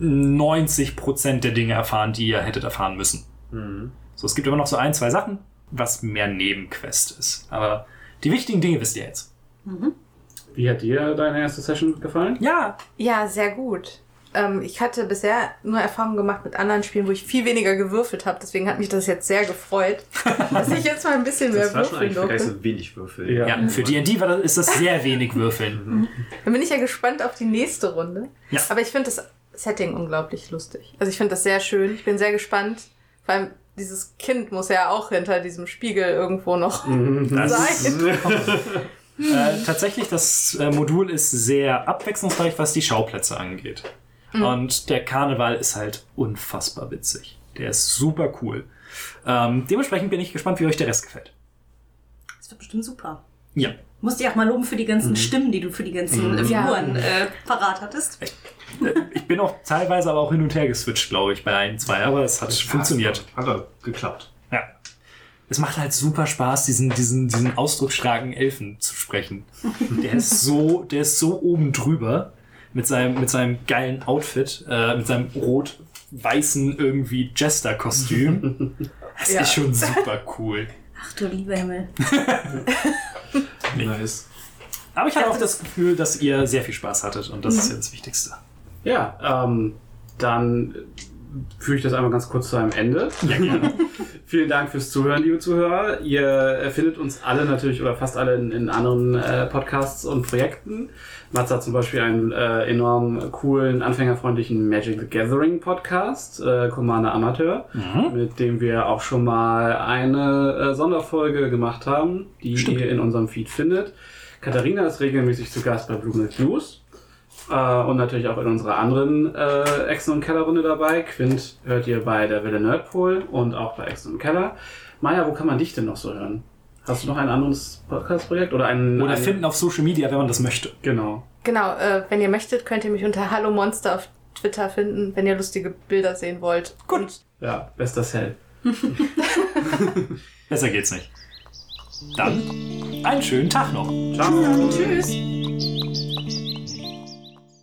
90% der Dinge erfahren, die ihr hättet erfahren müssen. So, es gibt immer noch so ein, zwei Sachen, was mehr Nebenquest ist. Aber die wichtigen Dinge wisst ihr jetzt. Wie hat dir deine erste Session gefallen? Ja, Ja, sehr gut. Ähm, ich hatte bisher nur Erfahrungen gemacht mit anderen Spielen, wo ich viel weniger gewürfelt habe. Deswegen hat mich das jetzt sehr gefreut, dass ich jetzt mal ein bisschen mehr Das war schon würfeln eigentlich durfte. so wenig Würfel. Ja. ja für D&D das- ist das sehr wenig Würfeln. Dann bin ich ja gespannt auf die nächste Runde. Ja. Aber ich finde das Setting unglaublich lustig. Also ich finde das sehr schön. Ich bin sehr gespannt. Vor allem dieses Kind muss ja auch hinter diesem Spiegel irgendwo noch sein. Äh, tatsächlich, das äh, Modul ist sehr abwechslungsreich, was die Schauplätze angeht. Und der Karneval ist halt unfassbar witzig. Der ist super cool. Ähm, dementsprechend bin ich gespannt, wie euch der Rest gefällt. Das wird bestimmt super. Ja. Musst dich auch mal loben für die ganzen Stimmen, die du für die ganzen äh, Figuren äh, parat hattest. Äh, Ich bin auch teilweise aber auch hin und her geswitcht, glaube ich, bei ein, zwei, aber es hat funktioniert. Hat doch geklappt. Ja. Es macht halt super Spaß, diesen, diesen, diesen ausdrucksstarken Elfen zu sprechen. Der ist so, der ist so oben drüber mit seinem, mit seinem geilen Outfit, äh, mit seinem rot-weißen irgendwie Jester-Kostüm. Das Ja. ist schon super cool. Ach du lieber Himmel. Nice. Aber ich hatte auch das Gefühl, dass ihr sehr viel Spaß hattet und das ist ja das Wichtigste. Ja, ähm, dann führe ich das einmal ganz kurz zu einem Ende. Ja, gerne. Vielen Dank fürs Zuhören, liebe Zuhörer. Ihr findet uns alle natürlich oder fast alle in, in anderen äh, Podcasts und Projekten. Mats hat zum Beispiel einen äh, enorm coolen, anfängerfreundlichen Magic the Gathering Podcast, äh, Commander Amateur, mit dem wir auch schon mal eine äh, Sonderfolge gemacht haben, die Stimmt. ihr in unserem Feed findet. Katharina ist regelmäßig zu Gast bei Blue Milk News. Äh, und natürlich auch in unserer anderen äh, Exen- und Keller-Runde dabei. Quint hört ihr bei der Wille Nerdpol und auch bei Exen und Keller. Maja, wo kann man dich denn noch so hören? Hast du noch ein anderes Podcast-Projekt oder einen? Oder finden auf Social Media, wenn man das möchte. Genau. Genau, äh, wenn ihr möchtet, könnt ihr mich unter Hallo Monster auf Twitter finden, wenn ihr lustige Bilder sehen wollt. Gut. Und Ja, bester Cell. Besser geht's nicht. Dann einen schönen Tag noch. Ciao. Tschüss.